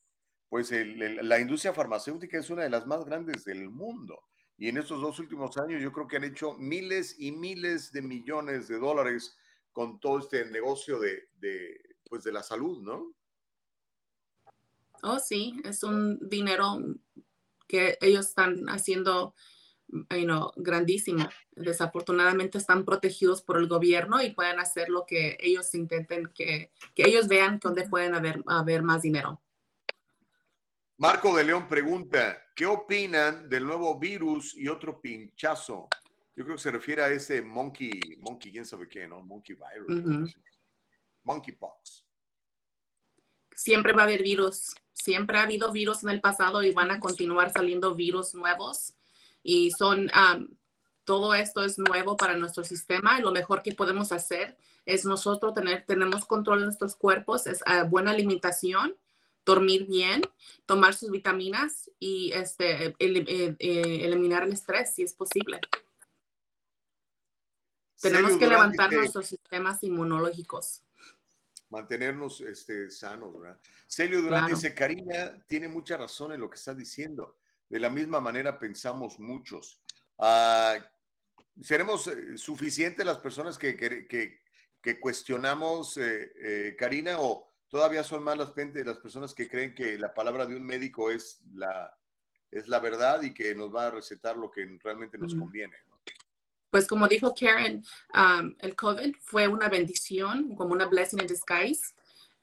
pues la industria farmacéutica es una de las más grandes del mundo. Y en estos dos últimos años yo creo que han hecho miles y miles de millones de dólares con todo este negocio de pues de la salud, ¿no? Oh, sí, es un dinero que ellos están haciendo you know, grandísimo. Desafortunadamente están protegidos por el gobierno y pueden hacer lo que ellos intenten, que, que ellos vean dónde pueden haber, haber más dinero. Marco de León pregunta, ¿qué opinan del nuevo virus y otro pinchazo? Yo creo que se refiere a ese monkey, monkey, quién sabe qué, ¿no? Monkey virus monkeypox. Siempre va a haber virus. Siempre ha habido virus en el pasado y van a continuar saliendo virus nuevos. Y son, todo esto es nuevo para nuestro sistema y lo mejor que podemos hacer es nosotros tener, tenemos control de nuestros cuerpos, es ah, buena alimentación, dormir bien, tomar sus vitaminas y este, eh, eliminar el estrés si es posible. Tenemos que levantar nuestros sistemas inmunológicos mantenernos este, sanos, ¿verdad? Celio Durán dice, Karina tiene mucha razón en lo que está diciendo. De la misma manera pensamos muchos. Ah, ¿Seremos eh, suficientes las personas que, que, que, cuestionamos, eh, eh, Karina, o todavía son más las, las personas que creen que la palabra de un médico es la, es la verdad y que nos va a recetar lo que realmente nos conviene? pues como dijo Karen, um, el COVID fue una bendición, como una blessing in disguise,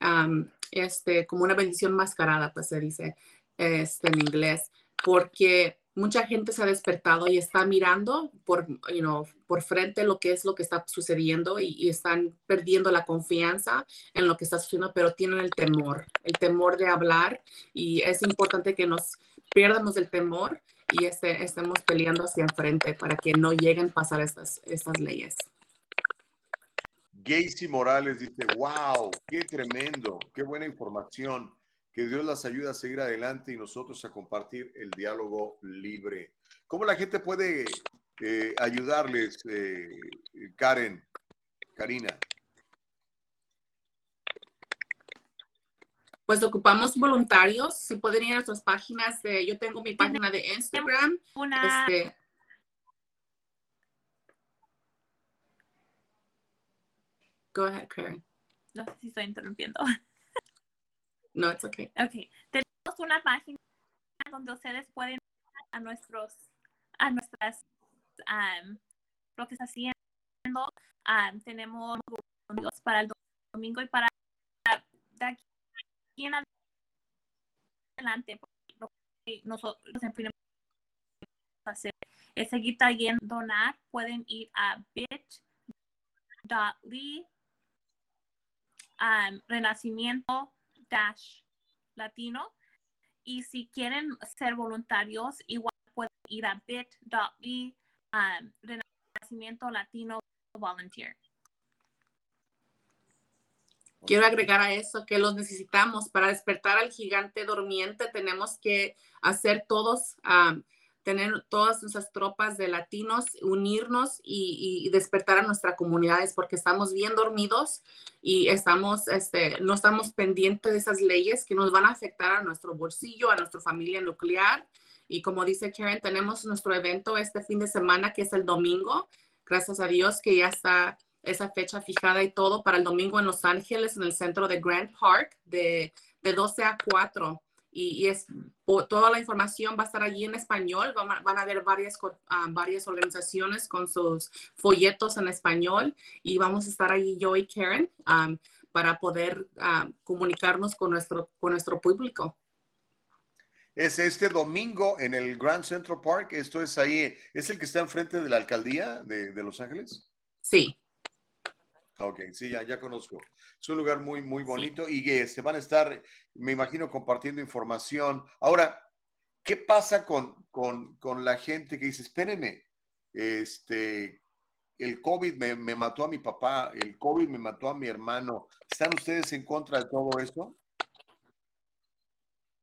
um, este, como una bendición mascarada, pues se dice este, en inglés, porque mucha gente se ha despertado y está mirando por, you know, por frente lo que es lo que está sucediendo y, y, están perdiendo la confianza en lo que está sucediendo, pero tienen el temor, el temor de hablar y es importante que nos pierdamos el temor y este, estemos peleando hacia enfrente para que no lleguen a pasar estas, estas leyes. Gacy Morales dice, wow, qué tremendo, qué buena información. Que Dios las ayude a seguir adelante y nosotros a compartir el diálogo libre. ¿Cómo la gente puede eh, ayudarles, eh, Karen, Karina? pues ocupamos voluntarios. Si pueden ir a nuestras páginas, de, yo tengo mi página de Instagram. Una... Este, Go ahead, Karen. No sé si estoy interrumpiendo. No, it's okay. Ok. Tenemos una página donde ustedes pueden a nuestros, a nuestras, um, lo que está haciendo. Um, tenemos para el domingo y para de aquí en adelante, nosotros en hacer es seguir también donar, pueden ir a bit.ly um, renacimiento dash latino y si quieren ser voluntarios igual pueden ir a bit.ly um, latino volunteer Quiero agregar a eso que los necesitamos para despertar al gigante dormiente. Tenemos que hacer todos, tener todas nuestras tropas de latinos, unirnos y, despertar a nuestras comunidades porque estamos bien dormidos y estamos, este, no estamos pendientes de esas leyes que nos van a afectar a nuestro bolsillo, a nuestra familia nuclear. Y como dice Karen, tenemos nuestro evento este fin de semana que es el domingo. Gracias a Dios que ya está esa fecha fijada y todo para el domingo en Los Ángeles, en el centro de Grand Park, de, de 12 a 4 y, es toda la información va a estar allí en español. Van, a, haber varias, ah, varias organizaciones con sus folletos en español y vamos a estar allí yo y Karen para poder comunicarnos con nuestro, con nuestro público. Es este domingo en el Grand Central Park. Esto es ahí, ¿es el que está enfrente de la alcaldía de, de Los Ángeles? Sí. Ok, sí, ya, ya conozco. Es un lugar muy, muy bonito y se este, van a estar, me imagino, compartiendo información. Ahora, ¿qué pasa con, con, la gente que dice, espérenme, este, el COVID me, me, mató a mi papá, el COVID me mató a mi hermano? ¿Están ustedes en contra de todo eso?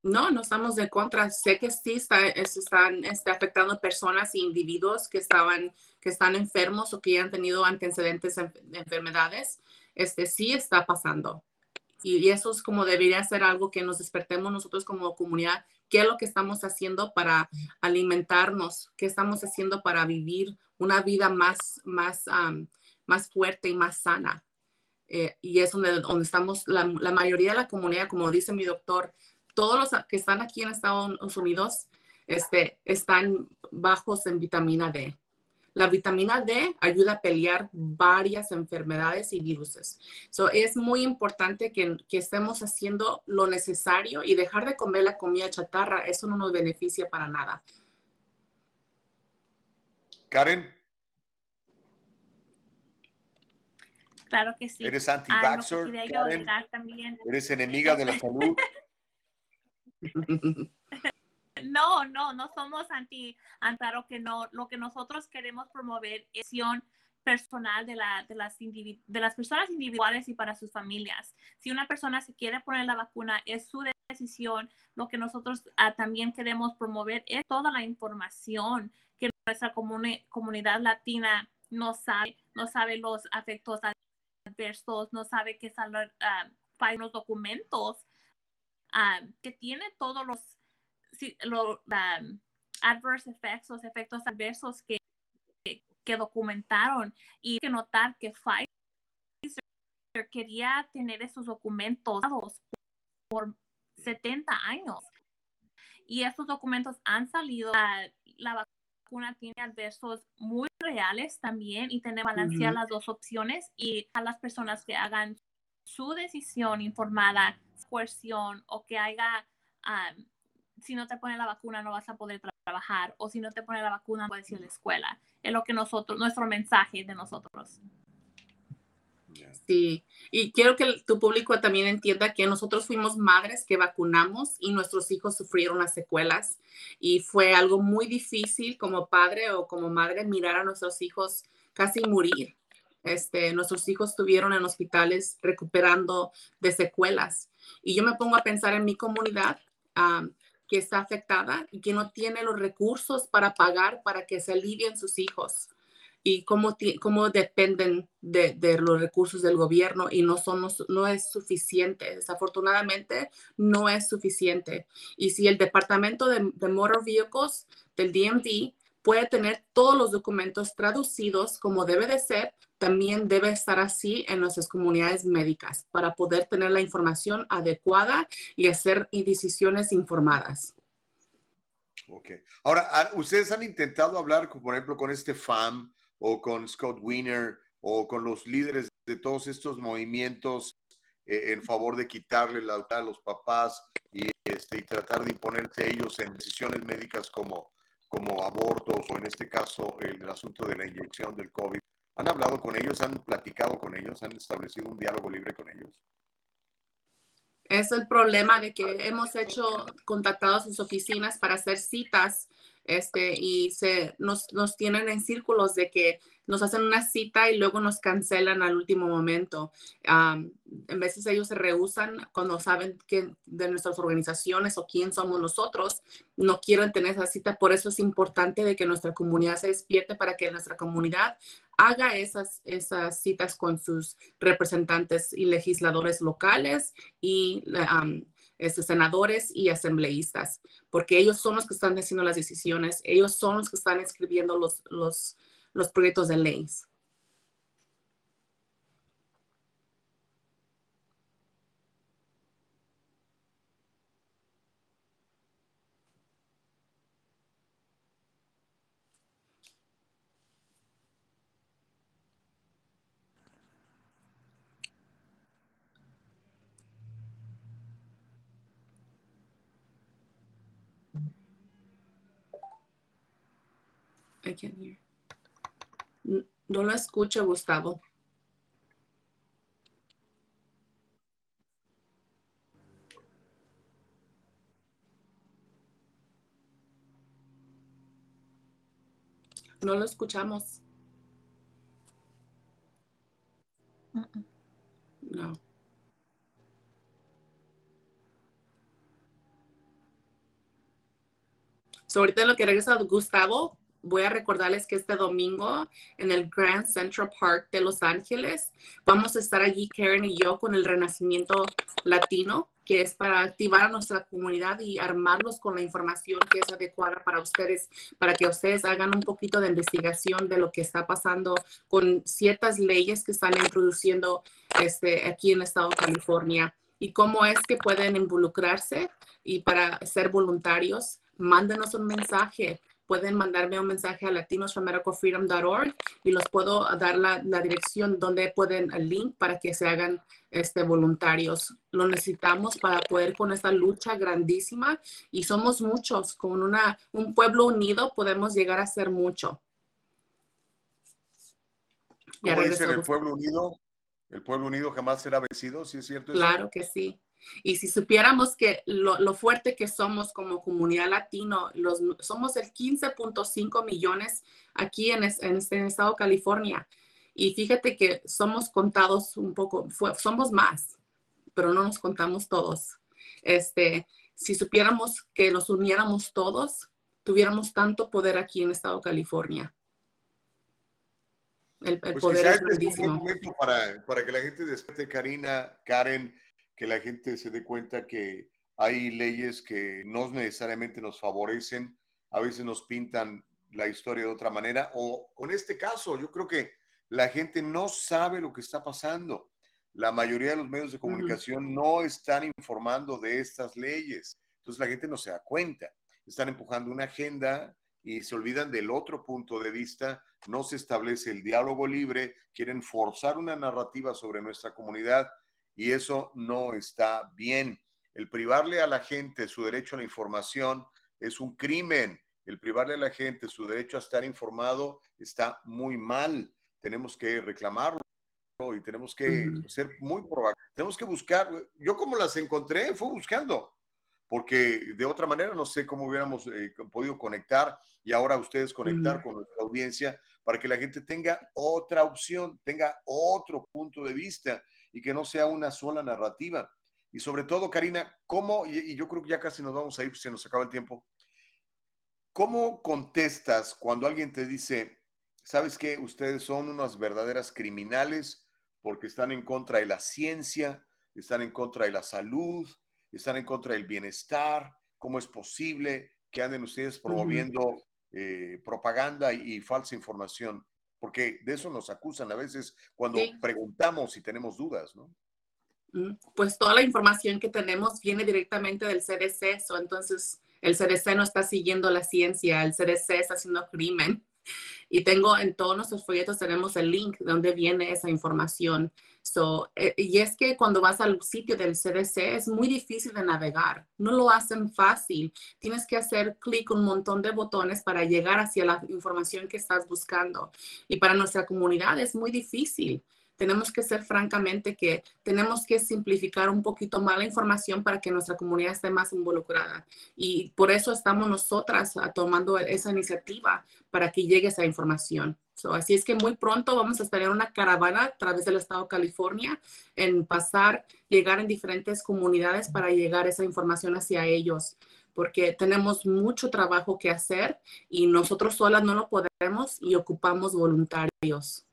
No, no estamos en contra. Sé que sí está, están está afectando personas e individuos que estaban, que están enfermos o que han tenido antecedentes de enfermedades. Este sí está pasando. Y, eso es como debería ser algo que nos despertemos nosotros como comunidad. ¿Qué es lo que estamos haciendo para alimentarnos? ¿Qué estamos haciendo para vivir una vida más, más, más fuerte y más sana? Eh, y es donde, donde estamos, la, la mayoría de la comunidad, como dice mi doctor, todos los que están aquí en Estados Unidos este, están bajos en vitamina D. La vitamina D ayuda a pelear varias enfermedades y virus. So, es muy importante que, que, estemos haciendo lo necesario y dejar de comer la comida chatarra. Eso no nos beneficia para nada. Karen. Claro que sí. ¿Eres anti-vaxxer, ¿Eres enemiga de la salud? *laughs* No, no, no somos anti, antaro que no. Lo que nosotros queremos promover es personal de, la, de, las de las personas individuales y para sus familias. Si una persona se quiere poner la vacuna, es su decisión. Lo que nosotros ah, también queremos promover es toda la información que nuestra comunidad latina no sabe, no sabe los efectos adversos, no sabe qué son uh, los documentos Ah, que tiene todos los, los adverse effects, los efectos adversos que, que, documentaron. Y hay que notar que Pfizer quería tener esos documentos por 70 años. Y esos documentos han salido. la vacuna tiene adversos muy reales también y tiene balancear las dos opciones y a las personas que hagan su decisión informada coerción o que haya, si no te pone la vacuna no vas a poder trabajar o si no te pone la vacuna no puedes ir a la escuela. Es lo que nosotros, nuestro mensaje de nosotros. Sí, y quiero que tu público también entienda que nosotros fuimos madres que vacunamos y nuestros hijos sufrieron las secuelas y fue algo muy difícil como padre o como madre mirar a nuestros hijos casi morir. Este, nuestros hijos estuvieron en hospitales recuperando de secuelas y yo me pongo a pensar en mi comunidad que está afectada y que no tiene los recursos para pagar para que se alivien sus hijos y cómo, cómo dependen de, los recursos del gobierno y no, son, no es suficiente. Desafortunadamente, no es suficiente. Y si el Departamento de, de Motor Vehicles del DMV puede tener todos los documentos traducidos como debe de ser, también debe estar así en nuestras comunidades médicas para poder tener la información adecuada y hacer decisiones informadas. Ok. Ahora, ah, ¿ustedes han intentado hablar, por ejemplo, con este FAM o con Scott Wiener o con los líderes de todos estos movimientos eh, en favor de quitarle la a los papás y, este, y tratar de imponerse ellos en decisiones médicas como, como abortos o en este caso el asunto de la inyección del COVID? ¿Han hablado con ellos? ¿Han platicado con ellos? ¿Han establecido un diálogo libre con ellos? Es el problema de que hemos hecho, contactado a sus oficinas para hacer citas este, y se, nos, nos tienen en círculos de que nos hacen una cita y luego nos cancelan al último momento. en veces ellos se rehusan cuando saben que de nuestras organizaciones o quién somos nosotros, no quieren tener esa cita. Por eso es importante de que nuestra comunidad se despierte para que nuestra comunidad haga esas, esas citas con sus representantes y legisladores locales y este, senadores y asambleístas, porque ellos son los que están haciendo las decisiones, ellos son los que están escribiendo los, los proyectos de leyes. I hear. No lo escucho, Gustavo. No lo escuchamos. No. So, ahorita lo que regresa Gustavo, voy a recordarles que este domingo en el Grand Central Park de Los Ángeles vamos a estar allí, Karen y yo, con el Renacimiento Latino, que es para activar a nuestra comunidad y armarlos con la información que es adecuada para ustedes, para que ustedes hagan un poquito de investigación de lo que está pasando con ciertas leyes que están introduciendo este, aquí en el estado de California y cómo es que pueden involucrarse y para ser voluntarios, mándenos un mensaje pueden mandarme un mensaje a latinosformedicalfreedom.org y los puedo dar la, dirección donde pueden el link para que se hagan este, voluntarios. Lo necesitamos para poder con esta lucha grandísima y somos muchos. Con una, un pueblo unido podemos llegar a ser mucho. ¿Cómo dicen el pueblo unido? El pueblo unido jamás será vencido, ¿sí es cierto? Claro que sí. Y si supiéramos que lo, fuerte que somos como comunidad latino, los, somos el 15.5 millones aquí en, este estado de California. Y fíjate que somos contados un poco, somos más, pero no nos contamos todos. Este, si supiéramos que los uniéramos todos, tuviéramos tanto poder aquí en el estado de California. El, pues poder es grandísimo. un momento para, para que la gente despierte, Karina, Karen, que la gente se dé cuenta que hay leyes que no necesariamente nos favorecen, a veces nos pintan la historia de otra manera, o con este caso, yo creo que la gente no sabe lo que está pasando. La mayoría de los medios de comunicación no están informando de estas leyes. Entonces la gente no se da cuenta. Están empujando una agenda y se olvidan del otro punto de vista. No se establece el diálogo libre. Quieren forzar una narrativa sobre nuestra comunidad y eso no está bien. El privarle a la gente su derecho a la información es un crimen. El privarle a la gente su derecho a estar informado está muy mal. Tenemos que reclamarlo y tenemos que ser muy proactivos. Tenemos que buscar. Yo como las encontré fue buscando, porque de otra manera no sé cómo hubiéramos eh, podido conectar y ahora ustedes conectar con nuestra audiencia para que la gente tenga otra opción, tenga otro punto de vista y que no sea una sola narrativa. Y sobre todo, Karina, ¿cómo, y, yo creo que ya casi nos vamos a ir, se nos acaba el tiempo, ¿cómo contestas cuando alguien te dice, sabes que ustedes son unas verdaderas criminales porque están en contra de la ciencia, están en contra de la salud, están en contra del bienestar? ¿Cómo es posible que anden ustedes promoviendo eh, propaganda y falsa información? Porque de eso nos acusan a veces cuando preguntamos y tenemos dudas, ¿no? Mm, pues toda la información que tenemos viene directamente del CDC, entonces el CDC no está siguiendo la ciencia, el CDC está haciendo crimen. Y tengo en todos nuestros folletos tenemos el link de donde viene esa información. So, eh, y es que cuando vas al sitio del CDC es muy difícil de navegar. No lo hacen fácil. Tienes que hacer clic un montón de botones para llegar hacia la información que estás buscando. Y para nuestra comunidad es muy difícil. tenemos que ser francamente que tenemos que simplificar un poquito más la información para que nuestra comunidad esté más involucrada. Y por eso estamos nosotras ah, tomando esa iniciativa para que llegue esa información. Así es que muy pronto vamos a estar en una caravana a través del estado de California en pasar, llegar en diferentes comunidades para llegar esa información hacia ellos porque tenemos mucho trabajo que hacer y nosotros solas no lo podemos y ocupamos voluntarios.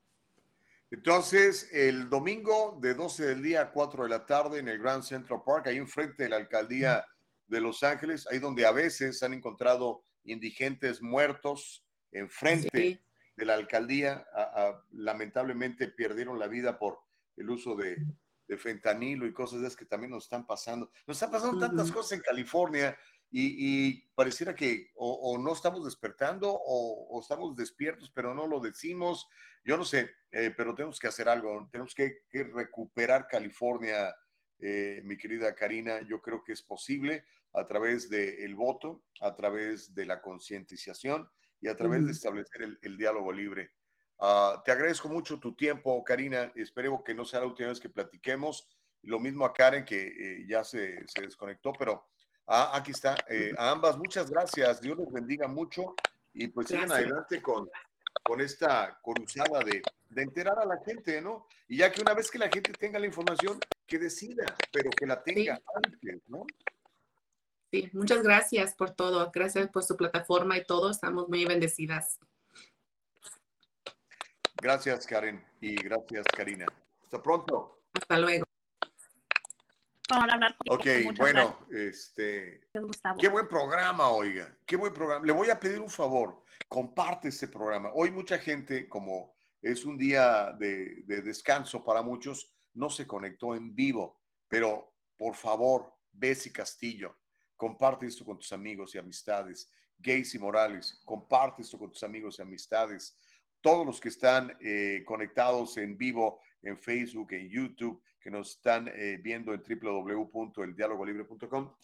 Entonces, el domingo de 12 del día a 4 de la tarde en el Grand Central Park, ahí enfrente de la alcaldía de Los Ángeles, ahí donde a veces han encontrado indigentes muertos enfrente de la alcaldía, lamentablemente perdieron la vida por el uso de, fentanilo y cosas de esas que también nos están pasando. Nos están pasando tantas cosas en California y, pareciera que o, no estamos despertando o, estamos despiertos, pero no lo decimos. Yo no sé, eh, pero tenemos que hacer algo. Tenemos que, recuperar California, eh, mi querida Karina. Yo creo que es posible a través del voto, a través de la concientización y a través de establecer el, diálogo libre. Ah, te agradezco mucho tu tiempo, Karina. Espero que no sea la última vez que platiquemos. Lo mismo a Karen, que eh, ya se, se desconectó, pero Ah, aquí está. Eh, a ambas, muchas gracias. Dios los bendiga mucho y pues sigan adelante con, con esta cruzada de, de, enterar a la gente, ¿no? Y ya que una vez que la gente tenga la información, que decida, pero que la tenga antes, ¿no? Sí, muchas gracias por todo. Gracias por su plataforma y todo. Estamos muy bendecidas. Gracias, Karen, y gracias, Karina. Hasta pronto. Hasta luego hablar Ok, bueno, este, qué buen programa, oiga, qué buen programa. Le voy a pedir un favor, comparte este programa. Hoy mucha gente, como es un día de, descanso para muchos, no se conectó en vivo, pero por favor, Bessie Castillo, comparte esto con tus amigos y amistades. Gacy Morales, comparte esto con tus amigos y amistades. Todos los que están eh, conectados en vivo en Facebook, en YouTube, que nos están eh, viendo en www.eldialogolibre.com,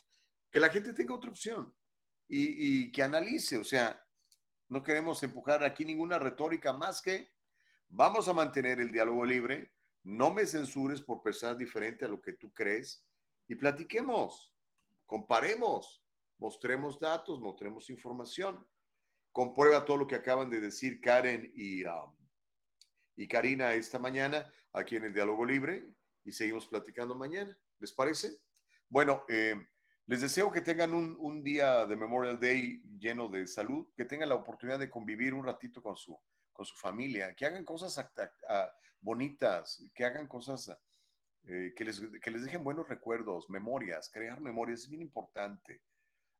que la gente tenga otra opción y, y que analice, o sea, no queremos empujar aquí ninguna retórica más que vamos a mantener el diálogo libre, no me censures por pensar diferente a lo que tú crees y platiquemos, comparemos, mostremos datos, mostremos información. Comprueba todo lo que acaban de decir Karen y, um, y Karina esta mañana aquí en el Diálogo Libre y seguimos platicando mañana. ¿Les parece? Bueno, eh, les deseo que tengan un, día de Memorial Day lleno de salud, que tengan la oportunidad de convivir un ratito con su, con su familia, que hagan cosas bonitas, que hagan cosas eh, que, les, que les dejen buenos recuerdos, memorias. Crear memorias es bien importante.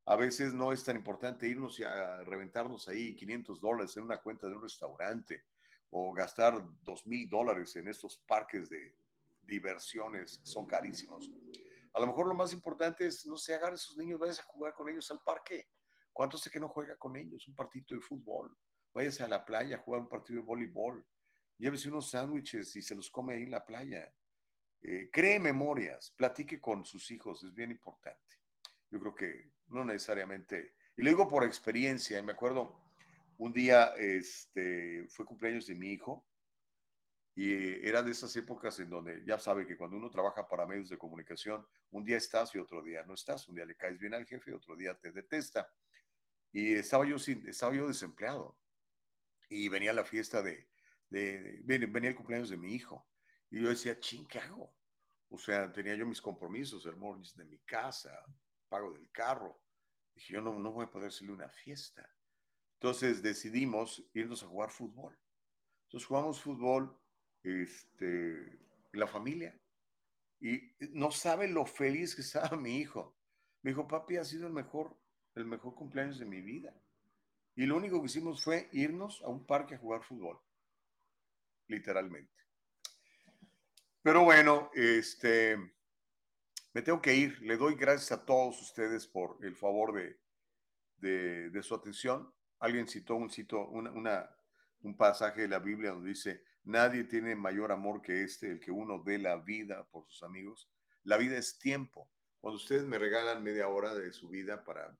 A veces no es tan importante irnos a reventarnos ahí 500 dólares en una cuenta de un restaurante o gastar 2 mil dólares en estos parques de, diversiones son carísimos. A lo mejor lo más importante es, no sé, agarrar a esos niños, vayas a jugar con ellos al parque. ¿Cuánto sé que no juega con ellos? Un partido de fútbol. Váyase a la playa a jugar un partido de voleibol. Llévese unos sándwiches y se los come ahí en la playa. Eh, cree memorias, platique con sus hijos, es bien importante. Yo creo que no necesariamente, y lo digo por experiencia, me acuerdo un día, este, fue cumpleaños de mi hijo y era de esas épocas en donde ya sabe que cuando uno trabaja para medios de comunicación, un día estás y otro día no estás. Un día le caes bien al jefe y otro día te detesta. Y estaba yo, sin, estaba yo desempleado. Y venía la fiesta de, de, venía el cumpleaños de mi hijo. Y yo decía, ching, ¿qué hago? O sea, tenía yo mis compromisos, el mortgage de mi casa, pago del carro. Dije, yo no, no voy a poder hacerle una fiesta. Entonces decidimos irnos a jugar fútbol. Entonces jugamos fútbol este, la familia. Y no sabe lo feliz que estaba mi hijo. Me dijo, papi, ha sido el mejor, el mejor cumpleaños de mi vida. Y lo único que hicimos fue irnos a un parque a jugar fútbol. Literalmente. Pero bueno, este, me tengo que ir. Le doy gracias a todos ustedes por el favor de, de, su atención. Alguien citó un, cito, una, un pasaje de la Biblia donde dice, Nadie tiene mayor amor que este, el que uno dé la vida por sus amigos. La vida es tiempo. Cuando ustedes me regalan media hora de su vida para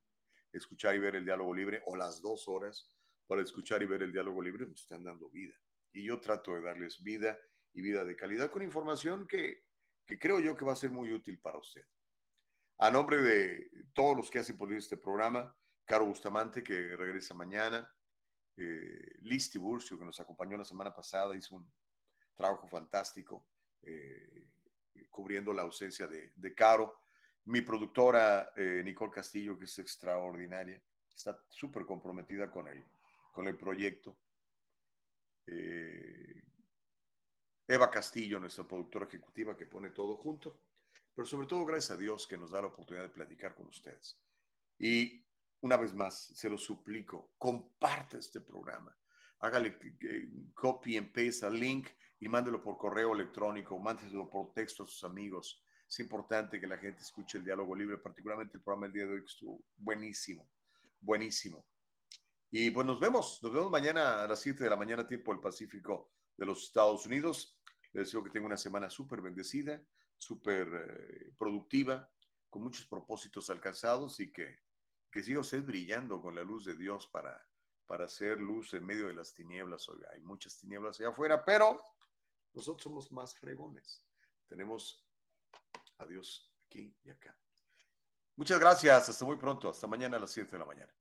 escuchar y ver el diálogo libre, o las dos horas para escuchar y ver el diálogo libre, me están dando vida. Y yo trato de darles vida y vida de calidad con información que, que creo yo que va a ser muy útil para usted. A nombre de todos los que hacen posible este programa, Caro Bustamante, que regresa mañana, eh, Liz Tiburcio, que nos acompañó la semana pasada, hizo un trabajo fantástico eh, cubriendo la ausencia de, de Caro. Mi productora, eh, Nicole Castillo, que es extraordinaria, está súper comprometida con el, con el proyecto. Eh, Eva Castillo, nuestra productora ejecutiva, que pone todo junto pero sobre todo gracias a Dios que nos da la oportunidad de platicar con ustedes. Y una vez más, se lo suplico, comparte este programa. Hágale copy and paste al link y mándelo por correo electrónico, mándelo por texto a sus amigos. Es importante que la gente escuche el diálogo libre, particularmente el programa del día de hoy que estuvo buenísimo, buenísimo. Y pues nos vemos, nos vemos mañana a las 7 de la mañana, tiempo del Pacífico de los Estados Unidos. Les deseo que tenga una semana súper bendecida súper eh, productiva, con muchos propósitos alcanzados y que, que siga usted brillando con la luz de Dios para, para hacer luz en medio de las tinieblas. Hoy hay muchas tinieblas allá afuera, pero nosotros somos más fregones. Tenemos a Dios aquí y acá. Muchas gracias. Hasta muy pronto. Hasta mañana a las 7 de la mañana.